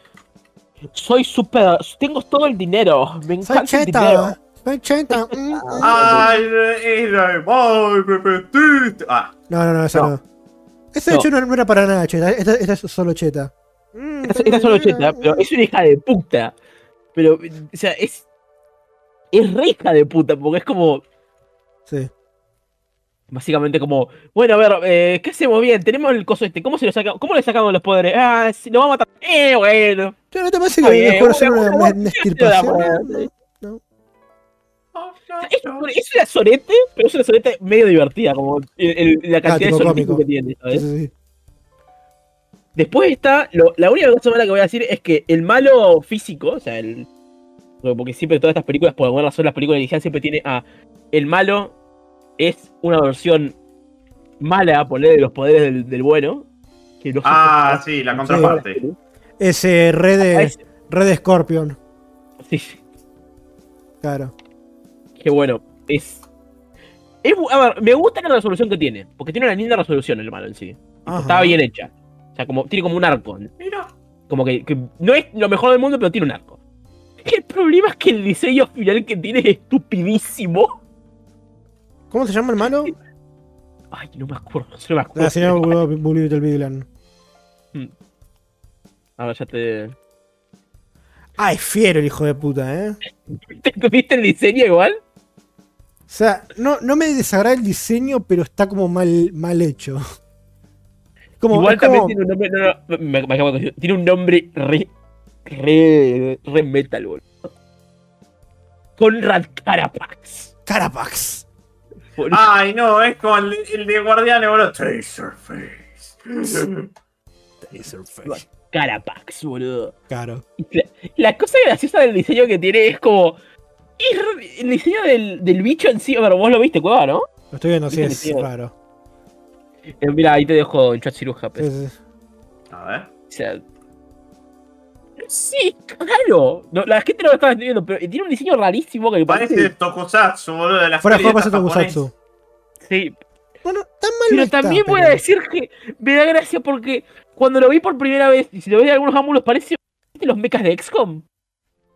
Speaker 3: soy súper, tengo todo el dinero, me encanta el dinero.
Speaker 1: Cheta. Soy cheta. mm, mm.
Speaker 2: ¡Ay, ¡Ay, me metiste! Ah,
Speaker 1: No, no, no, eso
Speaker 3: No.
Speaker 1: no. Ese de hecho no, no era para nada cheta. Esta, esta es solo cheta. Mm,
Speaker 3: Esta, esta es solo cheta, pero es una hija de puta. Pero, o sea, es. Es re hija de puta, porque es como.
Speaker 1: Sí.
Speaker 3: Básicamente como. Bueno, a ver, eh, ¿qué hacemos bien? Tenemos el coso este. ¿Cómo se lo sacamos? ¿Cómo le sacamos los poderes? Ah, si lo vamos a matar. Eh, bueno.
Speaker 1: Che, ¿No te parece que
Speaker 3: bien,
Speaker 1: mejor hacer
Speaker 3: una-
Speaker 1: una.
Speaker 3: Es, es una sorete, pero es una sorete medio divertida, como el- el- la cantidad
Speaker 1: tipo
Speaker 3: de soretismo
Speaker 1: cómico.
Speaker 3: que tiene,
Speaker 1: Sí,
Speaker 3: ¿sabes?
Speaker 1: sí, sí.
Speaker 3: Después está, lo- la única cosa mala que voy a decir es que el malo físico, o sea, el, porque siempre todas estas películas, por alguna razón las películas iniciales siempre tiene a, el malo es una versión mala, poner de los poderes del, del bueno. Que no sé
Speaker 2: Ah, sí, la contraparte.
Speaker 1: Ese red
Speaker 3: Ah,
Speaker 1: red Scorpion.
Speaker 3: Sí, sí,
Speaker 1: Claro.
Speaker 3: Qué bueno. Es, a ver, me gusta la resolución que tiene, porque tiene una linda resolución el malo en sí.
Speaker 1: Ajá.
Speaker 3: Está bien hecha. O sea, como, tiene como un arco.
Speaker 2: Mira.
Speaker 3: Como que, que no es lo mejor del mundo, pero tiene un arco. El problema es que el diseño final que tiene es estupidísimo.
Speaker 1: ¿Cómo se llama el malo?
Speaker 3: Ay, no me acuerdo, no me acuerdo.
Speaker 1: La señora Bully Little Big.
Speaker 3: Ahora ya te.
Speaker 1: Ah, es fiero el hijo de puta, ¿eh?
Speaker 3: ¿Te viste el diseño igual?
Speaker 1: O sea, no, no me desagrada el diseño, pero está como mal, mal hecho. Como,
Speaker 3: igual
Speaker 1: como-
Speaker 3: también tiene un nombre. No, no, me, me acabo de confundir. Tiene un nombre re. re. re metal, boludo. Conrad Carapax.
Speaker 1: Carapax.
Speaker 2: Ay, no, es como el, el de Guardianes, boludo. Taserface.
Speaker 3: Carapax, boludo.
Speaker 1: Claro.
Speaker 3: La, la cosa graciosa del diseño que tiene es como. Es el diseño del, del bicho en sí. Pero vos lo viste, cueva, ¿no?
Speaker 1: Lo estoy viendo, sí, es raro.
Speaker 3: Eh, mira, ahí te dejo en chat ciruja. pues.
Speaker 1: Sí, sí, sí.
Speaker 2: A ver.
Speaker 3: O sea. Sí, claro. No, la gente no lo está entendiendo, pero tiene un diseño rarísimo que me
Speaker 2: Parece
Speaker 3: parece.
Speaker 2: Tokusatsu, boludo, de la
Speaker 1: Fuera de
Speaker 2: serie
Speaker 1: juego pasa
Speaker 2: esta
Speaker 1: Tokusatsu.
Speaker 3: Sí,
Speaker 1: Bueno, tan mal no
Speaker 3: pero
Speaker 1: está,
Speaker 3: también voy a
Speaker 1: pero-
Speaker 3: decir que me da gracia porque cuando lo vi por primera vez, y si lo ves de algunos ángulos, parece. ¿Viste los mechas de XCOM?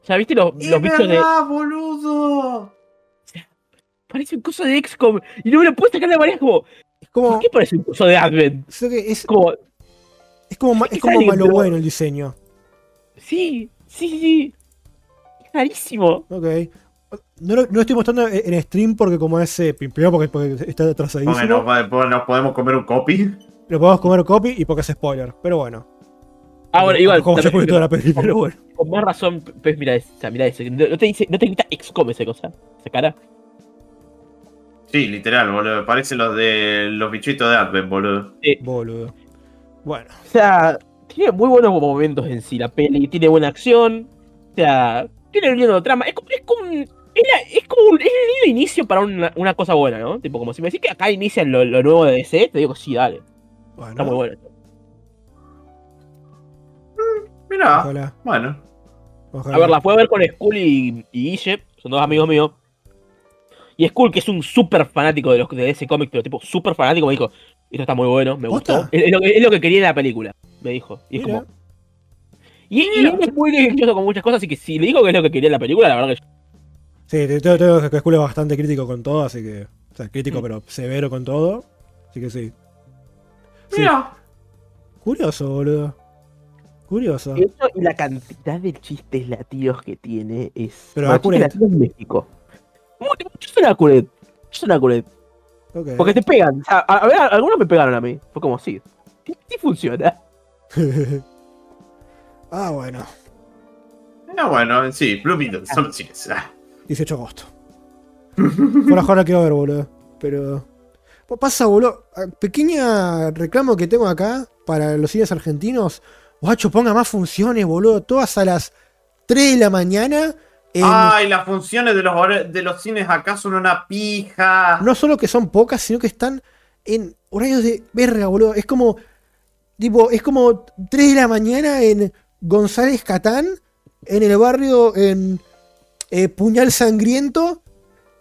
Speaker 3: O sea, ¿viste los,
Speaker 2: ¡Es
Speaker 3: los bichos de.
Speaker 2: verdad, boludo!
Speaker 3: Parece un coso de XCOM. Y no me lo puedo sacar de la manera como.
Speaker 1: Es como,
Speaker 3: ¿Por qué parece un coso de Advent?
Speaker 1: es,
Speaker 3: Como.
Speaker 1: es como, ma- es
Speaker 3: Es
Speaker 1: como malo
Speaker 3: pero-
Speaker 1: bueno el diseño.
Speaker 3: Sí, sí, sí. Es rarísimo.
Speaker 1: Ok. No lo, no lo estoy mostrando en stream porque como es... eh, primero porque, porque está atrasadísimo.
Speaker 2: nos, va- nos podemos comer un copy.
Speaker 1: Lo podemos comer copy y porque es spoiler. Pero bueno.
Speaker 3: Ah, bueno, igual.
Speaker 1: Como fue toda la peli, pero bueno.
Speaker 3: Con más razón, pues mira ese, o sea, mira ese. No te dice, no te grita XCOM esa cosa, esa cara.
Speaker 2: Sí, literal, boludo. Parece los de los bichitos de Advent, boludo.
Speaker 1: Boludo. Bueno.
Speaker 3: O sea, tiene muy buenos momentos en sí la peli, tiene buena acción, o sea, tiene un lindo trama. Es como, es como, un- es la- es como un, es el lindo inicio para una, una cosa buena, ¿no? Tipo, como si me decís que acá inicia lo, lo nuevo de DC, te digo, sí, dale,
Speaker 1: Bueno.
Speaker 3: está muy bueno.
Speaker 2: Mirá,
Speaker 1: Ojalá.
Speaker 2: bueno.
Speaker 1: ojalá.
Speaker 3: A ver, la fue a ver con Skull y, y Guille, son dos amigos míos. Y Skull, que es un súper fanático de los de ese cómic, pero tipo súper fanático, me dijo, esto está muy bueno, me
Speaker 1: ¿Posta?
Speaker 3: gustó. Es, es lo, que- es lo que quería en la película, me dijo. Y es
Speaker 1: Mira.
Speaker 3: como... Y, y él es muy quisquilloso con muchas cosas, así que si le digo que es lo que quería en la película, la verdad que
Speaker 1: Sí, te- tengo, tengo que Skull es bastante crítico con todo, así que. O sea, crítico
Speaker 3: Mm.
Speaker 1: pero severo con todo. Así que sí. Sí.
Speaker 2: Mirá.
Speaker 1: Curioso, boludo. Curioso.
Speaker 3: Eso y la cantidad de chistes latinos que tiene es.
Speaker 1: Pero
Speaker 3: latinos en México. Muchos son accurate. Muchos son accurate.
Speaker 1: Ok.
Speaker 3: Porque te pegan. O sea, a, a ver, algunos me pegaron a mí. Fue como, sí. Sí, sí funciona.
Speaker 1: ah, bueno.
Speaker 2: Ah, bueno, sí, Blue Beetle, solo chicas. Ah.
Speaker 1: 18 de agosto. Por ahora que va a ver, boludo. Pero. Pues Pasa, boludo. Ah, Pequeña reclamo que tengo acá para los cines argentinos. Guacho, ponga más funciones, boludo. Todas a las 3 de la mañana. en-
Speaker 2: Ay, las funciones de los, de los cines acá son una pija.
Speaker 1: No solo que son pocas, sino que están en horarios de verga, boludo. Es como. Tipo, es como 3 de la mañana en González Catán. En el barrio en eh, Puñal Sangriento.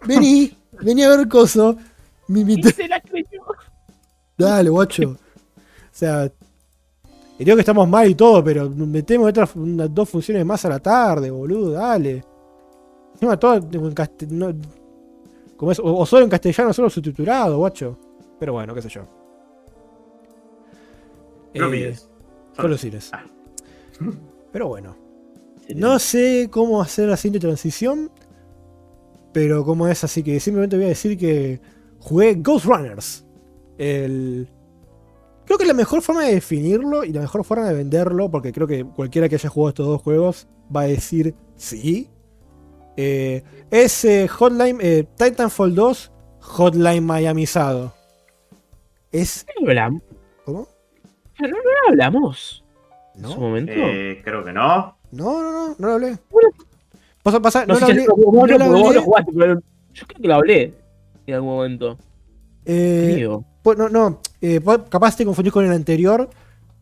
Speaker 1: Vení, vení a ver coso. Me
Speaker 3: Y
Speaker 1: invité.
Speaker 3: se la creyó.
Speaker 1: Dale, guacho. O sea. Y Digo que estamos mal y todo, pero metemos otras dos funciones más a la tarde, boludo, dale. Encima todo en castellano. Como es, o, o solo en castellano, solo subtitulado, guacho. Pero bueno, qué sé yo.
Speaker 2: Blue
Speaker 1: Eh, cines.
Speaker 2: Ah.
Speaker 1: Pero bueno. No sé cómo hacer la siguiente transición. Pero como es, así que simplemente voy a decir que jugué Ghost Runners. El... Creo que la mejor forma de definirlo y la mejor forma de venderlo, porque creo que cualquiera que haya jugado estos dos juegos va a decir sí. eh, es eh, Hotline eh, Titanfall 2 Hotline Miamizado. Es.
Speaker 3: ¿No hablamos?
Speaker 1: ¿Cómo?
Speaker 3: No, no hablamos en su momento.
Speaker 2: Eh, creo que no.
Speaker 1: No, no, no, no lo hablé.
Speaker 3: Bueno.
Speaker 1: Pasa, pasa,
Speaker 3: no,
Speaker 1: no,
Speaker 3: sé
Speaker 1: lo
Speaker 3: si
Speaker 1: hablé.
Speaker 3: lo-
Speaker 1: no
Speaker 3: lo-
Speaker 1: lo
Speaker 3: vos
Speaker 1: hablé,
Speaker 3: lo jugaste, pero yo creo que lo hablé en algún momento.
Speaker 1: eh,
Speaker 3: Creo.
Speaker 1: Pues no, no, eh, capaz te confundís con el anterior,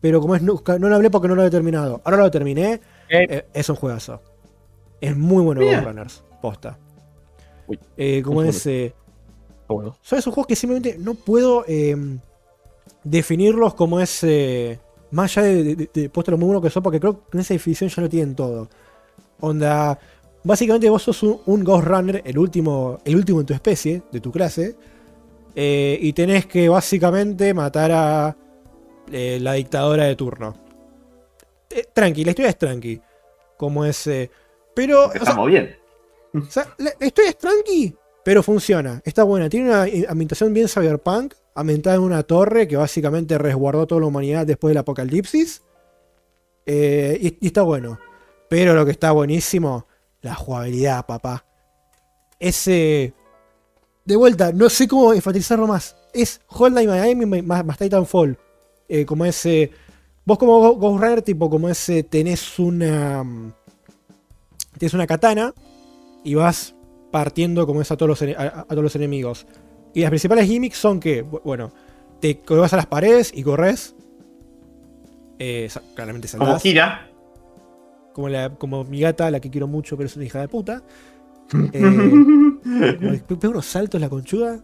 Speaker 1: pero como es, no, no lo hablé porque no lo había terminado. Ahora lo terminé,
Speaker 3: Eh,
Speaker 1: eh, es un juegazo. Es muy bueno. Ghost Runners, posta.
Speaker 3: Uy,
Speaker 1: Eh, como es, eh,
Speaker 3: bueno.
Speaker 1: son esos juegos que simplemente no puedo eh, definirlos como es, más allá de, de, lo muy bueno que son, porque creo que en esa definición ya lo tienen todo. Onda, básicamente vos sos un, un Ghost Runner, el último, el último en tu especie, de tu clase, Eh, y tenés que básicamente matar a eh, la dictadora de turno. Eh, tranqui, la historia es tranqui. Como ese. Pero. o sea,
Speaker 2: Estamos bien.
Speaker 1: o sea, la, historia es tranqui, pero funciona. Está buena. Tiene una eh, ambientación bien cyberpunk. Ambientada en una torre que básicamente resguardó toda la humanidad después del apocalipsis. Eh, y, y está bueno. Pero lo que está buenísimo, la jugabilidad, papá. Ese. De vuelta, no sé cómo enfatizarlo más. Es Hotline Miami más, más Titanfall. Eh, como ese. Vos como Ghost Runner, tipo, como ese, tenés una. mm, Tienes una katana y vas partiendo como es a todos los, a, a todos los enemigos. Y las principales gimmicks son que, bu- bueno, te vas a las paredes y corres. Eh, claramente
Speaker 2: Como
Speaker 1: saltás.
Speaker 2: Kira.
Speaker 1: Como, la, como mi gata, la que quiero mucho, pero es una hija de puta. Eh, pe- pega unos saltos la conchuda.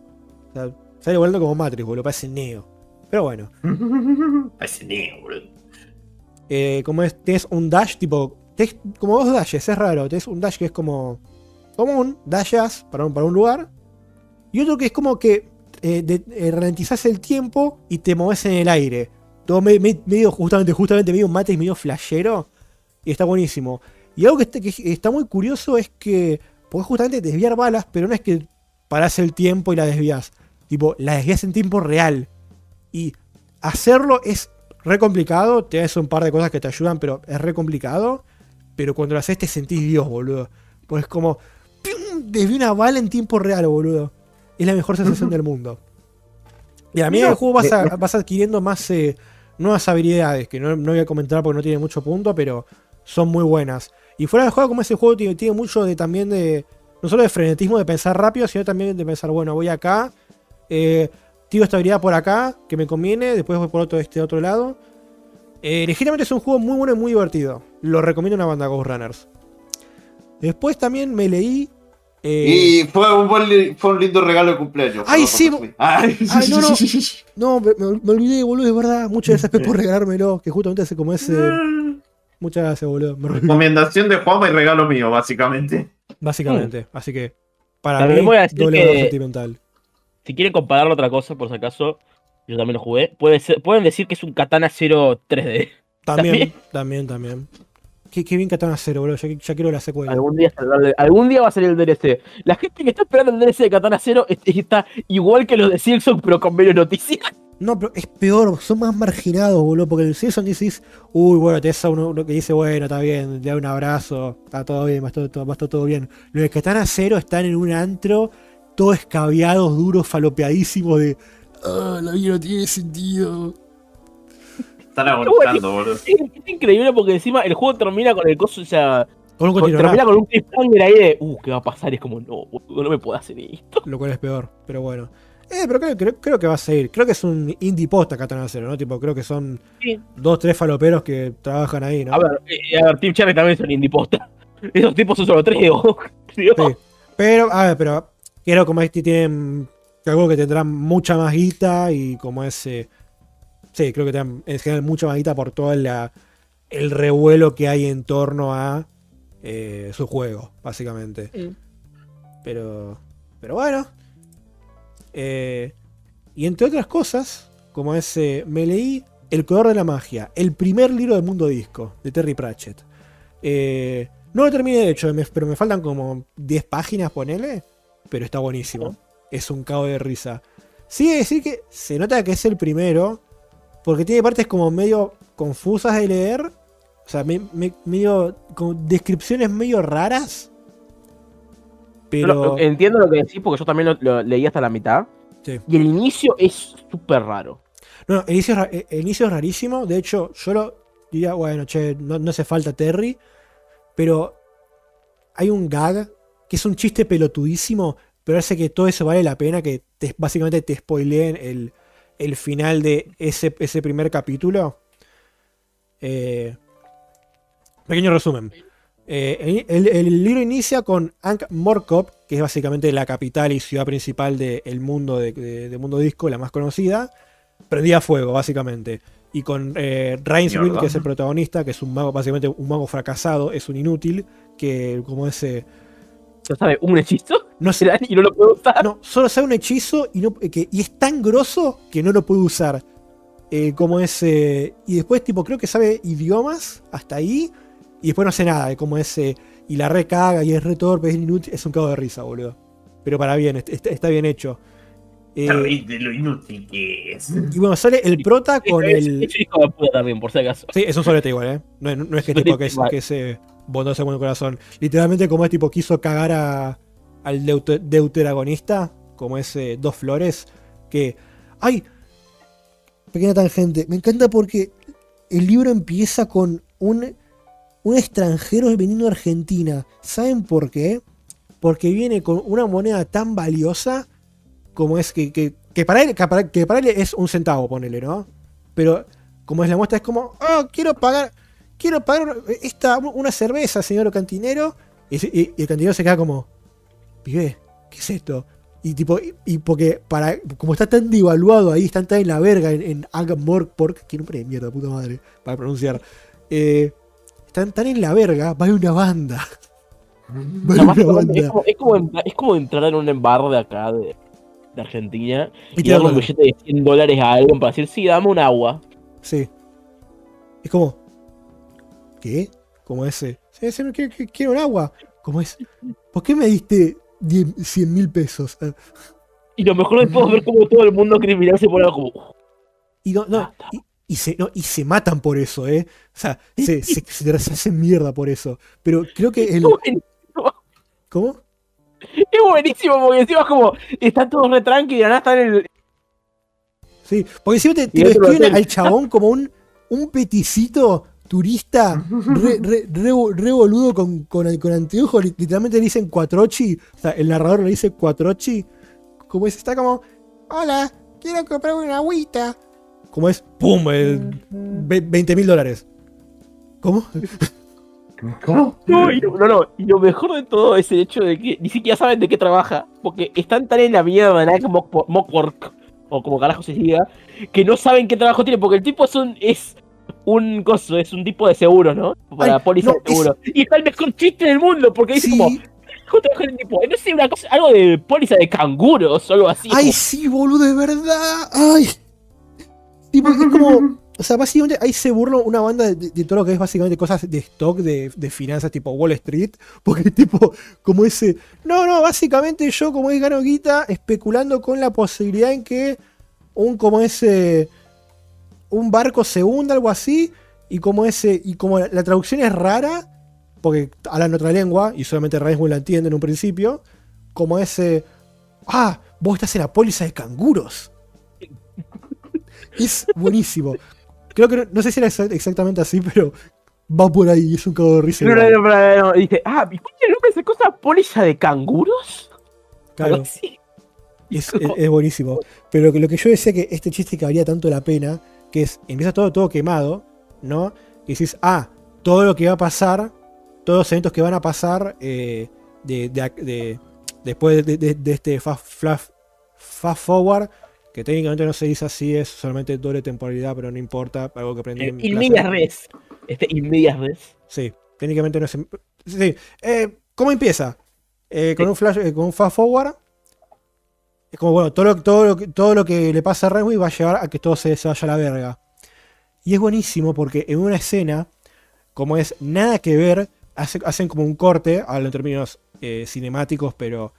Speaker 1: O sea, sale volando como Matrix, boludo, parece Neo. Pero bueno.
Speaker 2: Parece Neo, boludo.
Speaker 1: Eh, como es, tienes un dash tipo. tenés como dos dashes, es raro. Tienes un dash que es como. Común, dashes para un, para un lugar. Y otro que es como que eh, de- eh, ralentizás el tiempo y te moves en el aire. Todo me- me- medio, justamente, justamente medio mate y medio flashero. Y está buenísimo. Y algo que está, que está muy curioso es que podés justamente desviar balas, pero no es que parás el tiempo y la desvías. Tipo, la desvías en tiempo real. Y hacerlo es re complicado. Te haces un par de cosas que te ayudan, pero es re complicado. Pero cuando lo haces te sentís Dios, boludo. Pues es como. ¡pium! Desvié una bala en tiempo real, boludo. Es la mejor sensación del mundo. Y a mí el juego vas, a- vas adquiriendo más eh, nuevas habilidades, que no, no voy a comentar porque no tiene mucho punto, pero son muy buenas. Y fuera de juego, como ese juego tiene, tiene mucho de también de. No solo de frenetismo de pensar rápido, sino también de pensar, bueno, voy acá, eh, tiro esta habilidad por acá, que me conviene, después voy por otro, este otro lado. Eh, legítimamente es un juego muy bueno y muy divertido. Lo recomiendo a una banda Ghost Runners. Después también me leí. eh,
Speaker 2: Y fue un, buen li- fue un lindo regalo de cumpleaños.
Speaker 1: Ay, sí,
Speaker 2: Ay,
Speaker 1: Ay, no, no. No, me, me- me olvidé, boludo, es verdad. Muchas gracias Pep, por regalármelo, que justamente hace como ese. Muchas gracias, boludo.
Speaker 2: Recomendación de Juanma y regalo mío, básicamente.
Speaker 1: Básicamente. Así que, para
Speaker 3: También
Speaker 1: mí,
Speaker 3: voy a decir
Speaker 1: doble valor sentimental.
Speaker 3: Si quieren compararlo a otra cosa, por si acaso, yo también lo jugué. Puede ser- pueden decir que es un Katana 0 3D.
Speaker 1: También, también, también. Qué, qué bien Katana Zero, boludo. Ya, ya quiero la secuela.
Speaker 3: Algún día, algún día va a salir el DLC. La gente que está esperando el DLC de Katana 0 es- está igual que los de Silson, pero con menos noticias.
Speaker 1: No, pero es peor, son más marginados, boludo. Porque en el Simpson dices, uy, bueno, te a uno, uno que dice, bueno, está bien, le da un abrazo, está todo bien, va a estar todo, va a estar todo bien. Los de Katana Cero están en un antro, todos escabeados, duros, falopeadísimos de. Ah, la vida no tiene sentido.
Speaker 2: Están agonizando, boludo.
Speaker 3: Es, es increíble porque encima el juego termina con el coso, o sea,
Speaker 1: Con un
Speaker 3: con-
Speaker 1: continuo
Speaker 3: termina con un cliffhanger ahí de, uh, ¿qué va a pasar? Y es como, no, boludo, no me puedo hacer esto.
Speaker 1: lo cual es peor, pero bueno. Eh, pero creo, creo, creo que va a seguir. Creo que es un indie posta Katana Cero, ¿no? Tipo, creo que son
Speaker 3: Sí.
Speaker 1: dos, tres faloperos que trabajan ahí, ¿no?
Speaker 3: A ver, eh, a ver, Team Cherry también son indie posta. Esos tipos son solo tres, digo.
Speaker 1: Sí. Pero, a ver, pero creo como este tienen algo que tendrán mucha más guita y como ese. Sí, creo que tendrán en general mucha más guita por todo la, el revuelo que hay en torno a eh, su juego, básicamente.
Speaker 3: Mm.
Speaker 1: Pero. Pero bueno. Eh, y entre otras cosas, como ese. Me leí El color de la magia, el primer libro de Mundo Disco, de Terry Pratchett. Eh, no lo terminé de hecho, pero me faltan como 10 páginas, ponele. Pero está buenísimo. Es un cago de risa. Sí, decir que se nota que es el primero. Porque tiene partes como medio confusas de leer. O sea, me- me- medio. con descripciones medio raras. Pero.
Speaker 3: Lo- entiendo lo que decís porque yo también lo, lo leí hasta la mitad.
Speaker 1: Sí.
Speaker 3: Y el inicio es súper raro.
Speaker 1: No, el inicio, es ra- el inicio es rarísimo. De hecho, yo lo diría, bueno, che, no, no hace falta Terry. Pero hay un gag que es un chiste pelotudísimo. Pero hace que todo eso vale la pena. Que te- básicamente te spoileen el, el final de ese, ese primer capítulo. Eh, pequeño resumen. Eh, el, libro inicia con Ankh Morkop, que es básicamente la capital y ciudad principal del mundo de, de- de Mundo Disco, la más conocida. Prendida a fuego, básicamente. Y con eh, Rainswind, que es el protagonista, que es un mago, básicamente un mago fracasado, es un inútil, que como ese
Speaker 3: ¿No sabe un hechizo?
Speaker 1: No sé,
Speaker 3: y no lo puede usar.
Speaker 1: no, solo sabe un hechizo y, no, que, y es tan grosso que no lo puede usar. Eh, como ese. y después, tipo, creo que sabe idiomas hasta ahí. Y después no hace nada. Como ese. y la recaga y es re torpe, es inútil. Es un cago de risa, boludo. Pero para bien, est- está, está bien hecho. Eh,
Speaker 2: Sabéis de lo inútil que es.
Speaker 1: y bueno, sale el prota con
Speaker 3: Es-
Speaker 1: el.
Speaker 3: es hijo de puta también, por si acaso.
Speaker 1: Sí, es un solete igual, ¿eh? No, es- no es que, tipo, que es, que es eh, bondoso con el corazón. Literalmente, como es tipo, quiso cagar a, al deute- deuteragonista, como ese Dos Flores, que. ¡Ay! Pequeña tangente. Me encanta porque el libro empieza con un, un extranjero veniendo a Argentina. ¿Saben por qué? Porque viene con una moneda tan valiosa como es que, que, para él, que para, para él es un centavo, ponele, ¿no? Pero como es la muestra, es como, oh, quiero pagar, quiero pagar esta, una cerveza, señor cantinero. Y, el cantinero se queda como, pibe, ¿qué es esto? Y tipo, y, y porque para, como está tan devaluado ahí, están tan en la verga en, en Agamorpork, que nombre de mierda, puta madre, para pronunciar. eh, están tan en la verga, va una banda. Va haber una
Speaker 3: es,
Speaker 1: banda.
Speaker 3: como, es, como, entrar- es como entrar en un embarro de acá, de, de Argentina,
Speaker 1: Y
Speaker 3: y darle un billete de 100 dólares a alguien para decir, sí, dame un agua.
Speaker 1: Sí. Es como. ¿Qué? Como ese. Sí, sí, quiero, un agua. Como es. ¿Por qué me diste 100 mil pesos? Ah,
Speaker 3: Y lo mejor de todo es ver cómo todo el mundo criminal se pone como, "Uf,
Speaker 1: Y no, no. Y, y se, no, y se matan por eso, ¿eh? O sea, se, se, se- se hacen mierda por eso. Pero creo que el.
Speaker 3: es buenísimo,
Speaker 1: ¿Cómo?
Speaker 3: es buenísimo, porque encima es como, están todos re tranqui y nada están en el...
Speaker 1: Sí. Porque encima te, te lo describen al chabón como un, un peticito turista re, re, re, re boludo con, con, con anteojos. li- Literalmente le dicen cuatrochi. O sea, el narrador le dice cuatrochi. Como es, está como, hola, quiero comprar una agüita. Como es, pum, eh, ve- 20 mil dólares. ¿Cómo?
Speaker 2: ¿Cómo?
Speaker 3: No, y, no, no, y lo mejor de todo es el hecho de que ni siquiera saben de qué trabaja, porque están tan en la mierda, nada como Mockwork, o como carajo se diga, que no saben qué trabajo tiene, porque el tipo es un, es un coso, es un tipo de seguro, ¿no? Para
Speaker 1: Ay,
Speaker 3: póliza
Speaker 1: no,
Speaker 3: de seguro. Y está el mejor chiste del mundo, porque dice
Speaker 1: Sí.
Speaker 3: como, ¿cómo trabaja el tipo? No sé, una cosa, algo de póliza de canguros o algo así.
Speaker 1: Ay,
Speaker 3: como,
Speaker 1: sí, boludo, de verdad. Ay. Porque es como. O sea, básicamente ahí se burla una banda de, de- de todo lo que es básicamente cosas de stock, de, de finanzas tipo Wall Street. Porque tipo, como ese. No, no, básicamente yo como es gano guita especulando con la posibilidad en que un como ese. Un barco se hunda, algo así. Y como ese. Y como la, la traducción es rara. Porque hablan otra lengua. Y solamente Rainbow la entiende en un principio. Como ese. Ah, vos estás en la póliza de canguros. Es buenísimo. Creo que no, sé si era exa- exactamente así, pero va por ahí. Es un cago de risa.
Speaker 3: no, no, no, no, no, y dice, ah, ¿y cuál es el nombre de esa cosa? ¿Póliza de canguros?
Speaker 1: Claro,
Speaker 3: así.
Speaker 1: es, es- es buenísimo. Pero que lo que yo decía que este chiste que valía tanto la pena, que es, empieza todo, todo quemado, ¿no? Y decís, ah, todo lo que va a pasar, todos los eventos que van a pasar eh, de, de- de- después de, de- de este fast, flash- fast forward, que técnicamente no se dice así, es solamente doble temporalidad, pero no importa, algo que aprendí en
Speaker 3: In medias res. Este in medias res.
Speaker 1: Sí, técnicamente no es. Sí, eh, ¿cómo empieza? Eh, con
Speaker 3: Sí.
Speaker 1: un flash, eh, con un fast forward. Es como, bueno, todo lo, todo lo, todo lo que le pasa a Renway va a llevar a que todo se, se vaya a la verga. Y es buenísimo porque en una escena, como es nada que ver, hace- hacen como un corte, hablo en términos eh, cinemáticos, pero,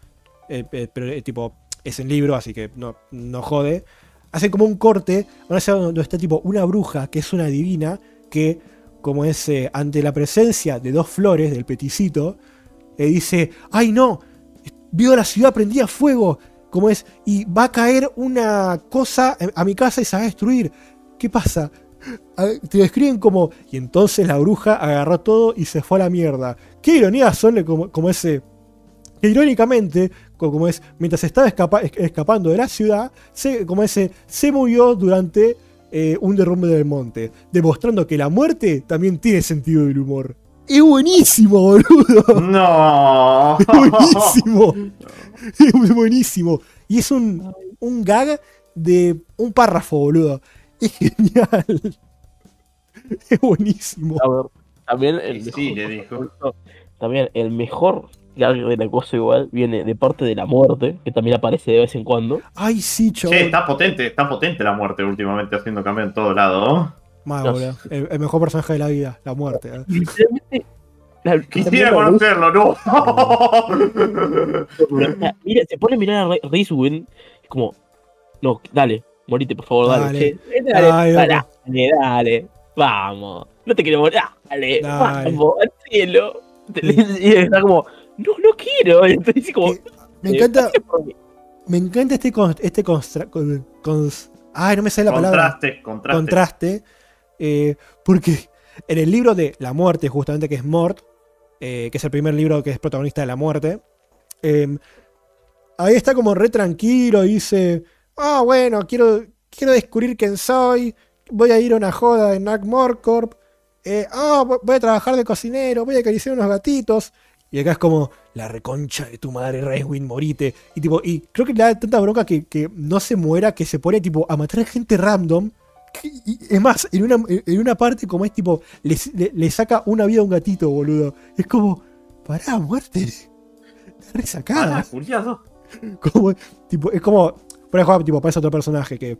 Speaker 1: eh, eh, pero eh, tipo, es en libro, así que no, no jode. Hacen como un corte, a una escena donde está tipo una bruja, que es una divina, que como es eh, ante la presencia de dos flores del peticito, le dice, ay no, vio la ciudad prendida a fuego, como es, y va a caer una cosa a mi casa y se va a destruir. ¿Qué pasa? Te describen como, y entonces la bruja agarró todo y se fue a la mierda. Qué ironías son como, como ese... Que irónicamente, como es, mientras estaba escapa- es- escapando de la ciudad, se, como ese, se murió durante eh, un derrumbe del monte, demostrando que la muerte también tiene sentido del humor. Es buenísimo, boludo.
Speaker 2: No.
Speaker 1: Es buenísimo. Es buenísimo. Y es un, un gag de un párrafo, boludo. Es genial. Es buenísimo.
Speaker 3: A ver, también el mejor,
Speaker 2: sí, le dijo.
Speaker 3: También el mejor gag de la cosa igual viene de parte de la muerte, que también aparece de vez en cuando.
Speaker 1: Ay, sí,
Speaker 2: Che,
Speaker 1: chabón.
Speaker 2: está potente, está potente la muerte últimamente haciendo cambio en todo lado.
Speaker 3: Los-
Speaker 1: boludo. El, el mejor personaje de la vida, la muerte. ¿eh?
Speaker 3: La-
Speaker 2: Quisiera conocerlo, no.
Speaker 3: Mira, se pone a mirar a es como, no, dale, morite, por favor, dale.
Speaker 1: Dale.
Speaker 3: che, dale,
Speaker 1: Ay,
Speaker 3: dale,
Speaker 1: loco.
Speaker 3: dale, dale, vamos. No te quiero morir, dale,
Speaker 1: Dale.
Speaker 3: vamos, al cielo. Y está como, no, no quiero. Entonces como,
Speaker 1: Eh, Me
Speaker 3: eh,
Speaker 1: encanta,
Speaker 3: "Hacé por mí".
Speaker 1: me encanta este con, este constra- con, cons- ay, no me sale la palabra.
Speaker 2: Contraste, contraste.
Speaker 1: Contraste. eh, porque en el libro de La Muerte, justamente que es Mort, eh, que es el primer libro que es protagonista de la muerte, eh, ahí está como re tranquilo y dice, ah, bueno, quiero, quiero descubrir quién soy, voy a ir a una joda en Morcorp, eh, ah, vo- voy a trabajar de cocinero, voy a acariciar unos gatitos. Y acá es como, la reconcha de tu madre, Raiswin, morite. Y tipo, y creo que le da tanta bronca que, que no se muera, que se pone tipo a matar gente random. y es más, en una, en una parte como es tipo, le, le- le saca una vida a un gatito, boludo. Es como, pará, muerte. Está resacada.
Speaker 2: Curioso.
Speaker 1: Como, tipo, es como, fuera juego, tipo, parece otro personaje que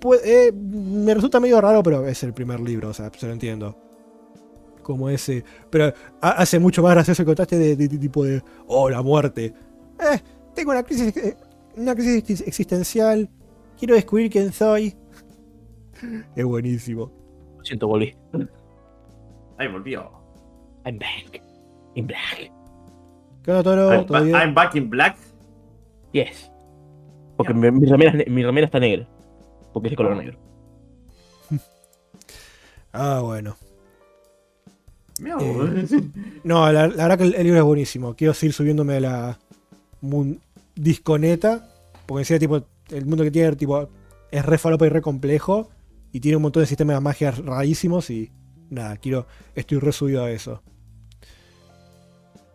Speaker 1: puede- eh, me resulta medio raro, pero es el primer libro, o sea, se lo entiendo. Como ese. Pero ha- hace mucho más gracioso el contraste de, de- de tipo de. Oh, la muerte. Eh, tengo una crisis. eh, una crisis exis- existencial. Quiero descubrir quién soy. Es buenísimo.
Speaker 3: Lo siento, volví.
Speaker 2: Ahí volvió.
Speaker 3: I'm back. In black.
Speaker 1: ¿Qué onda, Toro?
Speaker 2: I'm,
Speaker 1: ¿Todo
Speaker 2: ba-
Speaker 1: bien?
Speaker 2: I'm back in black.
Speaker 3: Yes. Porque mi, mi remera, ne- mi remera está negra. Porque es de color negro.
Speaker 1: Ah, bueno. Eh,
Speaker 2: vos.
Speaker 1: No, la, la verdad que el, el libro es buenísimo. Quiero seguir subiéndome a la mun- disconeta. Porque decía, tipo, el mundo que tiene, tipo, es re falopa y re complejo. Y tiene un montón de sistemas de magia rarísimos. Y nada, quiero. Estoy re subido a eso.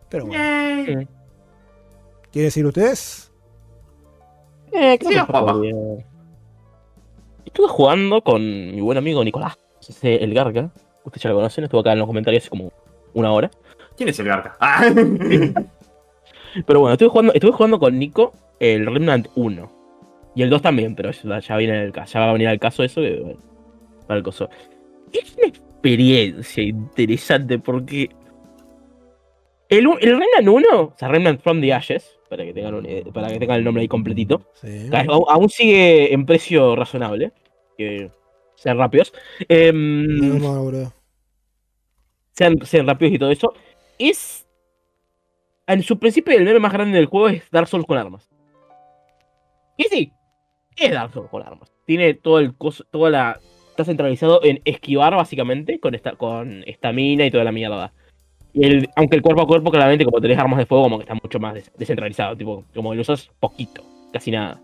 Speaker 1: Pero bueno.
Speaker 2: Yay.
Speaker 1: ¿Quieren decir ustedes?
Speaker 3: Eh,
Speaker 2: Sí, papá.
Speaker 3: Estuve jugando con mi buen amigo Nicolás, el Garga. Ustedes ya lo conocen, estuvo acá en los comentarios hace como una hora.
Speaker 2: ¿Quién es el garca? Ah.
Speaker 3: Pero bueno, estuve jugando, estuve jugando con Nico el Remnant 1. Y el 2 también, pero ya, ya viene el, ya va a venir al caso eso que bueno, para el coso. Es una experiencia interesante porque el, el Remnant 1, o sea, Remnant from the Ashes, para que tengan, un- para que tengan el nombre ahí completito,
Speaker 1: Sí.
Speaker 3: Aún sigue en precio razonable. Que sean rápidos. Em,
Speaker 1: No,
Speaker 3: sean, sean rápidos y todo eso. Es. En su principio, el meme más grande del juego es Dark Souls con armas. Y sí, es Dark Souls con armas. Tiene todo el coso, toda la. Está centralizado en esquivar, básicamente, con esta, con estamina y toda la mierda. Y el, aunque el cuerpo a cuerpo, claramente, como tenés armas de fuego, como que está mucho más des- descentralizado. Tipo, como lo usas poquito, casi nada.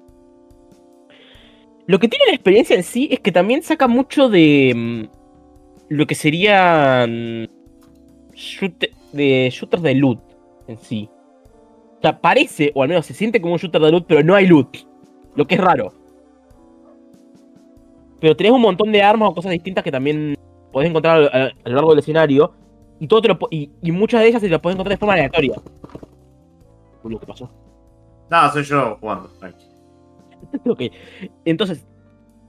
Speaker 3: Lo que tiene la experiencia en sí es que también saca mucho de mm, lo que serían shooter- de shooters de loot en sí. O sea, parece, o al menos se siente como un shooter de loot, pero no hay loot. Lo que es raro. Pero tenés un montón de armas o cosas distintas que también podés encontrar a, lo- largo del escenario. Y, muchas de ellas se las podés encontrar de forma aleatoria. Uy, lo pasó.
Speaker 2: No, soy yo jugando.
Speaker 3: Ok. Entonces,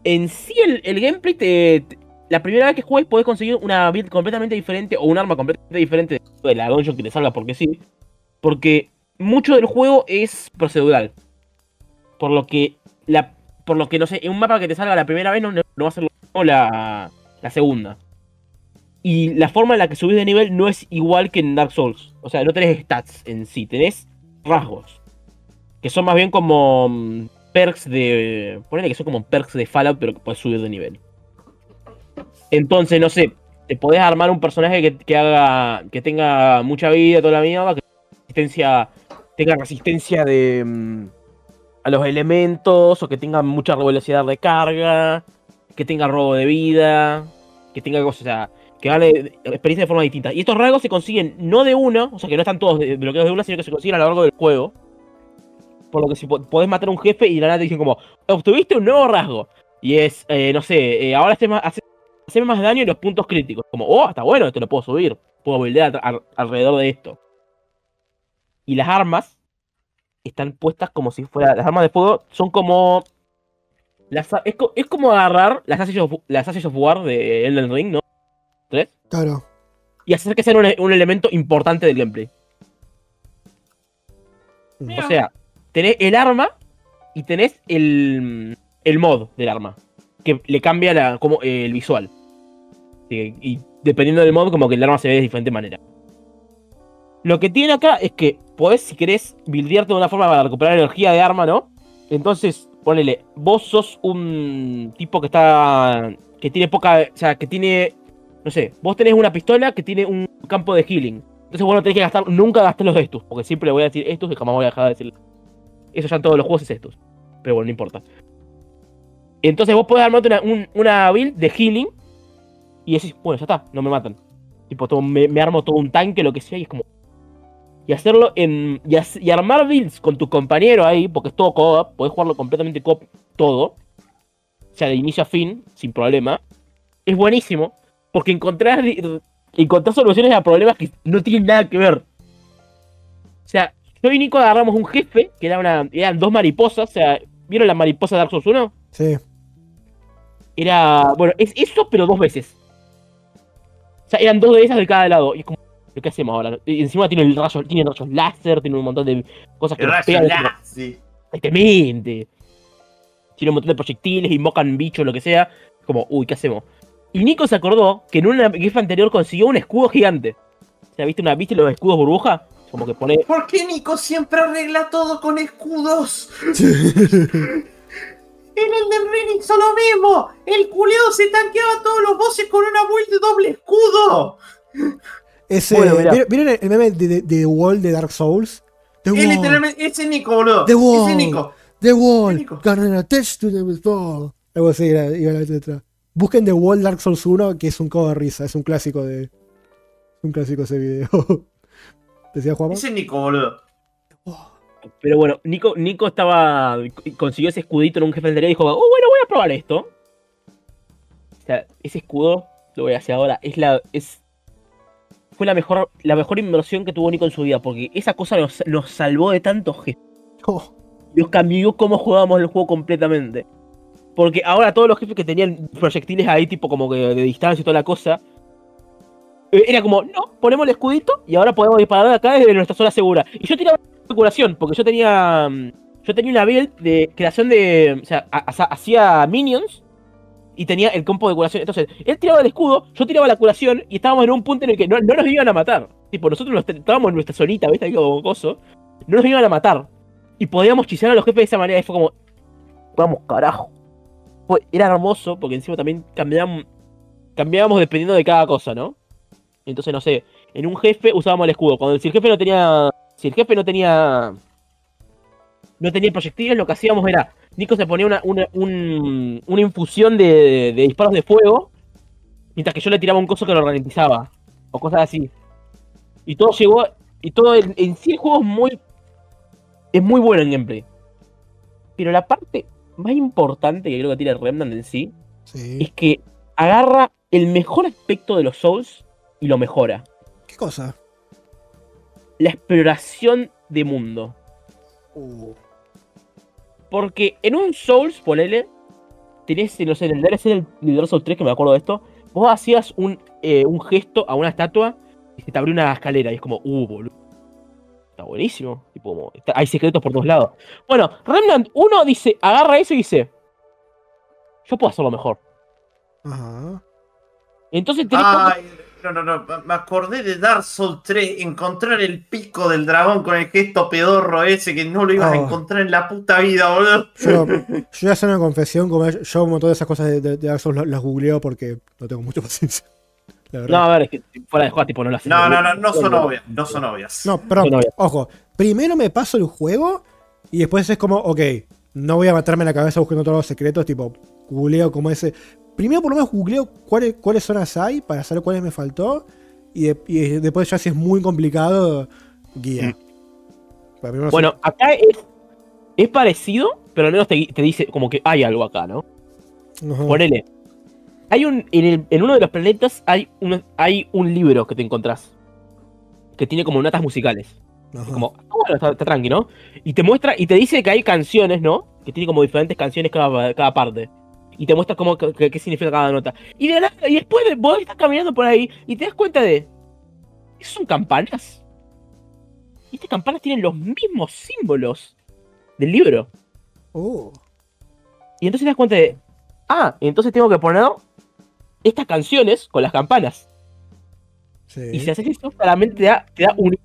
Speaker 3: en sí el, el gameplay te, La primera vez que juegues podés conseguir una build completamente diferente o un arma completamente diferente de la dungeon que te salga porque sí. Porque mucho del juego es procedural. Por lo que la. Por lo que no sé, en un mapa que te salga la primera vez no, no va a ser lo mismo la, la segunda. Y la forma en la que subís de nivel no es igual que en Dark Souls. O sea, no tenés stats en sí, tenés rasgos. Que son más bien como mm, perks de. Ponele que son como perks de Fallout, pero que puedes subir de nivel. Entonces, no sé, te podés armar un personaje que, haga. que tenga mucha vida, toda la mierda, que resistencia. tenga resistencia de. mm, a los elementos, o que tenga mucha velocidad de carga, que tenga robo de vida, que tenga cosas, o sea, que gane experiencia de forma distinta. Y estos rasgos se consiguen no de uno, o sea, que no están todos bloqueados de una, sino que se consiguen a lo largo del juego. Por lo que si po- podés matar a un jefe y de la nada te dicen como, obtuviste un nuevo rasgo. Y es, eh, no sé, eh, ahora hace más, hace, hace más daño en los puntos críticos. Como, oh, está bueno, esto lo puedo subir. Puedo buildear al- alrededor de esto. y las armas están puestas como si fuera. Las armas de fuego son como. Las, es, es como agarrar las Ashes of, las Ashes of War de Elden Ring, ¿no? ¿Tres?
Speaker 1: Claro.
Speaker 3: Y hacer que sean un, un elemento importante del gameplay.
Speaker 1: Mira.
Speaker 3: O sea, tenés el arma y tenés el, el mod del arma. Que le cambia como, eh, el visual. Y dependiendo del mod, como que el arma se ve de diferente manera. Lo que tiene acá es que podés, si querés, buildearte de una forma para recuperar energía de arma, ¿no? Entonces, ponele, vos sos un tipo que está. que tiene poca. O sea, que tiene. No sé, vos tenés una pistola que tiene un campo de healing. Entonces vos no tenés que gastar, nunca gastes los estos, porque siempre le voy a decir estos y jamás voy a dejar de decir. Eso ya en todos los juegos es estos. Pero bueno, no importa. Entonces vos podés armarte una, un- una build de healing y decís, bueno, ya está, no me matan. Tipo, todo- me, armo todo un tanque, lo que sea, y es como. Y hacerlo en. Y armar builds con tu compañero ahí, porque es todo co-op, podés jugarlo completamente co-op todo. O sea, de inicio a fin, sin problema. Es buenísimo, porque encontrás, encontrás soluciones a problemas que no tienen nada que ver. O sea, yo y Nico agarramos un jefe, que era una, eran dos mariposas, o sea, ¿vieron la mariposa de Dark Souls 1?
Speaker 1: Sí.
Speaker 3: Era, bueno, es eso, pero dos veces. O sea, eran dos de esas de cada lado. Y es como, ¿qué hacemos ahora? Y encima tiene el rayo, tiene rayos láser, tiene un montón de cosas que
Speaker 2: El rayo láser.
Speaker 3: Exactamente. Tiene un montón de proyectiles, invocan bichos, lo que sea. Como, uy, ¿qué hacemos? Y Nico se acordó que en una jefe anterior consiguió un escudo gigante. O sea, ¿viste, una, ¿viste los escudos burbuja? Como que pone.
Speaker 2: ¿Por qué Nico siempre arregla todo con escudos? En el del Ring hizo lo mismo. El culeo se tanqueaba todos los bosses con una build de doble escudo.
Speaker 1: Ese,
Speaker 3: Bueno.
Speaker 1: ¿vieron- ¿Vieron el meme de, de, de The Wall de Dark Souls? The
Speaker 2: Es literalmente, ese es Nico, boludo.
Speaker 1: The Wall.
Speaker 2: Ese es Nico.
Speaker 1: The Wall.
Speaker 2: Nico.
Speaker 1: Gonna attach to the wall. Algo así iba la letra. Busquen The Wall Dark Souls 1, que es un codo de risa. Es un clásico de. Es un clásico ese video. ¿Decía Juan?
Speaker 2: Ese es Nico, boludo.
Speaker 3: Pero bueno, Nico, Nico estaba. consiguió ese escudito en un jefe anterior y dijo, oh, bueno, voy a probar esto. O sea, ese escudo, lo voy a hacer ahora, es la. es. Fue la mejor, la mejor inversión que tuvo Nico en su vida, porque esa cosa nos, nos salvó de tantos jefes.
Speaker 1: Oh,
Speaker 3: Nos cambió cómo jugábamos el juego completamente. Porque ahora todos los jefes que tenían proyectiles ahí, tipo como que de distancia y toda la cosa, era como, no, ponemos el escudito y ahora podemos disparar acá desde nuestra zona segura. Y yo tiraba de curación, porque yo tenía. mm, Yo tenía una build de creación de. O sea, ha- ha- hacía minions y tenía el compo de curación. Entonces, él tiraba el escudo, yo tiraba la curación y estábamos en un punto en el que no, no nos iban a matar. Tipo, nosotros nos estábamos en nuestra zonita, ¿viste? Ahí como coso. No nos iban a matar. Y podíamos chisar a los jefes de esa manera. Y fue como. Vamos, carajo. Era hermoso, porque encima también cambiábamos, cambiábamos dependiendo de cada cosa, ¿no? Entonces, no sé, en un jefe usábamos el escudo. Cuando si el jefe no tenía. Si el jefe no tenía. No tenía proyectiles, lo que hacíamos era. Nico se ponía una, una, un- una infusión de, de disparos de fuego. Mientras que yo le tiraba un coso que lo ralentizaba. O cosas así. Y todo llegó. Y todo en, en sí el juego es muy. Es muy bueno en gameplay. Pero la parte más importante que creo que tiene Remnant en sí
Speaker 1: sí.
Speaker 3: es que agarra el mejor aspecto de los Souls y lo mejora.
Speaker 1: ¿Qué cosa?
Speaker 3: La exploración de mundo.
Speaker 1: Uh,
Speaker 3: Porque en un Souls, ponele, tenés, no sé, en el DLC del Dark Souls 3, que me acuerdo de esto, vos hacías un, eh, un gesto a una estatua y se te abrió una escalera y es como, uh, boludo. Está buenísimo. Tipo, como, está- hay secretos por todos lados. Bueno, Remnant 1 dice, agarra eso y dice, yo puedo hacerlo mejor.
Speaker 1: ajá.
Speaker 3: Entonces tenés como-
Speaker 2: Ay, no, no, no. Me acordé de Dark Souls 3. Encontrar el pico del dragón con el gesto pedorro ese que no lo ibas a
Speaker 1: Oh.
Speaker 2: encontrar en la puta vida, boludo.
Speaker 1: Yo, yo voy a hacer una confesión, como yo, un montón de esas cosas de, de- de Dark Souls las, las googleo porque no tengo mucha paciencia.
Speaker 3: No, a ver, es que fuera de juego, tipo, no haces.
Speaker 2: No, no, no, no son obvias. No son obvias.
Speaker 1: No,
Speaker 3: voy
Speaker 1: ojo. Primero me paso el juego y después es como, ok, no voy a matarme la cabeza buscando todos los secretos, tipo, googleo como ese. Primero por lo menos googleo cuáles, cuáles zonas hay para saber cuáles me faltó y, de- y después ya si es muy complicado, guía. Primero
Speaker 3: Bueno, acá es, es parecido, pero al menos te, te dice como que hay algo acá, ¿no?
Speaker 1: sí. Ajá.
Speaker 3: Ponele. Hay un. En, el- en uno de los planetas hay un, hay un libro que te encontrás. Que tiene como notas musicales. Como, ah, bueno, está, está tranqui, ¿no? Y te muestra, y te dice que hay canciones, ¿no? Que tiene como diferentes canciones cada, cada parte. Y te muestra cómo, qué significa cada nota. Y de nada- y después de- vos estás caminando por ahí y te das cuenta de. ¿Esas son campanas? Y estas campanas tienen los mismos símbolos del libro.
Speaker 1: Oh.
Speaker 3: Y entonces te das cuenta de. Ah, entonces tengo que poner estas canciones con las campanas.
Speaker 1: Sí.
Speaker 3: Y si haces eso, claramente te da, te da un-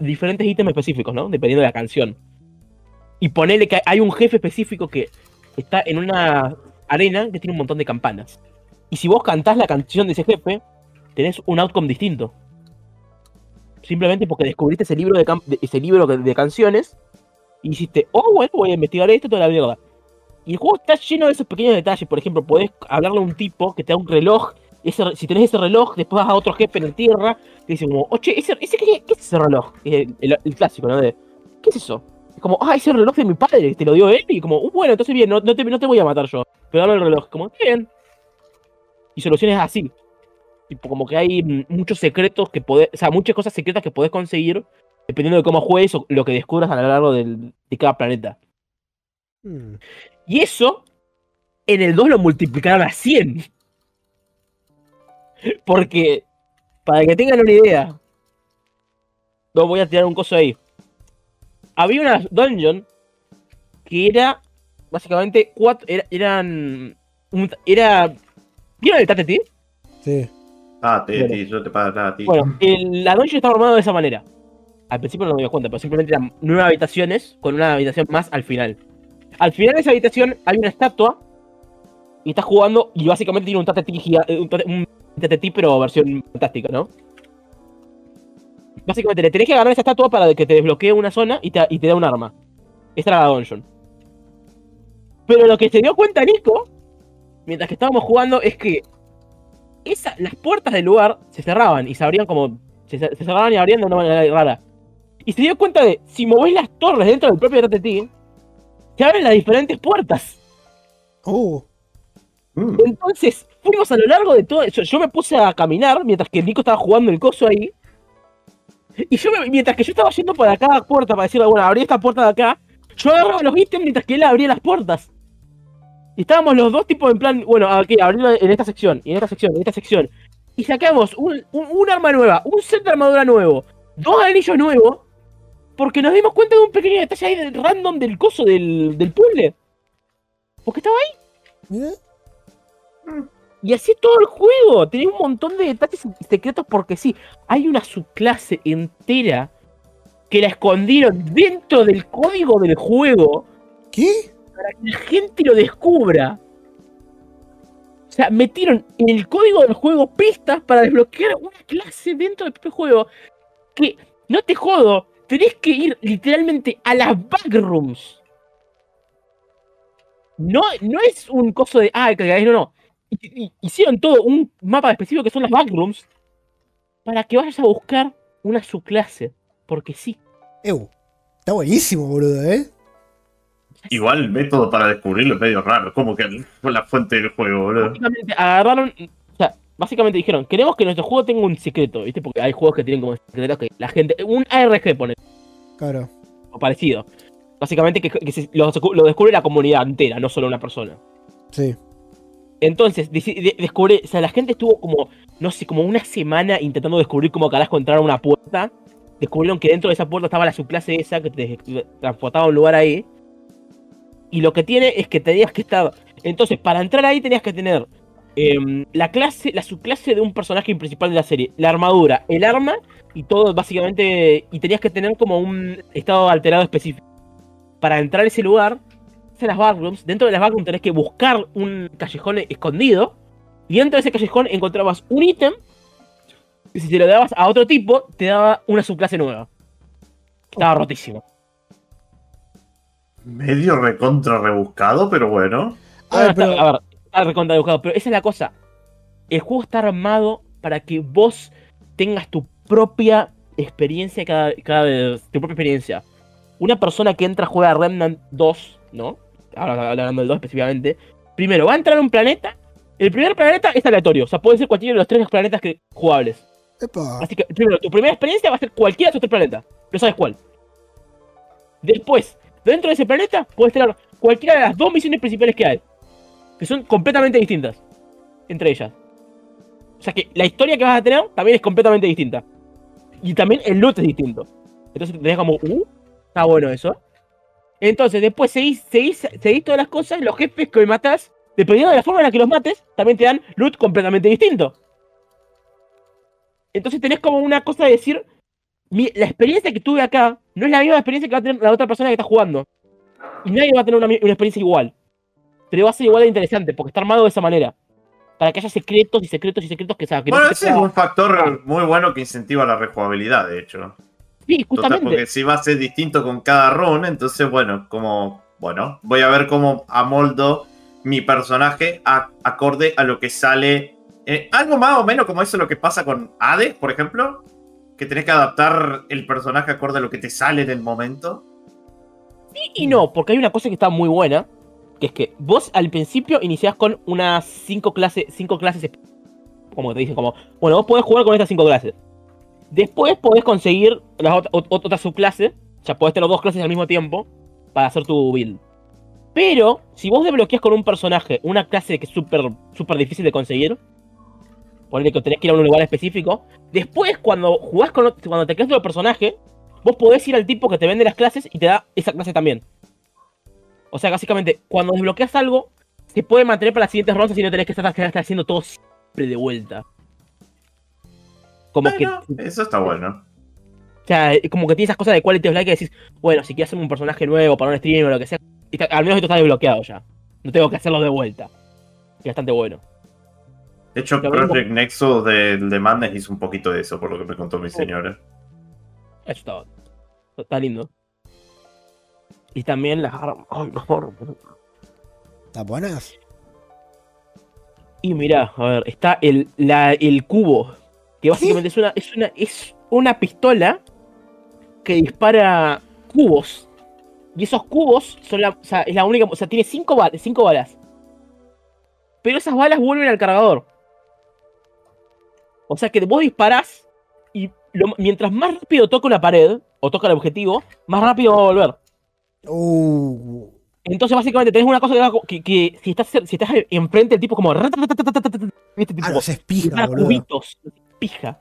Speaker 3: diferentes ítems específicos, ¿no? Dependiendo de la canción. Y ponele que hay un jefe específico que está en una arena que tiene un montón de campanas. Y si vos cantás la canción de ese jefe, tenés un outcome distinto. Simplemente porque descubriste ese libro de, de- ese libro de, canciones y dijiste, oh, bueno, voy a investigar esto, toda la mierda. Y el juego está lleno de esos pequeños detalles. Por ejemplo, podés hablarle a un tipo que te da un reloj. Ese, si tenés ese reloj, después vas a otro jefe en la tierra. Te dice como, oye, ese, ese, ¿qué, qué es ese reloj? El, el- el clásico, ¿no? De, ¿Qué es eso? Como, ah, ese reloj de mi padre, te lo dio él. Y como, "Uh, bueno, entonces bien, no, no te, no te voy a matar yo. Pero dame el reloj. Como, bien. Y soluciones así. Tipo, como que hay mm, muchos secretos que podés, o sea, muchas cosas secretas que podés conseguir dependiendo de cómo juegues o lo que descubras a lo largo del- de cada planeta.
Speaker 1: Mm.
Speaker 3: Y eso, en el 2 lo multiplicaron a 100. Porque, para que tengan una idea, no voy a tirar un coso ahí. Había una dungeon que era, básicamente, cuatro, era- eran, un- era, ¿vieron el Tate
Speaker 1: Sí.
Speaker 2: Ah, te,
Speaker 3: Bueno.
Speaker 2: yo te pago a ti.
Speaker 3: Bueno, el- la dungeon estaba armada de esa manera. Al principio no me di cuenta, pero simplemente eran nueve habitaciones con una habitación más al final. Al final de esa habitación hay una estatua y estás jugando y básicamente tiene un eh, un tate- un tatetí, pero versión fantástica, ¿no? Básicamente le tenés que ganar esa estatua para que te desbloquee una zona y te, y te da un arma. Esta era la dungeon. Pero lo que se dio cuenta Nico, mientras que estábamos jugando, es que esa, las puertas del lugar se cerraban y se abrían como. Se, se cerraban y abrían de una manera rara. Y se dio cuenta de si movés las torres dentro del propio RTT, se abren las diferentes puertas.
Speaker 1: Oh.
Speaker 2: Mm.
Speaker 3: Entonces, fuimos a lo largo de todo eso. Yo me puse a caminar mientras que Nico estaba jugando el coso ahí. Y yo, me- mientras que yo estaba yendo para cada puerta para decirle, bueno, abrí esta puerta de acá, yo agarraba los ítems mientras que él abría las puertas. Y estábamos los dos tipos en plan, bueno, aquí, abrirlo en esta sección, y en esta sección, y en esta sección. Y sacamos un, un, un arma nueva, un set de armadura nuevo, dos anillos nuevos, porque nos dimos cuenta de un pequeño detalle ahí del random del coso del, del puzzle. Porque estaba ahí.
Speaker 1: Mira.
Speaker 3: Y así todo el juego. Tenés un montón de detalles secretos porque sí, hay una subclase entera que la escondieron dentro del código del juego
Speaker 1: ¿Qué?
Speaker 3: para que la gente lo descubra. O sea, metieron en el código del juego pistas para desbloquear una clase dentro del propio juego. Que, no te jodo, tenés que ir literalmente a las backrooms. No, no es un coso de, ah, que no, no. Hi- hi- Hicieron todo un mapa específico que son las backrooms para que vayas a buscar una subclase. Porque sí.
Speaker 1: Ew. Está buenísimo, boludo, ¿eh?
Speaker 2: Igual el método para descubrirlo es medio raro. Como que fue la fuente del juego, boludo.
Speaker 3: básicamente agarraron. O sea, básicamente dijeron: Queremos que nuestro juego tenga un secreto, ¿viste? Porque hay juegos que tienen como secretos que la gente. Un ARG pone,
Speaker 1: Claro.
Speaker 3: o parecido. Básicamente que, que se- lo, lo descubre la comunidad entera, no solo una persona.
Speaker 1: Sí.
Speaker 3: Entonces, deci- de- descubre. O sea, la gente estuvo como, no sé, como una semana intentando descubrir cómo carajo entrar a una puerta. Descubrieron que dentro de esa puerta estaba la subclase esa que te transportaba a un lugar ahí. Y lo que tiene es que tenías que estar. Entonces, para entrar ahí tenías que tener em, la clase, la subclase de un personaje principal de la serie, la armadura, el arma y todo básicamente. Y tenías que tener como un estado alterado específico. Para entrar a ese lugar, en las backrooms, dentro de las backrooms tenés que buscar un callejón escondido. Y dentro de ese callejón encontrabas un ítem. Y si te lo dabas a otro tipo, te daba una subclase nueva. Estaba rotísimo.
Speaker 2: Medio recontra rebuscado, pero bueno.
Speaker 1: A ver, pero.
Speaker 3: a ver, está recontra dibujado, pero esa es la cosa. El juego está armado para que vos tengas tu propia experiencia cada, cada vez, tu propia experiencia. Una persona que entra a jugar a Remnant 2, ¿no? Ahora hablando del 2 específicamente. Primero, va a entrar a un planeta. El primer planeta es aleatorio, o sea, puede ser cualquiera de los tres planetas que, jugables.
Speaker 1: Epa.
Speaker 3: Así que, primero, tu primera experiencia va a ser cualquiera de esos tres planetas. No sabes cuál. Después, dentro de ese planeta, puedes tener cualquiera de las dos misiones principales que hay. Que son completamente distintas. Entre ellas. O sea que la historia que vas a tener también es completamente distinta. Y también el loot es distinto. Entonces te dejas como, uh, está bueno eso. Entonces, después seguís, seguís, seguís todas las cosas, los jefes que matas, dependiendo de la forma en la que los mates, también te dan loot completamente distinto. Entonces tenés como una cosa de decir, mi- la experiencia que tuve acá no es la misma experiencia que va a tener la otra persona que está jugando. Y nadie va a tener una, una experiencia igual. Pero va a ser igual de interesante, porque está armado de esa manera. Para que haya secretos y secretos y secretos que, no
Speaker 2: Bueno,
Speaker 3: se
Speaker 2: ese es un factor muy bueno que incentiva la rejugabilidad, de hecho.
Speaker 3: Sí,
Speaker 2: Total,
Speaker 3: justamente.
Speaker 2: porque si va a ser distinto con cada run, entonces, bueno, como. Bueno, voy a ver cómo amoldo mi personaje a- acorde a lo que sale. eh, algo más o menos como eso es lo que pasa con Hades, por ejemplo. Que tenés que adaptar el personaje acorde a lo que te sale en el momento.
Speaker 3: Sí y no, porque hay una cosa que está muy buena, que es que vos al principio iniciás con unas cinco clases, cinco clases, como te dicen, como, bueno, vos podés jugar con estas cinco clases. Después podés conseguir las ot- ot- otra subclase, o sea, podés tener dos clases al mismo tiempo para hacer tu build. Pero, si vos desbloqueas con un personaje una clase que es súper súper difícil de conseguir, ponele que tenés que ir a un lugar específico, después cuando jugás con, ot- cuando te creas otro personaje, vos podés ir al tipo que te vende las clases y te da esa clase también. O sea, básicamente, cuando desbloqueas algo, se puede mantener para las siguientes rondas y no tenés que estar haciendo todo siempre de vuelta. Como que,
Speaker 2: Bueno, eso está bueno.
Speaker 3: o sea, como que tiene esas cosas de quality of life que decís, bueno, si quieres hacer un personaje nuevo para un stream o lo que sea, está- al menos esto está desbloqueado ya. No tengo que hacerlo de vuelta. Y bastante bueno.
Speaker 2: De hecho,
Speaker 3: Lo mismo-
Speaker 2: Project Nexus del de Madness hizo un poquito de eso, por lo que me contó mi señora.
Speaker 3: Eso está, está lindo. Y también las armas. Ay, las armas.
Speaker 1: ¿Están buenas?
Speaker 3: Y mirá, a ver, está el, la- el cubo. Que básicamente es una, es una. Es una pistola que dispara cubos. Y esos cubos son la. O sea, es la única. O sea, tiene cinco, bal- cinco balas. Pero esas balas vuelven al cargador. O sea que vos disparás y lo- mientras más rápido toca una pared o toca el objetivo, más rápido va a volver.
Speaker 1: Uh.
Speaker 3: Entonces, básicamente, tenés una cosa que, que, que si, estás, si estás enfrente, el tipo como.
Speaker 1: Ah, no se espija,
Speaker 3: cubitos, pija.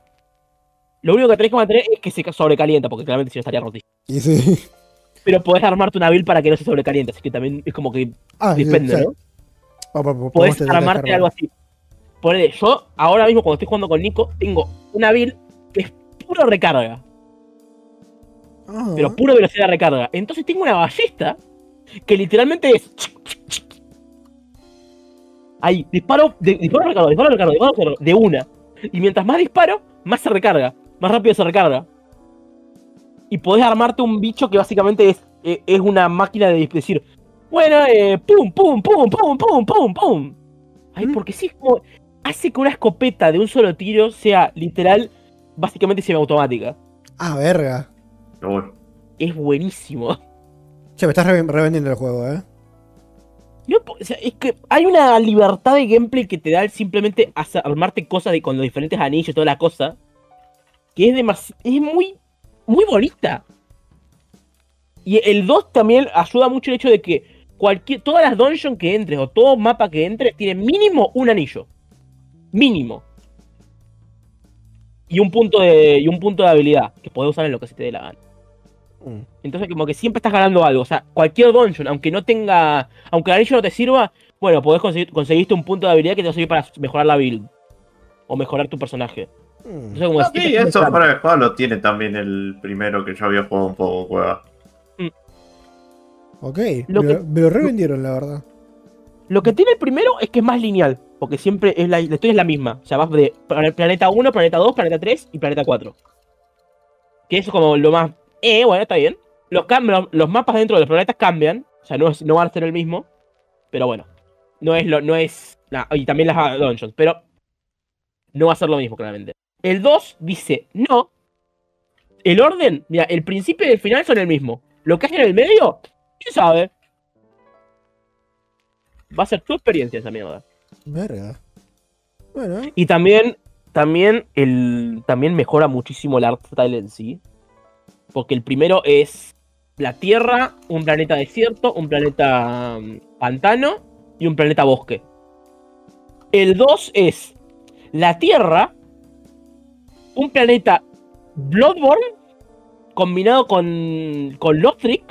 Speaker 3: Lo único que tenés que mantener es que se sobrecalienta, porque claramente si no estaría rotísimo.
Speaker 1: Y sí.
Speaker 3: Pero podés armarte una build para que no se sobrecaliente, así que también es como que
Speaker 1: Ah,
Speaker 3: depende,
Speaker 1: sí.
Speaker 3: ¿no? Podés armarte algo así. Ponele, yo ahora mismo cuando estoy jugando con Nico, tengo una build que es puro recarga,
Speaker 1: Ah.
Speaker 3: pero puro velocidad de recarga. Entonces tengo una ballesta que literalmente es. Ahí, disparo, de- disparo, recargo, disparo, recargo, disparo, recargo, de una. Y mientras más disparo, más se recarga, más rápido se recarga. Y podés armarte un bicho que básicamente es, eh, es una máquina de decir, bueno, eh, pum, pum, pum, pum, pum, pum, pum. Ay,
Speaker 1: Mm.
Speaker 3: porque sí, es como, hace que una escopeta de un solo tiro sea literal, básicamente semiautomática.
Speaker 1: Ah, verga.
Speaker 3: Es buenísimo.
Speaker 1: Che, me estás re- revendiendo el juego, eh.
Speaker 3: Es que hay una libertad de gameplay que te da el simplemente hacer- armarte cosas de, con los diferentes anillos toda la cosa. Que es demasiado. Es muy. Muy bonita. Y el 2 también ayuda mucho el hecho de que cualquier, todas las dungeons que entres o todo mapa que entres tiene mínimo un anillo. Mínimo. Y un punto de. Y un punto de habilidad. Que podés usar en lo que se te dé la gana.
Speaker 1: Mm.
Speaker 3: Entonces, como que siempre estás ganando algo. O sea, cualquier dungeon, aunque no tenga. Aunque el anillo no te sirva, bueno, podés conseguir, conseguiste un punto de habilidad que te va a servir para mejorar la build. O mejorar tu personaje.
Speaker 1: Mm.
Speaker 3: Entonces, como siempre
Speaker 2: sí,
Speaker 3: estás
Speaker 2: eso de juego lo tiene también el primero que yo había jugado un poco, cueva.
Speaker 1: Ok,
Speaker 3: Lo
Speaker 1: me,
Speaker 3: que-
Speaker 1: lo, me lo revendieron, la verdad.
Speaker 3: Lo que tiene el primero es que es más lineal. Porque siempre es la, la historia es la misma. O sea, vas de plan- planeta 1, planeta 2, planeta 3 y planeta 4. Que eso es como lo más. Eh, bueno, está bien. Los, los, los mapas dentro de los planetas cambian. O sea, no, es- no van a ser el mismo. Pero bueno. No es lo. No es. nah, y también las dungeons. Pero. No va a ser lo mismo, claramente. El 2 dice, no. El orden, mira, el principio y el final son el mismo. Lo que hay en el medio, ¿quién sabe? Va a ser tu experiencia esa mierda.
Speaker 1: Verga. Bueno,
Speaker 3: Y también también, el, también mejora muchísimo el art style en sí. Porque el primero es la Tierra, un planeta desierto, un planeta mm, pantano y un planeta bosque. El 2 es la Tierra, un planeta Bloodborne combinado con, con Lothric,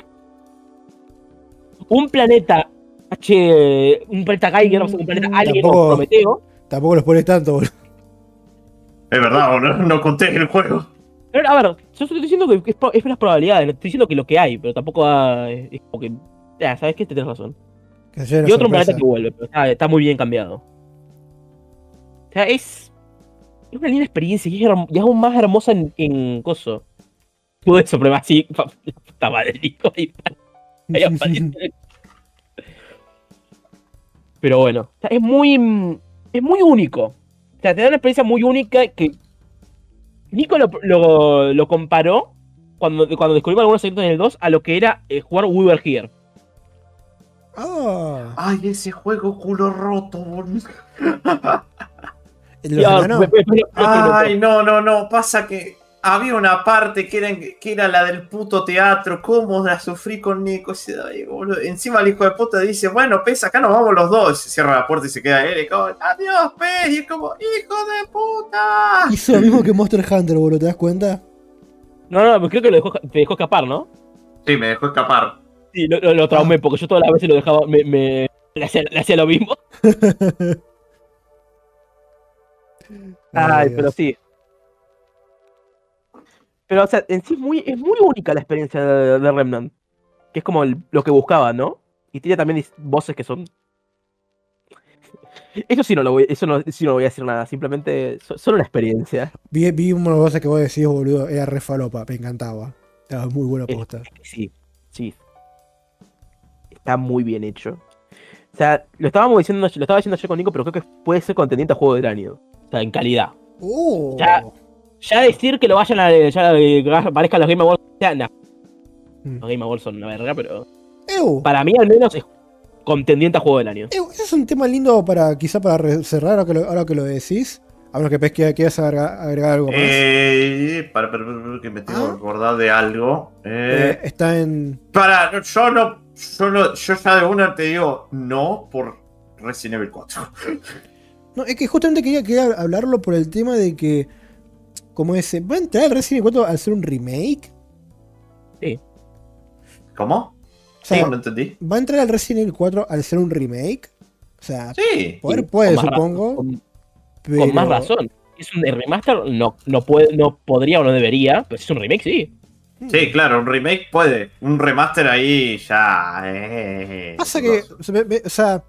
Speaker 3: un planeta H, un planeta Geiger, o sea, un planeta Alien o
Speaker 1: tampoco-
Speaker 3: Prometeo.
Speaker 1: Tampoco los pones tanto, boludo.
Speaker 2: Es verdad, no, no conté el juego.
Speaker 3: Pero, a ver, yo estoy diciendo que es, es las probabilidades, estoy diciendo que lo que hay, pero tampoco ah, es, es como que. Ya, sabes que tenés razón.
Speaker 1: Que
Speaker 3: Y otro planeta
Speaker 1: sorpresa.
Speaker 3: que vuelve, pero está, está muy bien cambiado. O sea, es. Es una linda experiencia y es, y es aún más hermosa en, en Coso. Todo eso, pero así. Puta madre, hijo ahí. Pero bueno, o sea, es muy. Es muy único. O sea, te da una experiencia muy única que. Nico lo, lo, lo comparó cuando, cuando descubrimos algunos secretos en el 2 a lo que era eh, jugar We Were Here.
Speaker 1: Ah,
Speaker 2: Ay, ese juego culo roto, boludo. Ay, no, no, no. Pasa que había una parte que era, que era la del puto teatro. ¿Cómo la sufrí con Nico? Ay. Encima el hijo de puta dice, bueno, pesa, acá nos vamos los dos. Se cierra la puerta y se queda él. Y como, adiós, pez. Y es como, hijo de puta.
Speaker 1: Hizo lo mismo que Monster Hunter, boludo, ¿te das cuenta?
Speaker 3: No, no, pero creo que lo dejó, te dejó escapar, ¿no?
Speaker 2: Sí, me dejó escapar.
Speaker 3: Sí, lo, lo, lo traumé, porque yo todas las veces lo dejaba, me, me le, hacía, le hacía lo mismo. Ay, pero sí. Pero, o sea, en sí es muy, es muy única la experiencia de, de Remnant. Que es como el- lo que buscaba, ¿no? Y tiene también voces que son. Eso sí no lo voy, eso no, sí no voy a decir nada, simplemente so- solo una experiencia.
Speaker 1: Vi, vi una de cosas que vos decís, boludo, era re falopa, me encantaba. Estaba muy buena posta.
Speaker 3: Sí, sí. Está muy bien hecho. O sea, lo estábamos diciendo, lo estaba diciendo yo con Nico, pero creo que puede ser contendiente a juego del año. O sea, en calidad.
Speaker 1: ¡Oh!
Speaker 3: Ya decir que lo vayan a. Ya que aparezcan los Game Awards. Ya, no.
Speaker 1: Mm.
Speaker 3: Los Game Awards son una verga, pero.
Speaker 1: ¡Ew!
Speaker 3: Para mí, al menos, es contendiente a juego del año.
Speaker 1: Ew, Ese es un tema lindo para, quizá para cerrar ahora que lo, ahora que lo decís. A menos que Pez que quieras agregar, agregar algo más.
Speaker 2: Eh, para, para, para, que me tengo
Speaker 1: Ah.
Speaker 2: que acordar de algo.
Speaker 1: Eh,
Speaker 2: Eh,
Speaker 1: está en.
Speaker 2: para, yo no, yo no, yo ya de una te digo no por Resident Evil 4.
Speaker 1: No, es que justamente quería, quería hablarlo por el tema de que. Como ese. ¿Va a entrar el Resident Evil 4 al ser un remake?
Speaker 2: ¿Cómo?
Speaker 1: O sea,
Speaker 2: Sí, no entendí.
Speaker 1: ¿va a entrar el Resident Evil 4 al ser un remake? O sea,
Speaker 2: Sí.
Speaker 1: poder
Speaker 3: Sí,
Speaker 1: puede, supongo.
Speaker 3: Con,
Speaker 1: pero...
Speaker 3: con más razón. Es un remaster, no, no, puede, no podría o no debería, pero si es un remake, sí.
Speaker 2: Sí, claro, un remake puede. Un remaster ahí ya. Eh,
Speaker 1: Pasa que, me- me- o sea,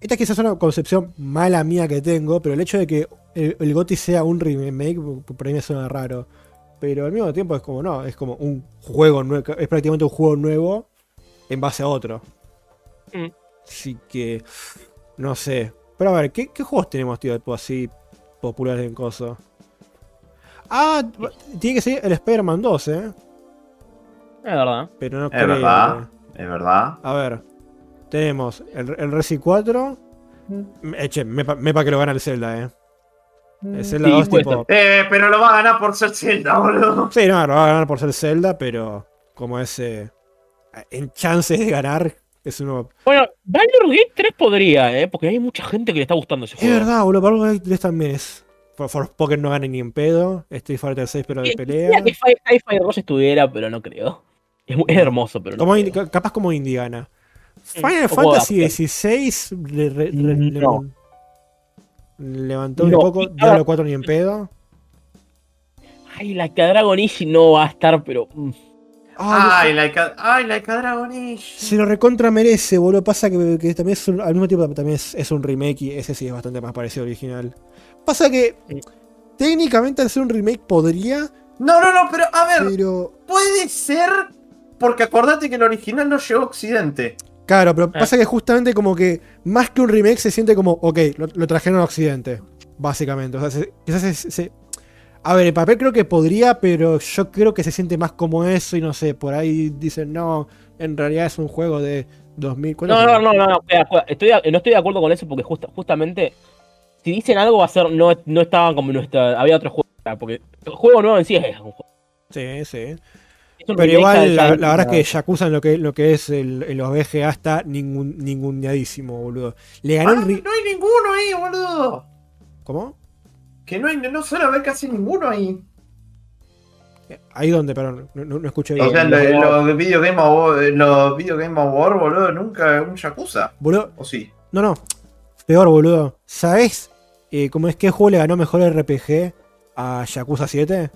Speaker 1: esta quizás es una concepción mala mía que tengo, pero el hecho de que el, el GOTY sea un remake, por ahí me suena raro. Pero al mismo tiempo es como, no, es como un juego nuevo, es prácticamente un juego nuevo en base a otro.
Speaker 3: Mm.
Speaker 1: Así que, no sé. Pero a ver, ¿qué, qué juegos tenemos, tío, así populares en coso? Ah, tiene que ser el Spider-Man 2, ¿eh?
Speaker 3: Es verdad.
Speaker 1: Pero no
Speaker 2: Es
Speaker 1: creo.
Speaker 2: verdad. Es verdad.
Speaker 1: A ver, tenemos el, el Resi 4. Eh, che, mepa, mepa que lo gana el Zelda, eh. El Zelda
Speaker 3: Sí,
Speaker 1: 2,
Speaker 3: puede
Speaker 1: tipo.
Speaker 2: Eh, pero lo va a ganar por ser Zelda, boludo.
Speaker 1: Sí, no, lo va a ganar por ser Zelda, pero como ese. En chances de ganar, es uno.
Speaker 3: Bueno, Baldur's Gate 3 podría, ¿eh? Porque hay mucha gente que le está gustando ese
Speaker 1: Es
Speaker 3: juego.
Speaker 1: verdad, boludo. Baldur's Gate 3 también es. For, Forspoken no gana ni en pedo. Street Fighter 6, pero de pelea.
Speaker 3: que Fi- Hi-Fi Rush estuviera, pero no creo. Es, es hermoso, pero no
Speaker 1: Como
Speaker 3: creo.
Speaker 1: Capaz como indie gana.
Speaker 3: Sí,
Speaker 1: Final Fantasy. XVI le, re- re- le-
Speaker 3: No.
Speaker 1: levantó un
Speaker 3: No,
Speaker 1: poco.
Speaker 3: y-
Speaker 1: Diablo 4 ni en pedo.
Speaker 3: Ay, la que Dragon Age no va a estar, pero. mm.
Speaker 2: Ay, like a, ay, like a Dragon Age.
Speaker 1: Se lo recontra merece, boludo. Pasa que, que también es un- al mismo tiempo también es, es un remake y ese sí es bastante más parecido al original. Pasa que
Speaker 3: Sí.
Speaker 1: técnicamente al ser un remake podría,
Speaker 2: No, no, no, pero a ver,
Speaker 1: pero.
Speaker 2: puede ser. Porque acordate que el original no llegó a Occidente.
Speaker 1: Claro, pero
Speaker 3: Ah.
Speaker 1: pasa que justamente como que más que un remake se siente como, ok, lo, lo trajeron a Occidente, básicamente. O sea, se- quizás se, se- A ver, el papel creo que podría, pero yo creo que se siente más como eso y no sé, por ahí dicen, no, en realidad es un juego de 2000. ¿cuánto
Speaker 3: No, no, no, no, no, espera, espera, estoy no estoy de acuerdo con eso porque justa- justamente si dicen algo va a ser, no, no estaban como nuestra, había otro juego, porque el juego nuevo en sí es un juego.
Speaker 1: Sí, sí. Pero igual, la, verdad es que Yakuza en lo que, lo que es el, en los BGA está ningún, ninguneadísimo, boludo. Le ganó
Speaker 2: Ah,
Speaker 1: el ri-
Speaker 2: no hay ninguno ahí, boludo.
Speaker 1: ¿Cómo?
Speaker 2: Que no, hay, no suele haber casi ninguno ahí.
Speaker 1: Ahí donde, perdón, no, no- no escuché bien.
Speaker 2: O sea, en
Speaker 3: los
Speaker 2: Video Game Award, en los Video Game Award, boludo, nunca un Yakuza.
Speaker 1: Boludo,
Speaker 2: ¿O sí?
Speaker 1: no, no. Peor, boludo. ¿Sabés eh, cómo es que juego le ganó mejor RPG a Yakuza 7?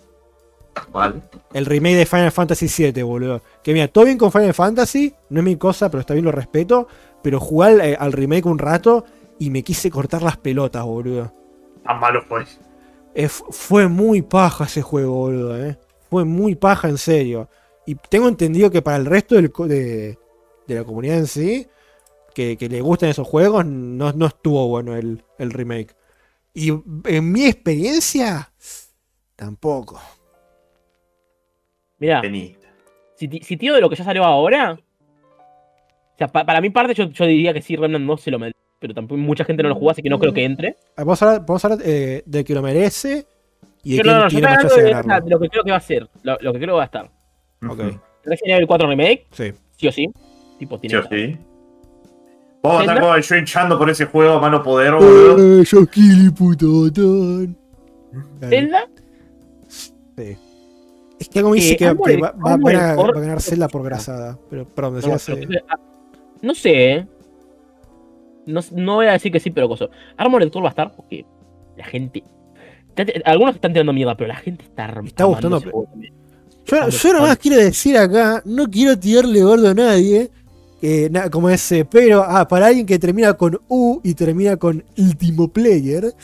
Speaker 1: El remake de Final Fantasy 7, boludo. Que mira, todo bien con Final Fantasy, no es mi cosa, pero está bien, lo respeto. Pero jugar al, eh, al remake un rato y me quise cortar las pelotas, boludo.
Speaker 2: Tan malo pues.
Speaker 1: Eh, fu- fue muy paja ese juego, boludo, eh. Fue muy paja, en serio. Y tengo entendido que para el resto del de, de la comunidad en sí, que, que le gustan esos juegos, no, no estuvo bueno el, el remake. Y en mi experiencia, tampoco.
Speaker 3: Mirá,
Speaker 2: Vení.
Speaker 3: si, si tío de lo que ya salió ahora, o sea, pa- para mi parte yo, yo diría que sí, Remnant no se lo merece, pero tampoco mucha gente no lo jugó, así que no creo que entre.
Speaker 1: Ah, Vamos a hablar, vamos a hablar eh, del que lo merece y de quién
Speaker 3: no, no, yo
Speaker 1: tiene
Speaker 3: estoy
Speaker 1: más
Speaker 3: hablando
Speaker 1: chance de
Speaker 3: de,
Speaker 1: ganarlo.
Speaker 3: de lo que creo que va a ser, lo, lo que creo que va a estar.
Speaker 1: Ok,
Speaker 3: Resident Evil 4 Remake,
Speaker 1: sí.
Speaker 3: sí o sí, tipo tiene
Speaker 2: Sí
Speaker 3: que
Speaker 2: o sí. Vamos a estar
Speaker 3: ¿Zelda?
Speaker 2: como yo hinchando por ese juego a mano poder, boludo.
Speaker 1: Yo Kili, puto.
Speaker 3: Zelda,
Speaker 1: Sí. Es que algo me dice
Speaker 3: Eh,
Speaker 1: que, que va, va- van a, va a ganar Zelda por grasada. Pero, perdón,
Speaker 3: no,
Speaker 1: decías.
Speaker 3: pero
Speaker 1: eh,
Speaker 3: no sé, eh. no, no voy a decir que sí, pero cosa. Armored Core va a estar porque la gente. Algunos están tirando mierda, pero la gente está
Speaker 1: Está gustando. Yo, yo nomás quiero decir acá, no quiero tirarle gordo a nadie. eh, na- como ese, pero ah, para alguien que termina con U y termina con Último Player,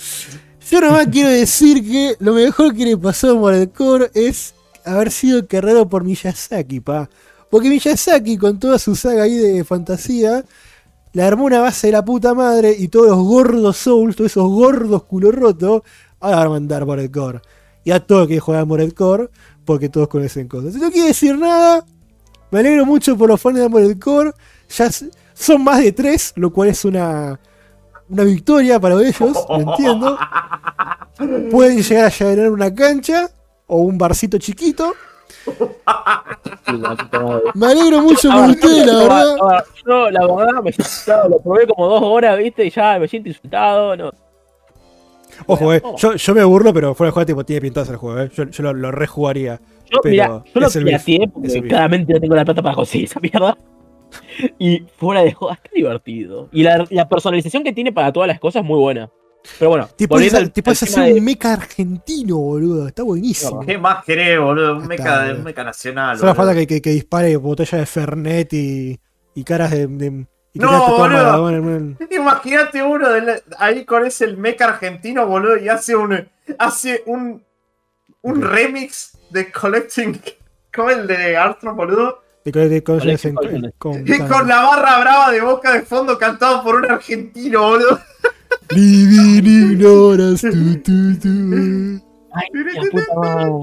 Speaker 1: yo nomás quiero decir que lo mejor que le pasó a Armored Core es haber sido cargado por Miyazaki, pa. Porque Miyazaki, con toda su saga ahí de fantasía, le armó una base de la puta madre y todos los gordos Souls, todos esos gordos culo roto, ahora van a mandar Armored Core. Y a todo que juega Armored Core, porque todos conocen cosas. Si no quiere decir nada, me alegro mucho por los fans de Armored Core. Ya son más de tres, lo cual es una, una victoria para ellos, lo entiendo. Pueden llegar a llenar una cancha o un barcito chiquito. Me alegro mucho por ustedes, la verdad.
Speaker 3: Yo, la verdad, me siento insultado. Lo probé como dos horas, ¿viste? Y ya me siento insultado. No.
Speaker 1: Ojo, eh, yo, yo me burlo, pero fuera de juego tipo, tiene pintadas el juego, eh. Yo, yo lo, lo rejugaría.
Speaker 3: Yo,
Speaker 1: Pero
Speaker 3: mira, yo lo pirateé porque claramente no tengo la plata para conseguir esa mierda. Y fuera de joda, está divertido. Y la, la personalización que tiene para todas las cosas es muy buena. Pero bueno,
Speaker 1: Tipo, es,
Speaker 3: al-
Speaker 1: tipo es hacer
Speaker 3: de-
Speaker 1: un mecha argentino, boludo. Está buenísimo.
Speaker 2: ¿Qué más querés, boludo? Un
Speaker 1: está,
Speaker 2: un meca nacional.
Speaker 1: Solo
Speaker 2: boludo.
Speaker 1: falta que, que, que dispare botella de Fernet y, y caras de. de- y
Speaker 2: No, boludo.
Speaker 1: Un-
Speaker 2: Imagínate uno de la- ahí con ese el mecha argentino, boludo, y hace un hace un un remix de Collecting como el de Armstrong, boludo,
Speaker 1: de co- de
Speaker 3: colegio.
Speaker 1: con-
Speaker 2: y con la barra brava de boca de fondo cantado por un argentino, boludo.
Speaker 1: Living ignoras tu, tu, tu.
Speaker 3: Ay, la puta madre.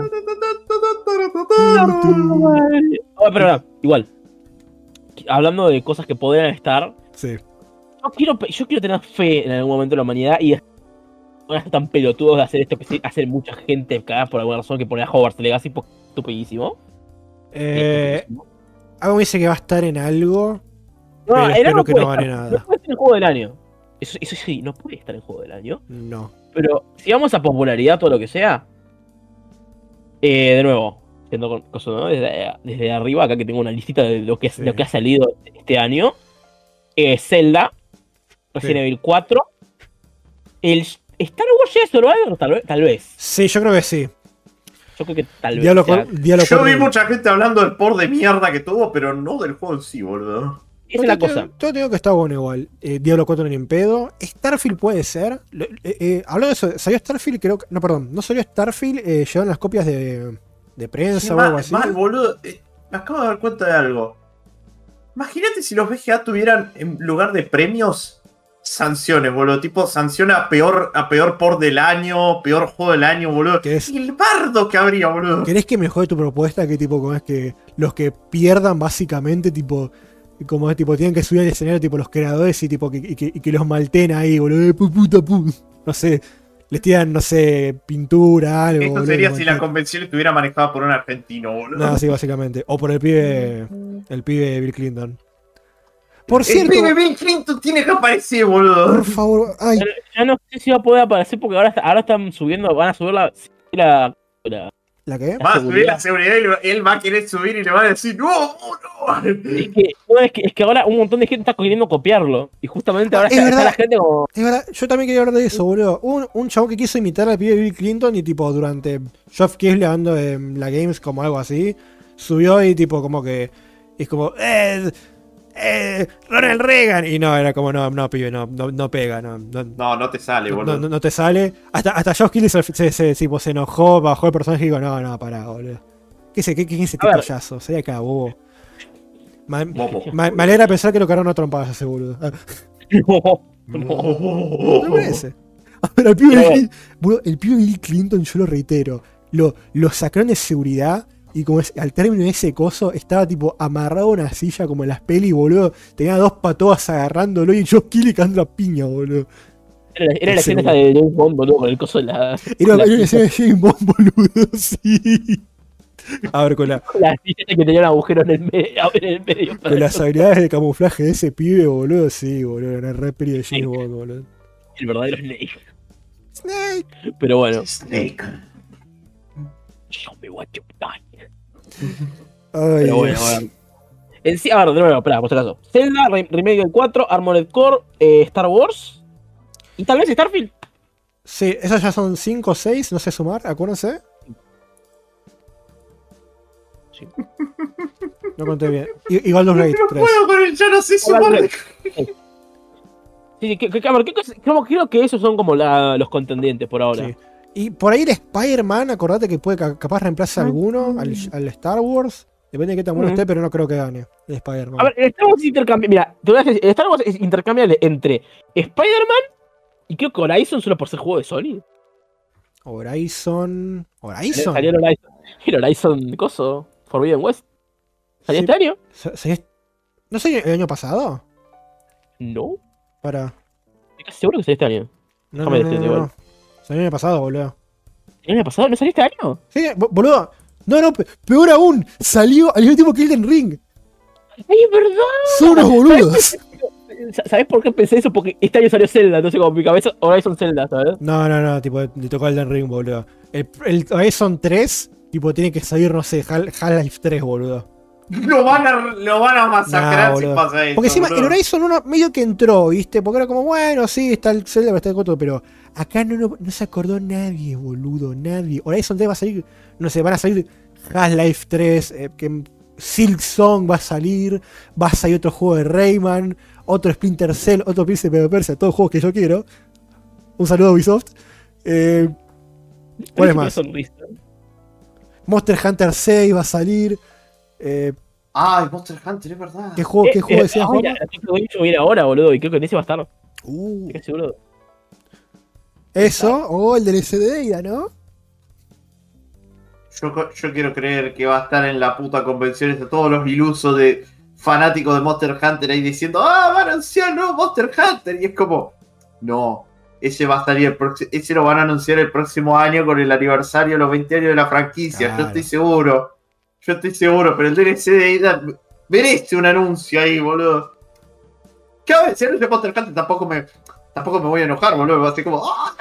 Speaker 3: Oh, pero no, igual. Hablando de cosas que podrían estar,
Speaker 1: Sí.
Speaker 3: yo quiero, yo quiero tener fe en algún momento en la humanidad y no estar tan pelotudos de hacer esto que sí hace mucha gente cagada por alguna razón que pone a Hogwarts Legacy porque es estupidísimo.
Speaker 1: Eh, algo me dice que va a estar en algo.
Speaker 3: No,
Speaker 1: pero
Speaker 3: el
Speaker 1: espero que no gane
Speaker 3: estar,
Speaker 1: nada.
Speaker 3: No puede estar en juego del año. Eso, eso sí, no puede estar en juego del año.
Speaker 1: No.
Speaker 3: Pero si vamos a popularidad, todo lo que sea. eh, de nuevo, siendo con, ¿no? desde, desde arriba, acá que tengo una listita de lo que,
Speaker 1: Sí.
Speaker 3: lo que ha salido este año. Eh, Zelda, Resident
Speaker 1: Sí.
Speaker 3: Evil 4. El Star Wars Jedi Survivor, tal vez, tal vez.
Speaker 1: Sí, yo creo que sí.
Speaker 3: Yo creo que tal vez.
Speaker 1: Diablo,
Speaker 3: o sea,
Speaker 1: con- Diablo
Speaker 2: Yo vi mucha gente hablando del por de mierda que tuvo, pero no del juego en sí, boludo.
Speaker 3: Esa es la
Speaker 1: Yo te-
Speaker 3: cosa.
Speaker 1: Yo tengo que está bueno igual. Eh, Diablo 4 ni en pedo. Starfield puede ser. Eh, eh, hablando de eso, salió Starfield, creo que. No, perdón. No salió Starfield. Eh, llevaron las copias de, de prensa
Speaker 2: Sí,
Speaker 1: o algo así.
Speaker 2: mal, boludo. Eh, me acabo de dar cuenta de algo. Imagínate si los VGA tuvieran, en lugar de premios, sanciones, boludo. Tipo, sanciona a peor, a peor por del año, peor juego del año, boludo.
Speaker 1: Que es-
Speaker 2: el bardo que habría, boludo.
Speaker 1: ¿Querés que mejore tu propuesta? Que tipo, como es que los que pierdan básicamente, tipo, como es tipo, tienen que subir al escenario tipo los creadores y tipo que, y que, y que los malten ahí, boludo. Eh, pu- puta pu. No sé. Les tiran, no sé, pintura, algo.
Speaker 2: Esto
Speaker 1: boludo,
Speaker 2: sería si la convención estuviera manejada por un argentino, boludo.
Speaker 1: No, sí, básicamente. O por el pibe. El pibe Bill Clinton. Por
Speaker 2: el
Speaker 1: cierto.
Speaker 2: pibe Bill Clinton tiene que aparecer, boludo.
Speaker 1: Por favor. Ay,
Speaker 3: Ya, ya no sé si va a poder aparecer porque ahora, ahora están subiendo, van a subir la. la, la-
Speaker 1: ¿la qué?
Speaker 2: Va a subir
Speaker 3: seguridad.
Speaker 2: la seguridad y lo- él va a querer subir y le va a decir, no, no.
Speaker 3: es, que, no, es, que, es que ahora un montón de gente está queriendo copiarlo. Y justamente ahora
Speaker 1: Es
Speaker 3: está, está
Speaker 1: verdad.
Speaker 3: la gente como.
Speaker 1: Es verdad, yo también quería hablar de eso, boludo. Un, un chabón que quiso imitar al pibe Bill Clinton y tipo durante Geoff Keighley hablando de la Games como algo así, subió y tipo como que es como eh, eh, Ronald Reagan y no, era como no, no pibe, no, no, no pega, no, no,
Speaker 2: No, no te sale,
Speaker 1: no,
Speaker 2: boludo.
Speaker 1: no- no te sale. Hasta, hasta Geoff Keighley se, se, se- tipo, se enojó, bajó el personaje y dijo, no, no, pará, boludo. ¿Qué es, qué, qué es ese
Speaker 3: ver.
Speaker 1: payaso? Se acá, bobo. Me alegra pensar que lo cagaron a trompadas ese boludo. Ah, ¿No te parece? A ver, al pibe boludo, el pibe Bill Clinton, yo lo reitero, lo, lo sacaron de seguridad y como es, al término de ese coso estaba tipo amarrado a una silla como en las pelis, boludo. Tenía dos patoas agarrándolo y yo Killy cagando la piña, boludo.
Speaker 3: Era, era la escena de James Bond, boludo, con el coso de la.
Speaker 1: Era,
Speaker 3: la
Speaker 1: era escena de James Bond, boludo, sí. A ver, con, la-
Speaker 3: con la silla que tenía un agujero en el medio. En el medio
Speaker 1: con las habilidades de camuflaje de ese pibe, boludo, sí, boludo. Era re peli de James Bond, boludo.
Speaker 3: El verdadero Snake.
Speaker 1: Snake.
Speaker 3: Pero bueno.
Speaker 2: Snake.
Speaker 3: Show me what you've done.
Speaker 1: Ay,
Speaker 3: Pero bueno, a ver. En sí, a ver, de nuevo, espera, por si acaso. Zelda, Re- Remake del 4, Armored Core, eh, Star Wars. Y tal vez Starfield.
Speaker 1: Sí, esos ya son 5 o 6, no sé sumar, acuérdense.
Speaker 3: Sí.
Speaker 1: No conté bien. I- Igual los Raid
Speaker 2: No
Speaker 1: 3.
Speaker 2: puedo con el yo no sé sumar.
Speaker 3: Sí, que, que- a ver, ¿qué cosa- creo, creo que esos son como la- los contendientes por ahora.
Speaker 1: Sí. Y por ahí el Spider-Man, acordate que puede ca- capaz reemplace a alguno, al, al Star Wars. Depende de qué tan bueno esté, pero no creo que gane el Spider-Man.
Speaker 3: A ver, el Star Wars es intercambiable. Mira, te voy a decir, el Star Wars es intercambiable entre Spider-Man y creo que Horizon solo por ser juego de Sony.
Speaker 1: Horizon. Horizon.
Speaker 3: Salió el Horizon. El Horizon, coso, Forbidden West. ¿Salió
Speaker 1: Sí.
Speaker 3: este año?
Speaker 1: ¿No sé el año pasado?
Speaker 3: No.
Speaker 1: Para.
Speaker 3: Estoy casi seguro que salió este año.
Speaker 1: No, no, no, no. Salió el año pasado, boludo.
Speaker 3: ¿El año pasado? ¿No salió este año?
Speaker 1: Sí, bo- boludo. No, no, pe- peor aún. Salió al mismo tiempo que Elden Ring.
Speaker 3: ¡Ay, es verdad!
Speaker 1: Son unos boludos.
Speaker 3: Sa- ¿Sabes por qué pensé eso? Porque este año salió Zelda, entonces como mi cabeza Horizon Zelda, ¿sabes?
Speaker 1: No, no, no, tipo, le tocó Elden Ring, boludo. El, el Horizon 3, tipo, tiene que salir, no sé, Hal- Half-Life 3, boludo.
Speaker 2: Lo van a, lo van a masacrar
Speaker 1: Nah,
Speaker 2: si
Speaker 1: boludo.
Speaker 2: pasa eso.
Speaker 1: Porque encima el
Speaker 2: boludo.
Speaker 1: Horizon 1 medio que entró, ¿viste? Porque era como, bueno, sí, está el Zelda, está el Coto, pero acá no, no, no se acordó nadie, boludo, nadie. Horizon 3 va a salir, no sé, van a salir Half-Life 3, eh, que Silk Song va a salir, va a salir otro juego de Rayman, otro Splinter Cell, otro Príncipe de Persia, todos juegos que yo quiero. Un saludo a Ubisoft. Eh, ¿Cuál es más? Monster Hunter 6 va a salir. Eh,
Speaker 2: Ay, Monster Hunter, es verdad.
Speaker 1: ¿Qué juego, qué
Speaker 3: Eh,
Speaker 1: juego
Speaker 3: eh,
Speaker 1: decías,
Speaker 3: ah, la Tokyo Game Show viene ahora, boludo, y creo que en ese va a estar.
Speaker 1: Uh, eso, o el DLC de Deida, ¿no?
Speaker 2: Yo, yo quiero creer que va a estar en la puta convención de todos los ilusos de fanáticos de Monster Hunter ahí diciendo, ah, van a anunciar un nuevo Monster Hunter. Y es como, no, ese va a estar el próximo, ese lo van a anunciar el próximo año con el aniversario, los 20 años de la franquicia.
Speaker 1: Claro.
Speaker 2: Yo estoy seguro. Yo estoy seguro, pero el DLC de Ida merece un anuncio ahí, boludo. Ver, si anuncia Monster Hunter tampoco me, tampoco me voy a enojar, boludo. Va a ser como, ah.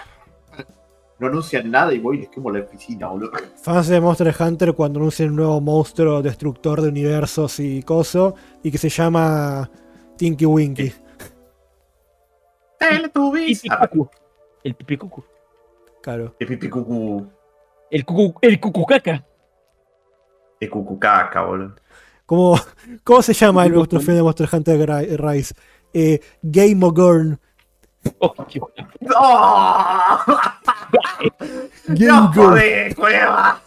Speaker 2: No anuncian nada y voy y les quemo la oficina, boludo.
Speaker 1: Fans de Monster Hunter cuando anuncian un nuevo monstruo destructor de universos y coso, y que se llama Tinky Winky.
Speaker 2: Teletubbies. Ah,
Speaker 3: Pipicucu. El pipicucu.
Speaker 1: Claro.
Speaker 2: El pipi cucu.
Speaker 3: El cucu, el cucucaca.
Speaker 2: El cucucaca, boludo.
Speaker 1: ¿Cómo, ¿Cómo se llama el trofeo de Monster Hunter Ri- Rise? Eh, Game Ogorn.
Speaker 3: Oh, qué bueno.
Speaker 2: ¡No!
Speaker 1: Game
Speaker 2: ¡No
Speaker 1: Ogorn.
Speaker 2: podés, cueva!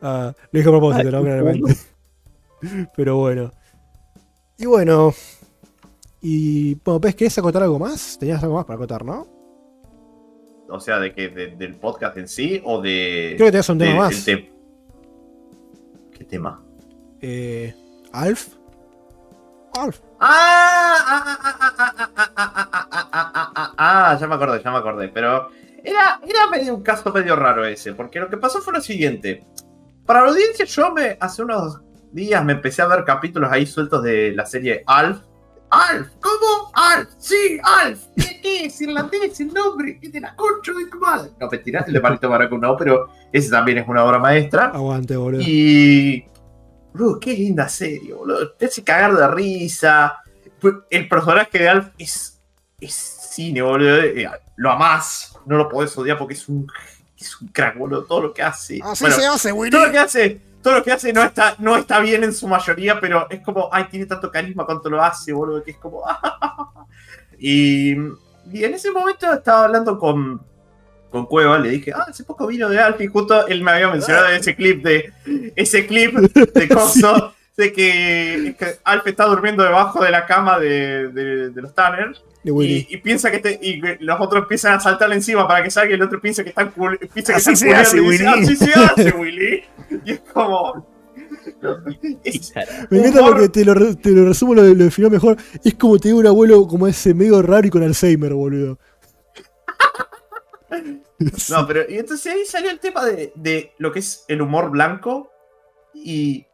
Speaker 1: Ah, lo dije a propósito, ¿no? Claramente. Pero bueno. Y bueno. Y bueno, ¿ves querés acotar algo más? Tenías algo más para acotar, ¿no?
Speaker 2: o sea, de que de, del podcast en sí o de.
Speaker 1: Creo que te un tema
Speaker 2: de,
Speaker 1: más.
Speaker 2: Te... ¿Qué tema?
Speaker 1: Eh, Alf. Alf.
Speaker 2: Ah, ah, ah, ya me acordé, ya me acordé, pero era, era medio un caso medio raro ese, porque lo que pasó fue lo siguiente. Para la audiencia, yo me hace unos días me empecé a ver capítulos ahí sueltos de la serie Alf, Alf, ¿cómo? Alf, sí, Alf. ¿Qué, qué es? Irlandés, el nombre, ¿qué de la concha de tu madre? No, mentira, el de Palito Baracu no, pero ese también es una obra maestra.
Speaker 1: Aguante, boludo.
Speaker 2: Y. Bro, qué linda serie, boludo. Te hace cagar de risa. El personaje de Alf es. Es cine, boludo. Eh, Lo amás. No lo podés odiar porque es un. Es un crack, boludo. Todo lo que hace.
Speaker 1: Así
Speaker 2: Bueno,
Speaker 1: se hace, Willy.
Speaker 2: todo lo que hace. Todo lo que hace no está, no está bien en su mayoría, pero es como, ay, tiene tanto carisma cuanto lo hace, boludo, que es como. y, y en ese momento estaba hablando con, con Cueva, le dije, ah, hace poco vino de Alf y justo él me había mencionado ese clip de. Ese clip de Coso, de que, es que Alf está durmiendo debajo de la cama de, de- de los Tanner.
Speaker 1: De Willy.
Speaker 2: Y, y piensa que te- y los otros empiezan a saltarle encima para que salga y el otro piensa que están piensa que
Speaker 1: Así
Speaker 2: están
Speaker 1: se hace,
Speaker 2: y dice,
Speaker 1: Willy.
Speaker 2: así se hace Willy y es como es-
Speaker 1: Me encanta
Speaker 2: humor-
Speaker 1: porque te lo, te lo resumo, lo, lo definió mejor. Es como te digo un abuelo como ese medio raro y con Alzheimer, boludo.
Speaker 2: no pero y entonces ahí salió el tema de, de lo que es el humor blanco y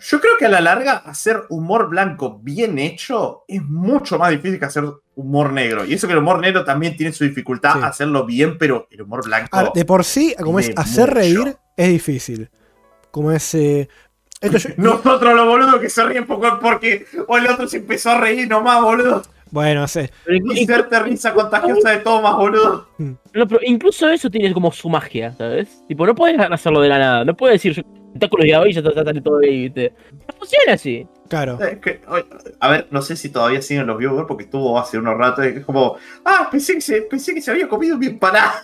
Speaker 2: yo creo que a la larga hacer humor blanco bien hecho es mucho más difícil que hacer humor negro y eso que el humor negro también tiene su dificultad
Speaker 1: Sí.
Speaker 2: hacerlo bien pero el humor blanco
Speaker 1: Ah, de por sí, como es hacer
Speaker 2: mucho.
Speaker 1: reír, es difícil. Como es. eh, esto yo-
Speaker 2: Nosotros los boludos que se ríen poco porque o el otro se empezó a reír nomás, boludo.
Speaker 1: Bueno, no sé.
Speaker 2: Hacerte risa contagiosa de Thomas, boludo.
Speaker 3: No, pero incluso eso tiene como su magia, ¿sabes? Tipo, no puedes hacerlo de la nada. No puedes decir, yo tentáculos de y ya te sale todo ahí, ¿viste? No funciona así.
Speaker 1: Claro.
Speaker 2: Es que, oye, a ver, no sé si todavía siguen los viewers porque estuvo hace unos ratos. y Es como, ah, pensé que se, pensé que se había comido mi empanada.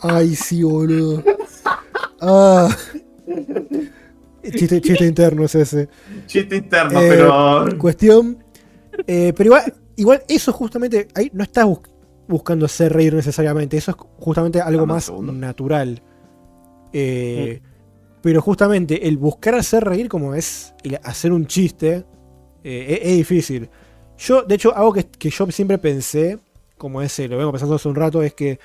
Speaker 1: Ay, sí, boludo. Ah. Chiste, chiste interno es ese.
Speaker 2: Chiste interno,
Speaker 1: Eh,
Speaker 2: pero.
Speaker 1: Cuestión. eh, pero igual, igual, eso justamente. Ahí no estás bus- buscando hacer reír necesariamente. Eso es justamente algo
Speaker 2: Dame
Speaker 1: más natural. Eh, Pero justamente el buscar hacer reír, como es el hacer un chiste, eh, es, es difícil. Yo, de hecho, algo que, que yo siempre pensé, como ese, lo vengo pensando hace un rato, es que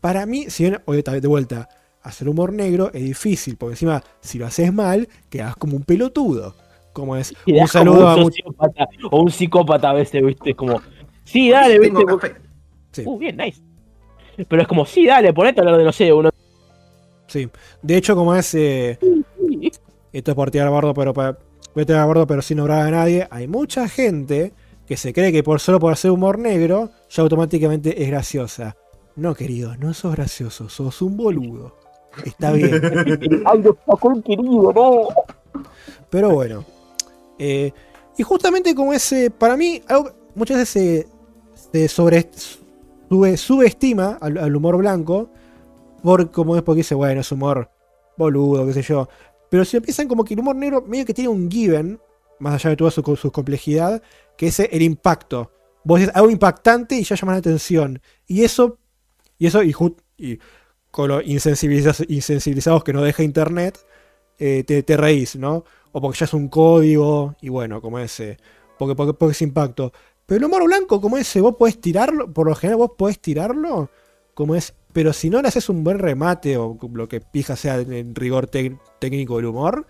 Speaker 1: para mí, si bien, oye, de vuelta, hacer humor negro es difícil, porque encima, si lo haces mal, quedas como un pelotudo. Como es,
Speaker 3: Y
Speaker 1: un saludo a
Speaker 3: un sociópata o un psicópata a veces, ¿viste? Como, sí, dale, ¿viste?
Speaker 1: Sí.
Speaker 3: Uh, bien, nice. Pero es como, sí, dale, ponete a hablar de, no sé, uno.
Speaker 1: Sí. De hecho, como es. eh, esto es por tirar bardo, pero para. Voy a tirar bardo, pero sin obrar a nadie. Hay mucha gente que se cree que por solo por hacer humor negro, ya automáticamente es graciosa. No, querido, no sos gracioso, sos un boludo. Está bien.
Speaker 3: Ay, no, Paco, querido, no.
Speaker 1: Pero bueno. Eh, y justamente como ese, para mí, algo, muchas veces se, se sobre, sube- subestima al, al humor blanco, por como es porque dice, bueno, es humor boludo, qué sé yo. Pero si empiezan como que el humor negro medio que tiene un given, más allá de toda su, su complejidad, que es el impacto. Vos decís algo impactante y ya llama la atención. Y eso, y eso, y, con lo insensibilizados, insensibilizados que nos deja internet, eh, te, te reís, ¿no? O porque ya es un código, y bueno, como ese, porque, porque, porque es impacto. Pero el humor blanco, como ese, vos podés tirarlo, por lo general vos podés tirarlo, como es, pero si no le haces un buen remate, o lo que pija sea en rigor técnico del humor,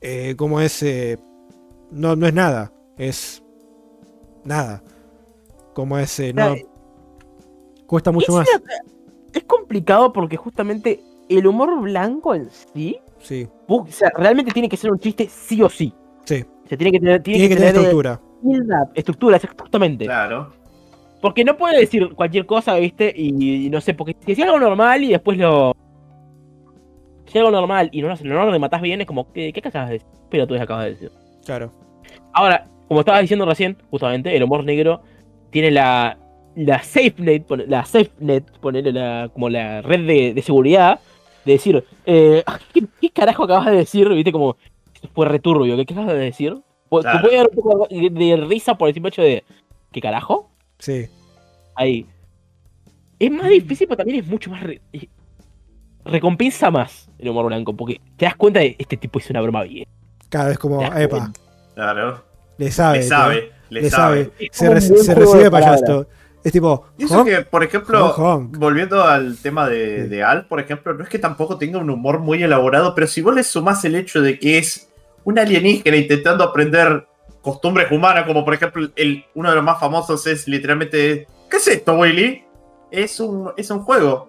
Speaker 1: eh, como ese, no, no es nada, es nada. Como ese, no.
Speaker 3: Claro.
Speaker 1: Cuesta mucho
Speaker 3: Es
Speaker 1: más.
Speaker 3: Es complicado porque justamente el humor blanco en sí,
Speaker 1: Sí,
Speaker 3: o sea, realmente tiene que ser un chiste sí o sí.
Speaker 1: sí.
Speaker 3: O sea, tiene que tener, tiene
Speaker 1: Tiene que tener
Speaker 3: eh,
Speaker 1: estructura.
Speaker 3: estructura, exactamente.
Speaker 2: Claro.
Speaker 3: Porque no puede decir cualquier cosa, ¿viste? Y, y no sé, porque si decía algo normal y después lo. Si algo normal y no, lo- no lo rematás bien, es como, ¿qué, qué acabas de decir? Pero tú acabas de decir.
Speaker 1: Claro.
Speaker 3: Ahora, como estabas diciendo recién, justamente, el humor negro tiene la. La SafeNet, la SafeNet, ponerle la, como la red de, de seguridad, de decir, eh, ¿qué, qué carajo acabas de decir? ¿Viste? Como, fue returbio, ¿qué, qué acabas de decir?
Speaker 2: Claro.
Speaker 3: Te puede dar un poco de, de risa por el simple hecho de, ¿qué carajo?
Speaker 1: Sí.
Speaker 3: ahí. Es más difícil, pero también es mucho más. re- recompensa más el humor blanco, porque te das cuenta de este tipo hizo una broma bien.
Speaker 1: Cada vez como, epa,
Speaker 3: cuenta.
Speaker 2: Claro.
Speaker 1: le sabe.
Speaker 2: Le sabe, le,
Speaker 1: Le
Speaker 2: sabe.
Speaker 1: sabe.
Speaker 3: Es
Speaker 1: Se, re- se recibe
Speaker 3: palabras.
Speaker 1: Es tipo,
Speaker 2: Y eso
Speaker 1: ¿honk?
Speaker 2: que, por ejemplo,
Speaker 1: Honk, honk.
Speaker 2: volviendo al tema de,
Speaker 1: Sí.
Speaker 2: de Al, por ejemplo, no es que tampoco tenga un humor muy elaborado, pero si vos le sumás el hecho de que es un alienígena intentando aprender costumbres humanas, como por ejemplo el, uno de los más famosos es literalmente, ¿qué es esto, Willy? Es un, es un juego.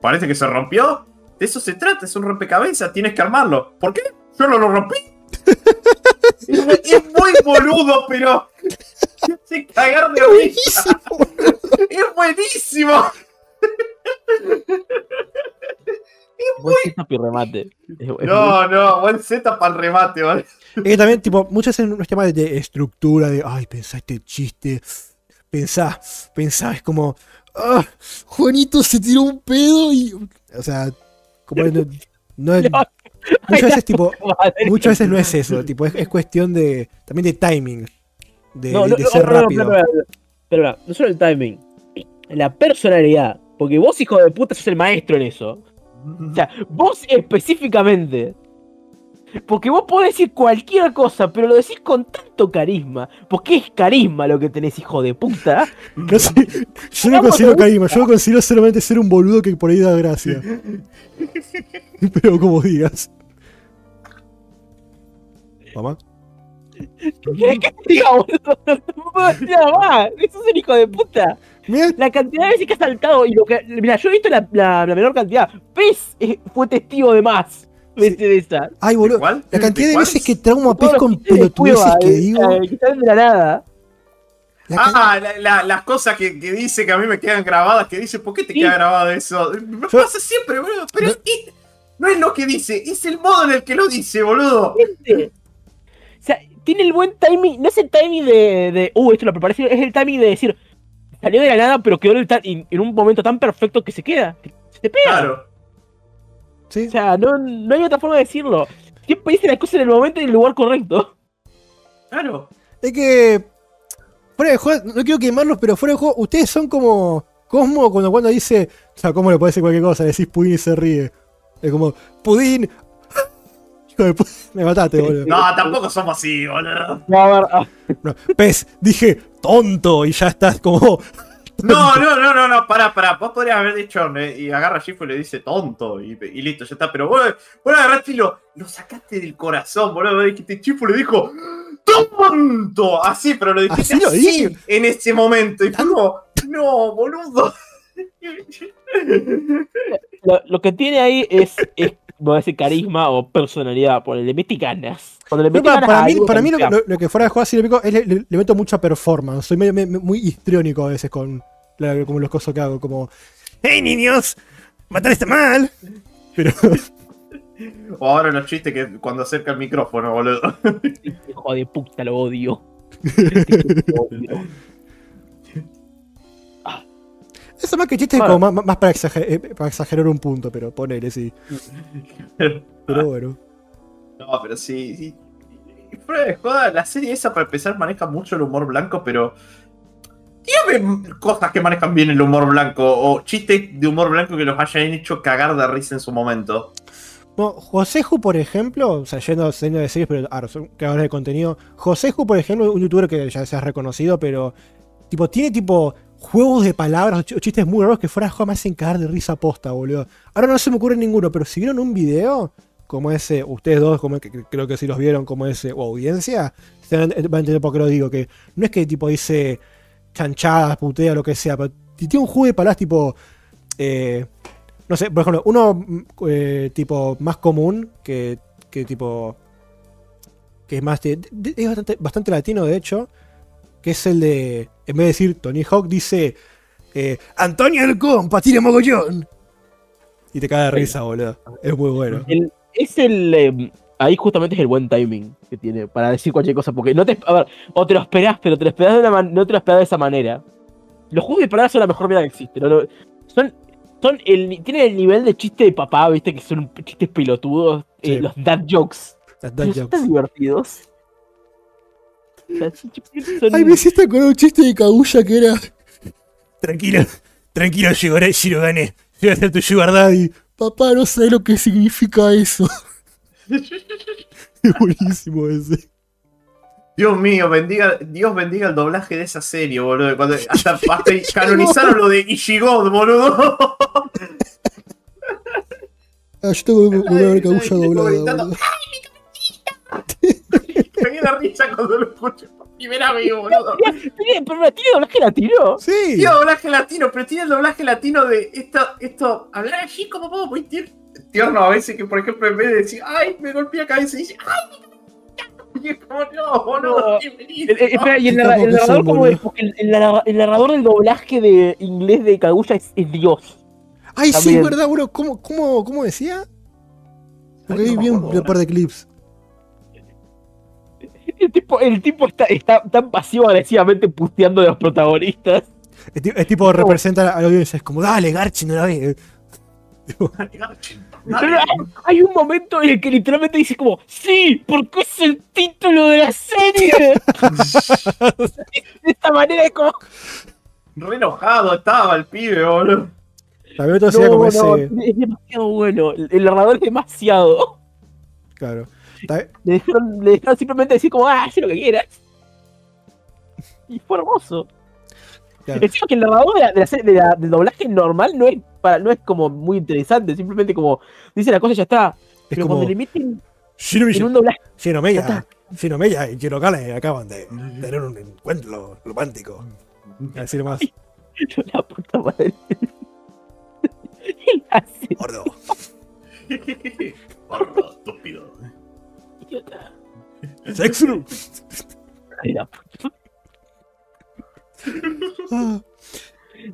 Speaker 2: Parece que se rompió. De eso se trata, es un rompecabezas, tienes que armarlo. ¿Por qué? Yo no lo rompí. es, muy- es muy boludo, pero... hace cagar de risa.
Speaker 1: Buenísimo.
Speaker 2: ¡Es buenísimo!
Speaker 3: Buen setup y remate.
Speaker 2: No, no, buen Z para el remate, ¿vale?
Speaker 1: Es que también, tipo, muchas veces no es tema de, estructura, de, ay, pensá este chiste, pensá, pensá, es como, ah, Juanito se tiró un pedo y, o sea, como no, no es- muchas veces, tipo, muchas veces no es eso, tipo, es, es cuestión de, también de timing, de,
Speaker 3: No,
Speaker 1: de-
Speaker 3: no,
Speaker 1: de
Speaker 3: no,
Speaker 1: ser
Speaker 3: no, no,
Speaker 1: rápido.
Speaker 3: espera, no solo el timing, la personalidad. Porque vos, hijo de puta, sos el maestro en eso. O sea, vos específicamente. Porque vos podés decir cualquier cosa, pero lo decís con tanto carisma. Porque es carisma lo que tenés, hijo de puta.
Speaker 1: No sé, yo no considero carisma, yo considero solamente ser un boludo que por ahí da gracia. Pero como digas. ¿Mamá?
Speaker 3: ¿Qué que te diga, boludo? No de puta.
Speaker 1: Mira,
Speaker 3: La cantidad de veces que ha saltado y lo que. Mira, yo he visto la, la- la menor cantidad. Pez fue testigo de más. de esa.
Speaker 1: ay, boludo. La cantidad de veces que trauma
Speaker 3: Todos
Speaker 1: pez con pelotudeces que
Speaker 3: eh,
Speaker 1: digo.
Speaker 3: eh, que salen de la nada.
Speaker 1: La
Speaker 2: Ah, la- la- las cosas que, que dice que a mí me quedan grabadas, que dice, ¿por qué te
Speaker 3: Sí.
Speaker 2: queda grabado eso? Me
Speaker 1: Yo-
Speaker 2: pasa siempre, boludo. Pero es- no es lo que dice, es el modo en el que lo dice, boludo.
Speaker 3: O sea, tiene el buen timing. No es el timing de. de uh, esto lo preparé. Es el timing de decir. Salió de la nada, pero quedó en, un momento tan perfecto que se queda. que Se te pega.
Speaker 2: Claro.
Speaker 1: sí.
Speaker 3: O sea, no, no hay otra forma de decirlo. Siempre dice las cosas en el momento y en el lugar correcto.
Speaker 2: Claro.
Speaker 1: Es que. Fuera de juego, no quiero quemarlos, pero fuera de juego, ustedes son como. Cosmo cuando cuando dice. O sea, ¿cómo le puede decir cualquier cosa? Le decís pudín y se ríe. Es como. Pudín. Hijo de puta. Me mataste, boludo.
Speaker 2: No, tampoco somos así, boludo.
Speaker 3: No, a ver, ah,
Speaker 1: No, pez, dije tonto y ya estás como.
Speaker 2: No, no, no, no, no, pará, pará. Vos podrías haber dicho, eh, y agarra a Shifu y le dice tonto, y, y listo, ya está. Pero vos, vos agarraste y lo, lo sacaste del corazón, boludo. Vos dijiste, Shifu le dijo, tonto. Así, pero lo dijiste
Speaker 1: Así
Speaker 2: así,
Speaker 1: lo dije.
Speaker 2: en ese momento. Y fue como, no, boludo.
Speaker 3: lo, lo que tiene ahí es, es voy a decir carisma o personalidad. Por le mete ganas. Cuando le
Speaker 1: No,
Speaker 3: mete
Speaker 1: para,
Speaker 3: ganas
Speaker 1: para
Speaker 3: a
Speaker 1: mí,
Speaker 3: algo,
Speaker 1: para mí lo,
Speaker 3: te
Speaker 1: lo- lo que fuera de juego así le, pico es le, le- le meto mucha performance. Soy medio- me- me- muy histriónico a veces con la- como los cosas que hago. Como. ¡Hey niños! ¡Matar está mal! Pero.
Speaker 2: O ahora los chistes que cuando acerca el micrófono, boludo.
Speaker 3: Hijo de puta, lo odio.
Speaker 1: Eso más que chiste es como más, más para, exager- eh, para exagerar un punto, pero ponele, sí. Pero bueno.
Speaker 2: No, pero sí, sí. Y Fuera de joda, la serie esa para empezar maneja mucho el humor blanco, pero. Dígame cosas que manejan bien el humor blanco o chistes de humor blanco que los hayan hecho cagar de risa en su momento.
Speaker 1: Bueno, Joseju, por ejemplo, o sea, yendo yendo de series, pero ahora son creadores de contenido. Joseju, por ejemplo, un youtuber que ya se ha reconocido, pero tipo, tiene tipo juegos de palabras o ch- o chistes muy raros que fuera juego me hacen cagar de risa posta, boludo. Ahora no se me ocurre ninguno, pero si vieron un video como ese, ustedes dos, como que, creo que si los vieron como ese, o audiencia, van a a entender por qué lo digo, que no es que tipo dice chanchadas, putea, lo que sea, pero t- tiene un juego de palabras tipo. eh, no sé, por ejemplo, uno mm, eh, tipo más común que, que tipo. que es más. es bastante, bastante latino, de hecho. Que es el de. En vez de decir Tony Hawk, dice. eh, Antonio el compa, tira mogollón. Y te cae de risa, boludo. Es muy bueno.
Speaker 3: El- es el. eh, ahí justamente es el buen timing que tiene para decir cualquier cosa. Porque no te. A ver, o te lo esperás, pero te lo esperás de una man- no te lo esperás de esa manera. Los juegos de palabras son la mejor mierda que existe. ¿no? Son. Son el, tienen el nivel de chiste de papá, viste, que son chistes pelotudos, eh, los dad jokes.
Speaker 1: Las dad jokes.
Speaker 3: tan divertidos.
Speaker 1: Ay, me hiciste con un chiste de Kaguya que era. Tranquilo, tranquilo, Shigore- Shirogane. Yo voy a ser tu Sugar Daddy. Papá, no sé lo que significa eso. es buenísimo ese.
Speaker 2: Dios mío, bendiga, Dios bendiga el doblaje de esa serie, boludo. Cuando hasta, hasta canonizaron lo de Ishigod, boludo.
Speaker 1: Ah, yo tengo que ver Kaguya
Speaker 2: Tipo
Speaker 1: doblada.
Speaker 2: Da risa cuando lo escucho por primera vez, boludo.
Speaker 3: Tiene- Pero tiene doblaje latino.
Speaker 1: Sí.
Speaker 2: Tiene doblaje latino, pero tiene el doblaje latino de esto, esto, hablar así como puedo, muy tier- tierno a veces que, por ejemplo, en vez de decir, ay, me golpeé la cabeza, dice, ay, me y es como, no, boludo,
Speaker 3: No.
Speaker 2: bienvenido.
Speaker 3: El- el- espera, y el, narrador, ¿cómo es? Porque el, el narra- el narrador del doblaje de inglés de Kaguya es, es Dios.
Speaker 1: Ay, sí, verdad, bro. ¿Cómo, cómo, cómo decía? Porque
Speaker 2: Ay,
Speaker 1: vi un par de clips.
Speaker 3: El tipo, el tipo está, está tan pasivo-agresivamente puteando de los protagonistas.
Speaker 1: Es tipo representa a la audiencia. Es como, dale, Garchi, no la ve.
Speaker 3: Pero hay, hay un momento en el que literalmente dice como, sí, porque es el título de la serie. de esta manera es como,
Speaker 2: Re enojado estaba el pibe, boludo.
Speaker 1: También
Speaker 3: no,
Speaker 1: como
Speaker 3: no,
Speaker 1: ese.
Speaker 3: es demasiado bueno. El, el narrador es demasiado.
Speaker 1: Claro.
Speaker 3: Le dejaron, le dejaron simplemente decir como, ah, haz lo que quieras. Y fue hermoso.
Speaker 1: Claro.
Speaker 3: Encima que el narrador de la, de la serie- de la- del doblaje normal no es, para, no es como muy interesante, simplemente como dice la cosa y ya está.
Speaker 1: Es
Speaker 3: Pero
Speaker 1: como.
Speaker 3: cuando le meten en un doblaje,
Speaker 1: Shinomeya, Shinomeya y Shirokane acaban de tener un encuentro romántico. A decir más,
Speaker 3: la puta madre.
Speaker 1: Gordo.
Speaker 2: Gordo, estúpido.
Speaker 3: puta.
Speaker 1: Ah.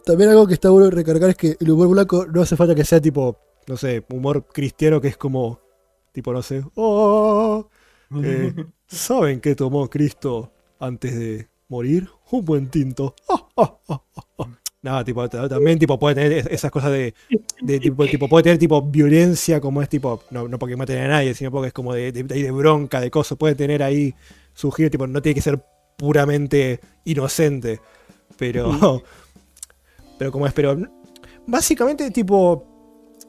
Speaker 1: También algo que está bueno recargar es que el humor blanco no hace falta que sea tipo, no sé, humor cristiano que es como, tipo, no sé, oh, eh, ¿saben qué tomó Cristo antes de morir? Un buen tinto. Ah, Nada, tipo, ta- también tipo puede tener es- esas cosas de, de tipo, tipo, puede tener tipo violencia como es tipo, no, no porque maten a nadie, sino porque es como de, de, bronca, de cosas, puede tener ahí su giro, tipo, no tiene que ser puramente inocente, pero, pero como es, pero básicamente tipo,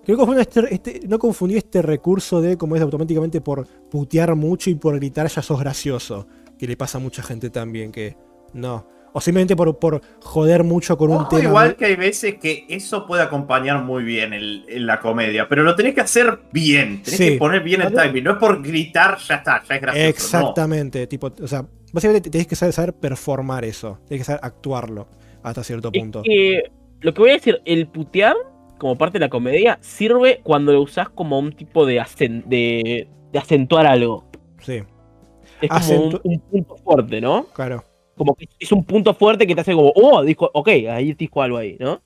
Speaker 1: creo que confundí este, este- no confundí este recurso de como es automáticamente por putear mucho y por gritar ya sos gracioso, que le pasa a mucha gente también, que no. O simplemente por, por joder mucho con un tema.
Speaker 2: igual que hay veces que eso puede acompañar muy bien el- en la comedia, pero lo tenés que hacer bien, tenés
Speaker 1: Sí.
Speaker 2: que poner bien el timing, no es por gritar, ya está, ya es gracioso. no.
Speaker 1: Exactamente, tipo, o sea, básicamente tenés que saber, saber performar eso, tenés que saber actuarlo hasta cierto
Speaker 3: Es
Speaker 1: punto.
Speaker 3: que, lo que voy a decir, el putear, como parte de la comedia, sirve cuando lo usás como un tipo de, acen- de, de acentuar algo.
Speaker 1: Sí,
Speaker 3: Es como un punto fuerte, ¿no?
Speaker 1: claro.
Speaker 3: Como que es un punto fuerte que te hace como, oh, dijo, ok, ahí dijo algo ahí, ¿no?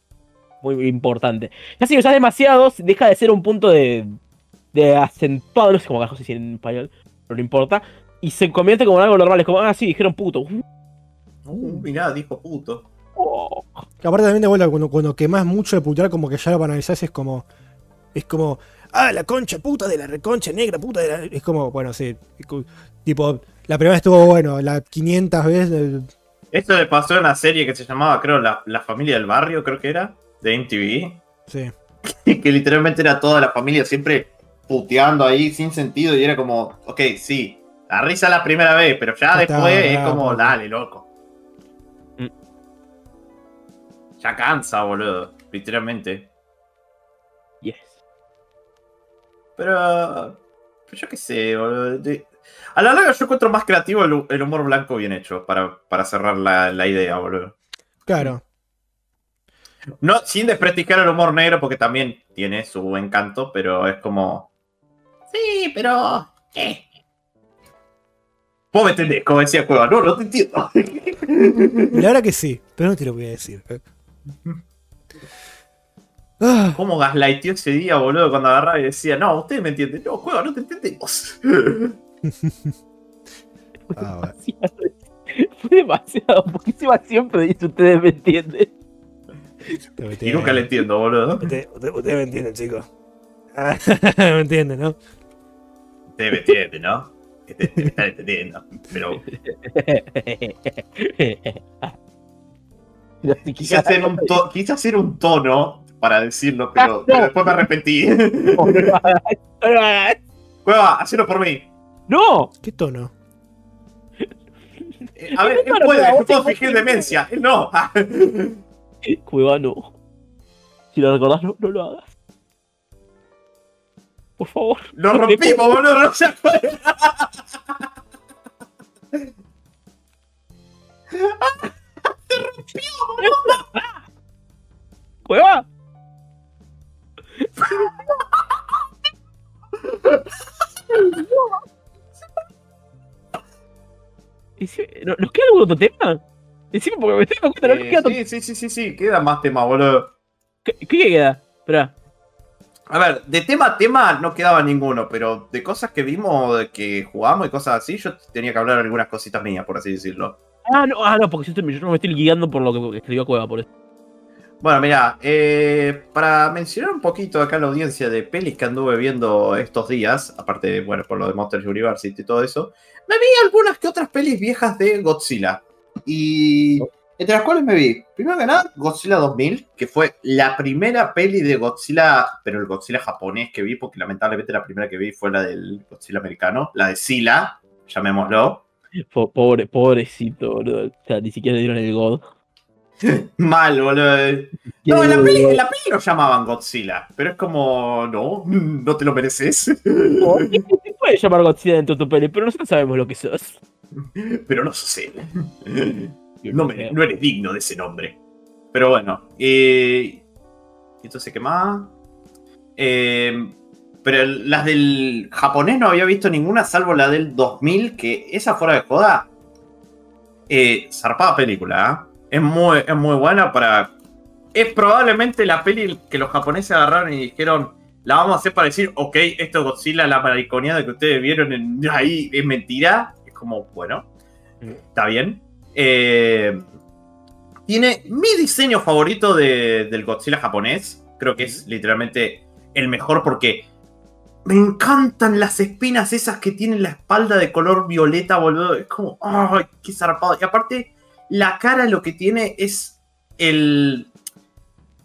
Speaker 3: Muy importante. Ya si usas demasiado, deja de ser un punto de, de acentuado, no sé cómo carajo se dice en español, pero no importa. Y se convierte como en algo normal, es como, ah, sí, dijeron puto.
Speaker 2: Uh, mirá, dijo puto.
Speaker 3: Oh.
Speaker 1: Aparte también de vuelta, cuando, cuando quemás mucho de putear, como que ya lo banalizás, es como. Es como. Ah, la concha puta de la reconcha negra puta de la. Es como, bueno, sí. Tipo, la primera vez estuvo bueno, la 500 veces.
Speaker 2: Esto le pasó en una serie que se llamaba, creo, La, La Familia del Barrio, creo que era, de MTV,
Speaker 1: Sí.
Speaker 2: que literalmente era toda la familia siempre puteando ahí sin sentido y era como, ok, sí, la risa la primera vez, pero ya
Speaker 1: está,
Speaker 2: después es como, dale, loco.
Speaker 3: Mm.
Speaker 2: Ya cansa, boludo, literalmente.
Speaker 3: Yes.
Speaker 2: Pero, pero yo qué sé, boludo. A la larga yo encuentro más creativo el humor blanco bien hecho, para, para cerrar la, la idea, boludo.
Speaker 1: Claro.
Speaker 2: No, sin desprestigiar el humor negro, porque también tiene su encanto, pero es como. Sí, pero. ¿Qué? Vos me entendés, como decía Cueva. No, no te entiendo.
Speaker 1: La verdad que sí, pero no te lo voy a decir. eh. Ah,
Speaker 2: ¿Cómo gaslightó ese día, boludo, cuando agarraba y decía, no, ustedes me entienden. No, Cueva, no te entendemos.
Speaker 1: ah, bueno.
Speaker 3: Demasiado. Fue demasiado, porque encima siempre dice ustedes me entienden.
Speaker 2: y nunca le entiendo, boludo.
Speaker 1: Ustedes ustedes me entienden, chicos. Ah, me entienden, ¿no?
Speaker 2: Ustedes me entienden, ¿no? Que te, te están entendiendo. Pero quise hacer, un to- quise hacer un tono para decirlo, pero,
Speaker 3: Ah,
Speaker 2: después me arrepentí. Cueva, hacelo por mí.
Speaker 3: ¡No!
Speaker 1: ¿Qué tono?
Speaker 2: Eh, A ver, él puede,
Speaker 3: vos
Speaker 2: puedo fingir demencia, él no.
Speaker 3: Cueva, no. Si lo recordás, no, no lo hagas. Por favor.
Speaker 2: Lo rompimos, boludo, no se acuerda.
Speaker 3: Otro tema? Encima porque me estoy dando cuenta, no nos
Speaker 2: Eh,
Speaker 3: queda otro-
Speaker 2: sí, sí, sí, sí, sí, queda más tema, boludo.
Speaker 3: ¿Qué, qué queda? Espera.
Speaker 2: A ver, de tema a tema no quedaba ninguno, pero de cosas que vimos, de que jugamos y cosas así, yo tenía que hablar algunas cositas mías, por así decirlo.
Speaker 3: Ah, no, ah, no, porque yo, estoy- yo me estoy guiando por lo que escribió Cueva, por eso.
Speaker 2: Bueno, mira, eh, para mencionar un poquito acá la audiencia de pelis que anduve viendo estos días, aparte, bueno, por lo de Monsters University y todo eso, me vi algunas que otras pelis viejas de Godzilla. Y entre las cuales me vi, primero que nada, Godzilla 2000, que fue la primera peli de Godzilla, pero el Godzilla japonés que vi, porque lamentablemente la primera que vi fue la del Godzilla americano, la de Sila, llamémoslo.
Speaker 3: Po- Pobre, pobrecito, boludo. O sea, ni siquiera le dieron el God.
Speaker 2: Mal, boludo. No, en la peli, en la peli lo llamaban Godzilla, pero es como, no, no te lo mereces.
Speaker 3: Te puede llamar Godzilla dentro de tu peli, pero nosotros sabemos lo que sos.
Speaker 2: pero no sos él. No, me- no eres digno de ese nombre. Pero bueno, eh, entonces, ¿qué más? Eh, pero las del japonés no había visto ninguna, salvo la del 2000, que esa fuera de joda. Eh, zarpada película, ¿eh? Es muy, es muy buena para. Es probablemente la peli que los japoneses agarraron y dijeron. La vamos a hacer para decir, ok, esto es Godzilla, la mariconeada que ustedes vieron en- ahí es mentira. Es como, bueno, está bien. Eh, tiene mi diseño favorito de- del Godzilla japonés. Creo que es literalmente el mejor porque me encantan las espinas esas que tienen la espalda de color violeta, boludo. Es como, ¡ay, qué zarpado! Y aparte, la cara lo que tiene es el.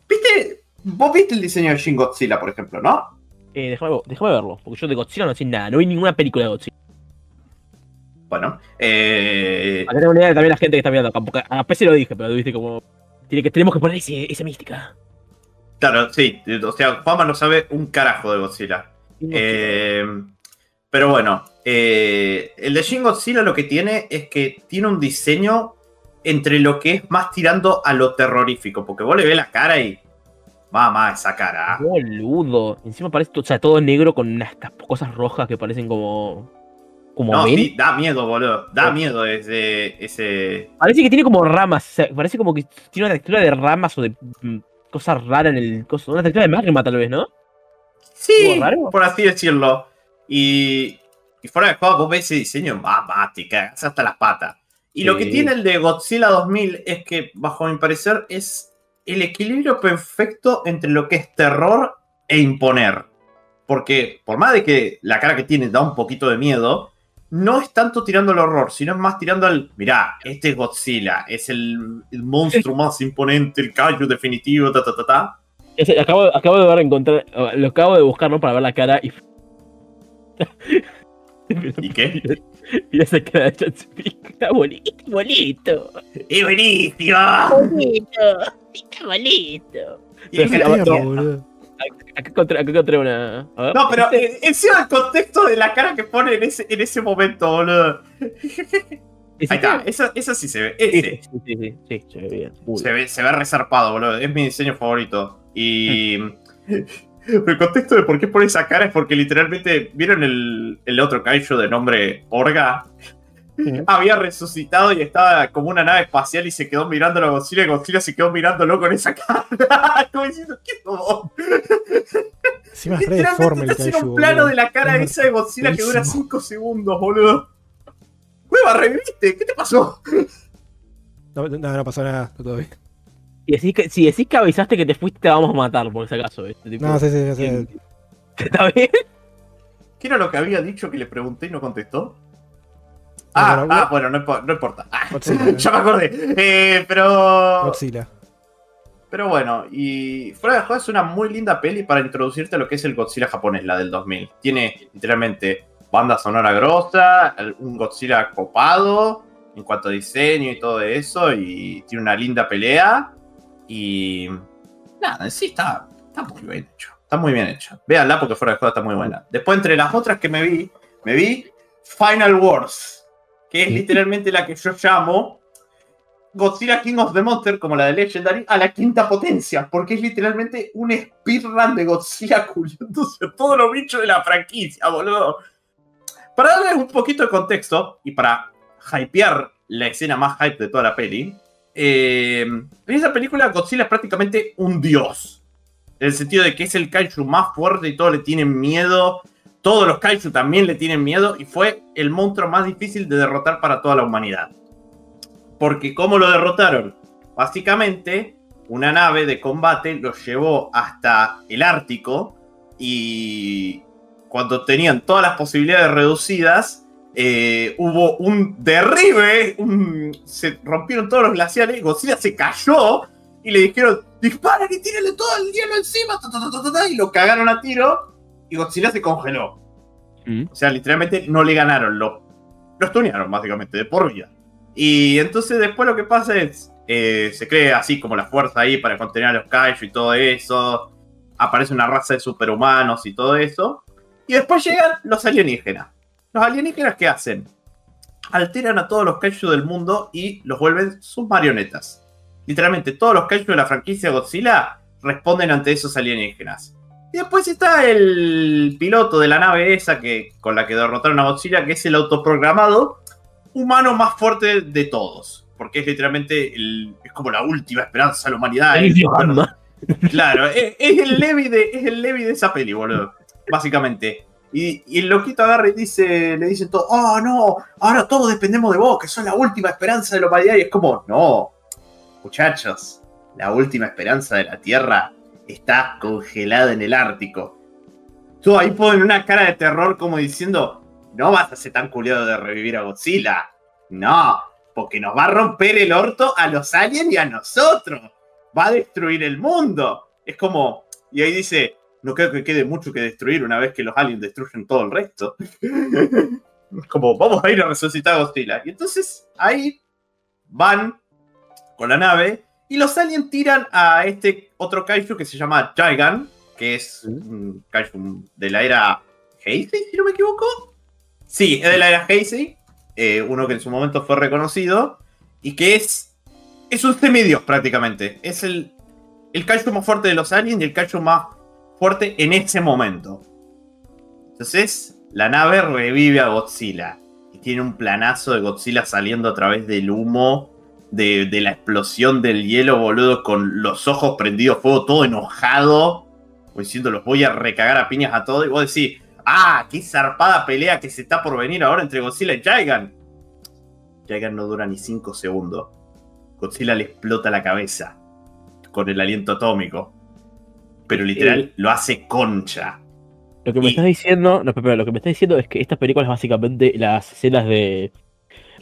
Speaker 2: ¿Viste? Vos viste el diseño de Shin Godzilla, por ejemplo, ¿no?
Speaker 3: Eh, déjame, déjame verlo, porque yo de Godzilla no sé nada. No vi ninguna película de Godzilla.
Speaker 2: Bueno, eh,
Speaker 3: Acá tengo una idea de también la gente que está mirando acá. Porque a PC lo dije, pero viste como. Tiene que, tenemos que poner ese- esa mística.
Speaker 2: claro, sí. O sea, Juanma no sabe un carajo de Godzilla. Eh, pero bueno, eh, el de Shin Godzilla lo que tiene es que tiene un diseño entre lo que es más tirando a lo terrorífico, porque vos le ves la cara y. Mamá, esa cara.
Speaker 3: Boludo. Encima parece o sea, todo negro con unas cosas rojas que parecen como. Como
Speaker 2: No, sí, da miedo, boludo. Da miedo ese. ese...
Speaker 3: Parece que tiene como ramas. parece como que tiene una textura de ramas o de mm, cosas raras en el coso. Una textura de magma, tal vez, ¿no?
Speaker 2: Sí, por así decirlo. Y, y fuera de juego, vos ves ese diseño, mamá, te cagas hasta las patas. Y lo que tiene el de Godzilla 2000 es que, bajo mi parecer, es el equilibrio perfecto entre lo que es terror e imponer. Porque, por más de que la cara que tiene da un poquito de miedo, no es tanto tirando al horror, sino es más tirando al. Mirá, este es Godzilla, es el, el monstruo más imponente, el callo definitivo, ta ta ta ta.
Speaker 3: Acabo, acabo de ver encontrar. Lo acabo de buscar, ¿no? Para ver la cara y.
Speaker 2: ¿Y qué?
Speaker 3: Esa cara de Chatsupik. Está bonito, bonito.
Speaker 2: ¡Es buenísimo!
Speaker 3: Bonito. Está bonito.
Speaker 2: Y
Speaker 3: no.
Speaker 1: boludo.
Speaker 3: Acá encontré, acá encontré una. A ver.
Speaker 2: No, pero eh, encima el contexto de la cara que pone en ese, en ese momento, boludo. Ahí está, eso, eso sí se ve.
Speaker 3: Sí,
Speaker 2: Ese.
Speaker 3: sí, sí, sí, sí, se ve bien.
Speaker 2: Se ve, se ve resarpado, boludo. Es mi diseño favorito. Y. El contexto de por qué pone esa cara es porque literalmente. ¿Vieron el, el otro kaiju de nombre Orga? Había resucitado y estaba como una nave espacial y se quedó mirando a Godzilla y Godzilla se quedó mirándolo con esa cara. como diciendo, ¿qué tomó?
Speaker 1: Es re
Speaker 2: Literalmente hacen
Speaker 1: kaiju,
Speaker 2: un plano
Speaker 1: boludo.
Speaker 2: de la cara
Speaker 1: Es
Speaker 2: esa de Godzilla que dura
Speaker 1: buenísimo.
Speaker 2: 5 segundos, boludo. Hueva, reviviste, ¿qué te pasó?
Speaker 1: No, no, no pasó nada, está bien.
Speaker 3: Si decís, que, si decís que avisaste que te fuiste, te vamos a matar, por si acaso. ¿viste? Tipo,
Speaker 1: No, sí, sí, sí. sí.
Speaker 3: ¿Está bien?
Speaker 2: ¿Qué era lo que había dicho que le pregunté y no contestó? Ah,
Speaker 1: bueno,
Speaker 2: ah, bueno, no, impo- no importa. Ah, ya me acordé. Eh, pero.
Speaker 1: Godzilla.
Speaker 2: Pero bueno, y fuera de juego es una muy linda peli para introducirte a lo que es el Godzilla japonés, la del 2000. Tiene literalmente banda sonora grosa, un Godzilla copado en cuanto a diseño y todo eso, y tiene una linda pelea. Y nada, sí está, está muy bien hecho. Está muy bien hecho. Véanla porque fuera de juego está muy buena. Después, entre las otras que me vi, me vi Final Wars, que es literalmente la que yo llamo Godzilla King of the Monster, como la de Legendary, a la quinta potencia, porque es literalmente un speedrun de Godzilla culiándose a todos los bichos de la franquicia, boludo. Para darles un poquito de contexto y para hypear la escena más hype de toda la peli, eh, en esa película Godzilla es prácticamente un dios. En el sentido de que es el kaiju más fuerte y todos le tienen miedo. Todos los kaiju también le tienen miedo y fue el monstruo más difícil de derrotar para toda la humanidad. Porque ¿cómo lo derrotaron? Básicamente, una nave de combate los llevó hasta el Ártico y cuando tenían todas las posibilidades reducidas, eh, hubo un derribe, un- se rompieron todos los glaciares, Godzilla se cayó y le dijeron, disparen y tírenle todo el hielo encima, ta, ta, ta, ta, ta, ta", y lo cagaron a tiro y Godzilla se congeló.
Speaker 3: Mm.
Speaker 2: O sea, literalmente no le ganaron, lo, lo stunearon básicamente, de por vida. Y entonces después lo que pasa es, eh, se crea así como la fuerza ahí para contener a los kaiju y todo eso. Aparece una raza de superhumanos y todo eso. Y después llegan los alienígenas. Los alienígenas, ¿qué hacen? Alteran a todos los kaiju del mundo y los vuelven sus marionetas. Literalmente, todos los kaiju de la franquicia Godzilla responden ante esos alienígenas. Y después está el piloto de la nave esa que, con la que derrotaron a Godzilla, que es el autoprogramado humano más fuerte de todos. Porque es literalmente el- es como la última esperanza de la humanidad.
Speaker 3: El.
Speaker 2: Claro, es, es el Levi de, es el Levi de esa peli, boludo. Básicamente. Y, el loquito agarra y dice, le dicen todo, oh no, ahora todos dependemos de vos, que sos la última esperanza de la humanidad. Y es como, no, muchachos, la última esperanza de la Tierra está congelada en el Ártico. Tú ahí ponen una cara de terror como diciendo, no vas a ser tan culiado de revivir a Godzilla. No, porque nos va a romper el orto a los aliens y a nosotros. Va a destruir el mundo. Es como, y ahí dice, no creo que quede mucho que destruir una vez que los aliens destruyen todo el resto. Es como, vamos a ir a resucitar a Godzilla. Y entonces ahí van con la nave y los aliens tiran a este otro kaiju que se llama Gigan, que es un kaiju de la era Heisei, si no me equivoco. Sí, es de la era Heisei, eh, uno que en su momento fue reconocido y que es, es un semidios prácticamente. Es el, el kaiju más fuerte de los aliens y el kaiju más fuerte en ese momento. Entonces, la nave revive a Godzilla y tiene un planazo de Godzilla saliendo a través del humo de, la explosión del hielo, boludo, con los ojos prendidos fuego, todo enojado, como diciendo, los voy a recagar a piñas a todos. Y vos decís, ah, qué zarpada pelea que se está por venir ahora entre Godzilla y Gigan. Gigan no dura ni 5 segundos. Godzilla le explota la cabeza con el aliento atómico. Pero literal,
Speaker 3: Eh.
Speaker 2: lo hace concha.
Speaker 3: Lo que me
Speaker 2: Y-
Speaker 3: estás diciendo, no, pero lo que me estás diciendo es que estas películas básicamente las escenas de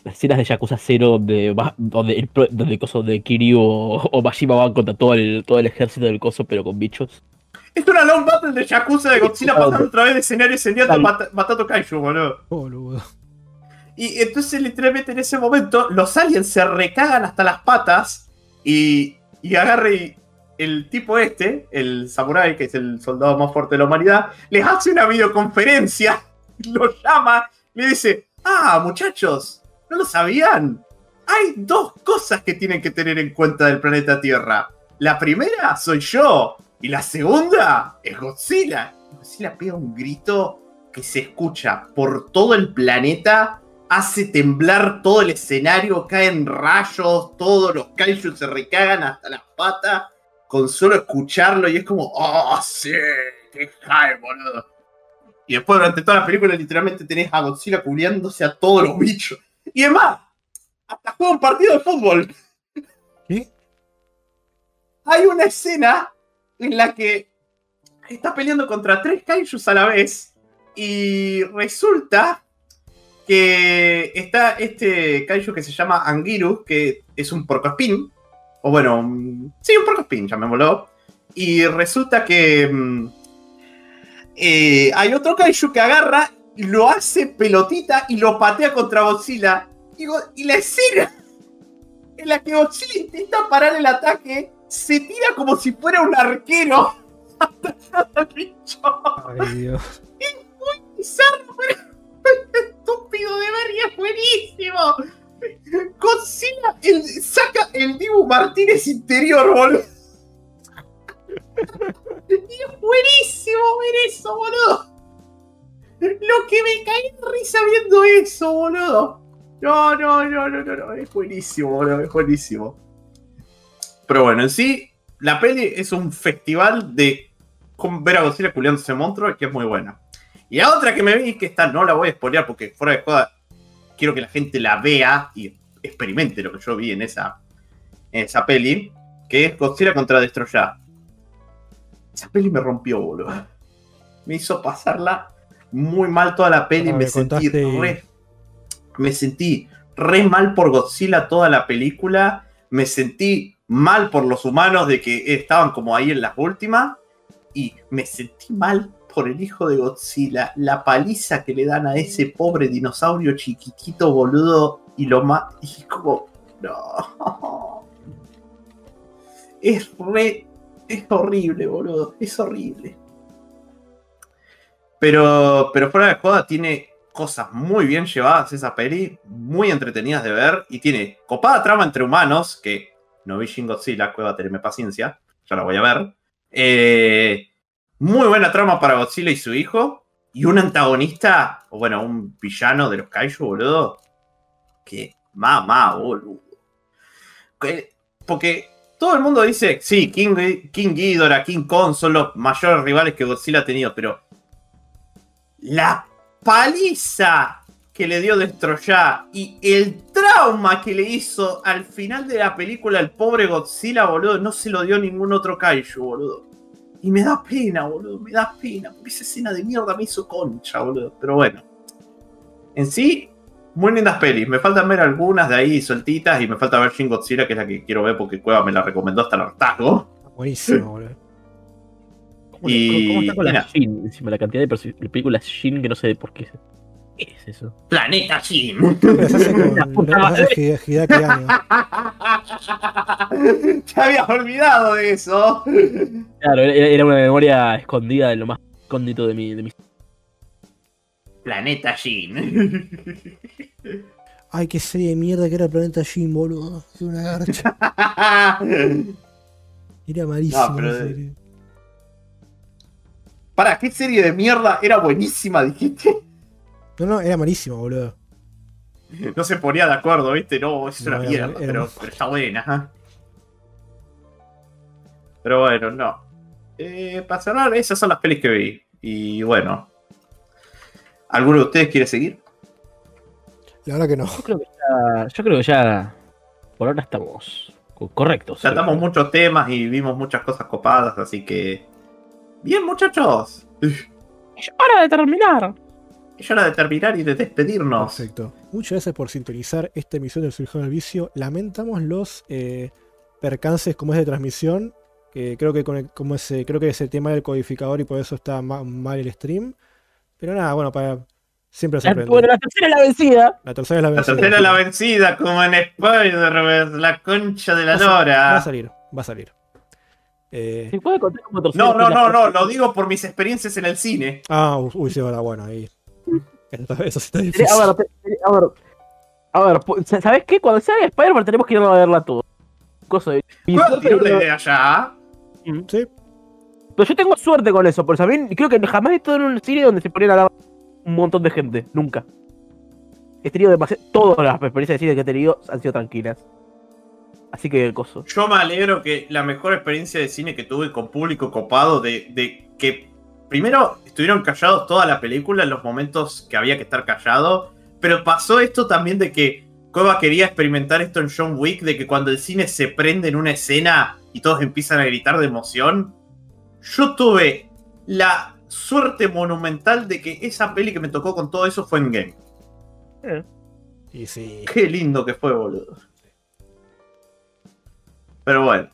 Speaker 3: las escenas de Yakuza 0 donde, va- donde el, donde el coso de Kiryu o, o Majima van contra todo el, todo el ejército del coso pero con bichos.
Speaker 2: Es una long battle de Yakuza de Godzilla pasando otra vez de escenario a escenario
Speaker 3: Tal-
Speaker 2: mata- matando kaiju, boludo.
Speaker 1: Boludo.
Speaker 2: Y entonces, literalmente, en ese momento, los aliens se recagan hasta las patas y, y agarre y el tipo este, el samurai, que es el soldado más fuerte de la humanidad, les hace una videoconferencia, los llama, le dice, ah, muchachos, ¿no lo sabían? Hay dos cosas que tienen que tener en cuenta del planeta Tierra. La primera soy yo y la segunda es Godzilla. Godzilla pega un grito que se escucha por todo el planeta hace temblar todo el escenario, caen rayos, todos los kaiju se recagan hasta las patas con solo escucharlo y es como, oh, sí, qué high, boludo. Y después durante toda la película literalmente tenés a Godzilla cubriéndose a todos los bichos. Y además, hasta juega un partido de fútbol.
Speaker 1: ¿Qué?
Speaker 2: Hay una escena en la que está peleando contra tres kaijus a la vez y resulta que está este kaiju que se llama Angiru, que es un porcoespín, O bueno, mm, sí, un puercoespín, llamémoslo. Y resulta que mm, eh, hay otro kaiju que agarra, lo hace pelotita y lo patea contra Godzilla. Y, Go- y la escena en la que Godzilla intenta parar el ataque se tira como si fuera un arquero.
Speaker 1: Ay, Dios.
Speaker 2: bizarro, pero estúpido de ver y es buenísimo. Godzilla el- saca el Dibu Martínez interior, boludo. Y es buenísimo ver eso, boludo. Lo que me caí de risa viendo eso, boludo. No, no, no, no, no, no. Es buenísimo, boludo. Es buenísimo. Pero bueno, en sí, la peli es un festival de ver a Godzilla culiándose monstruo que es muy buena. Y la otra que me vi, que esta no la voy a spoilear porque fuera de joda, quiero que la gente la vea y experimente lo que yo vi en esa, en esa peli, que es Godzilla contra Destroya. Esa peli me rompió, boludo. Me hizo pasarla muy mal toda la peli,
Speaker 1: Ah,
Speaker 2: me
Speaker 1: me
Speaker 2: sentí re. Me sentí re mal por Godzilla toda la película. Me sentí mal por los humanos de que estaban como ahí en las últimas. Y me sentí mal por el hijo de Godzilla. La paliza que le dan a ese pobre dinosaurio chiquitito, boludo. Y lo más. Y como. No. Es re. Es horrible, boludo. Es horrible. Pero, pero fuera de joda, tiene cosas muy bien llevadas esa peli, muy entretenidas de ver, y tiene copada trama entre humanos, que no vi Shin Godzilla, cueva, tenerme paciencia, ya la voy a ver. Eh, muy buena trama para Godzilla y su hijo, y un antagonista, o bueno, un villano de los Kaiju, boludo, que mamá, boludo. Que- Porque todo el mundo dice, sí, King, King Ghidorah, King Kong son los mayores rivales que Godzilla ha tenido, pero la paliza que le dio Destroya y el trauma que le hizo al final de la película al pobre Godzilla, boludo, no se lo dio ningún otro kaiju, boludo. Y me da pena, boludo, me da pena, porque esa escena de mierda me hizo concha, boludo. Pero bueno. En sí, muy lindas pelis. Me faltan ver algunas de ahí sueltitas y me falta ver Shin Godzilla, que es la que quiero ver porque Cueva me la recomendó hasta el hartazgo.
Speaker 1: Buenísimo, boludo.
Speaker 3: ¿Cómo,
Speaker 2: Y-
Speaker 3: cómo está con la
Speaker 2: mira.
Speaker 3: Shin? Encima la cantidad de de películas Shin que no sé por qué. ¿Qué es eso?
Speaker 2: Planeta
Speaker 1: Anno.
Speaker 2: Te habías olvidado de eso.
Speaker 3: Claro, era, era una memoria escondida de lo más escondido de mi. De mi...
Speaker 2: Planeta Shin.
Speaker 1: Ay, qué serie de mierda que era Planeta Jim, boludo. Es una garcha. Era malísima
Speaker 2: No, pero-
Speaker 1: serie.
Speaker 2: Para, ¿qué serie de mierda era buenísima, dijiste?
Speaker 1: No, no, era malísima, boludo.
Speaker 2: No se ponía de acuerdo, ¿viste? No, es una
Speaker 1: No, era-
Speaker 2: mierda,
Speaker 1: era
Speaker 2: pero,
Speaker 1: muy-
Speaker 2: pero está buena. ajá. Pero bueno, no. Eh, para cerrar, esas son las pelis que vi. Y bueno. ¿Alguno de ustedes quiere seguir?
Speaker 1: La verdad que no.
Speaker 3: Yo creo que ya. Yo creo que ya. Por ahora estamos co- correctos.
Speaker 2: Tratamos muchos temas y vimos muchas cosas copadas, así que. Bien, muchachos.
Speaker 3: Es hora de terminar.
Speaker 2: Es hora de terminar y de despedirnos.
Speaker 1: Perfecto. Muchas gracias por sintonizar esta emisión del Surgido del Vicio. Lamentamos los eh, percances como es de transmisión. Que creo que con el- como ese, creo que es el tema del codificador y por eso está ma- mal el stream. Pero nada, bueno, para siempre se
Speaker 3: La-
Speaker 1: aprende.
Speaker 3: bueno, la tercera es la vencida.
Speaker 1: La tercera es la
Speaker 2: La
Speaker 1: vencida.
Speaker 2: tercera es la vencida, como en Spider-Man, la concha de la
Speaker 1: Va a sa- Va a salir, va a salir. Eh,
Speaker 3: ¿Se puede contar como tercera?
Speaker 2: No, no, no, no, lo digo por mis experiencias en el cine.
Speaker 1: Ah, uy, sí, ahora bueno, ahí. Eso, sí está difícil.
Speaker 3: A ver, te- a ver. A ver, pu- ¿sabes qué? Cuando salga Spider-Man tenemos que ir a verla todo. Cosa de. mi
Speaker 2: ¿Puedo
Speaker 3: suerte
Speaker 2: tirar una
Speaker 3: creo-
Speaker 2: idea ya?
Speaker 1: Sí,
Speaker 3: Pero yo tengo suerte con eso, porque también creo que jamás he estado en un cine donde se ponían a hablar un montón de gente. Nunca. He tenido demasiado. Todas las experiencias de cine que he tenido han sido tranquilas. Así que coso.
Speaker 2: Yo me alegro que la mejor experiencia de cine que tuve con público copado, de, de que primero estuvieron callados toda la película en los momentos que había que estar callado, pero pasó esto también de que Cueva quería experimentar esto en John Wick, de que cuando el cine se prende en una escena y todos empiezan a gritar de emoción, yo tuve la suerte monumental de que esa peli que me tocó con todo eso fue en game.
Speaker 1: y sí.
Speaker 2: Qué lindo que fue, boludo. Pero bueno.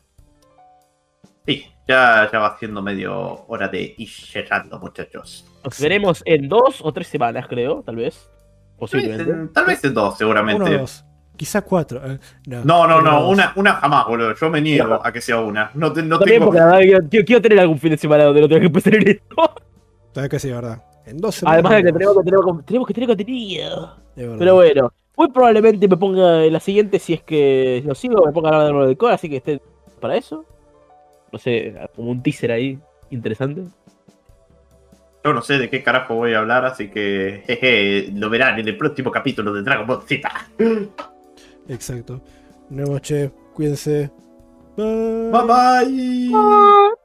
Speaker 2: Sí, ya, ya va siendo medio hora de ir llegando, muchachos.
Speaker 3: Nos veremos en dos o tres semanas, creo, tal vez.
Speaker 2: Tal vez
Speaker 3: Posiblemente.
Speaker 2: en, tal vez en dos,
Speaker 1: Uno
Speaker 2: seguramente.
Speaker 1: o dos. Quizá cuatro. eh,
Speaker 2: No, no,
Speaker 1: uno
Speaker 2: no, una, una jamás, boludo. Yo me niego a que sea una. No, te- no tengo.
Speaker 3: porque yo- quiero tener algún fin de semana donde no tenga que empezar en esto.
Speaker 1: Sabes que sí, verdad. En dos semanas.
Speaker 3: Además de que tenemos que tener, tenemos que tener contenido.
Speaker 1: de verdad.
Speaker 3: Pero bueno, muy probablemente me ponga en la siguiente si es que lo sigo, me ponga a hablar de nuevo del core, así que estén para eso. No sé, como un teaser ahí interesante.
Speaker 2: Yo no sé de qué carajo voy a hablar, así que jeje, lo verán en el próximo capítulo de Dragon Ball Z.
Speaker 1: Exacto. Vemos, che. Cuídense. Bye.
Speaker 2: Bye bye.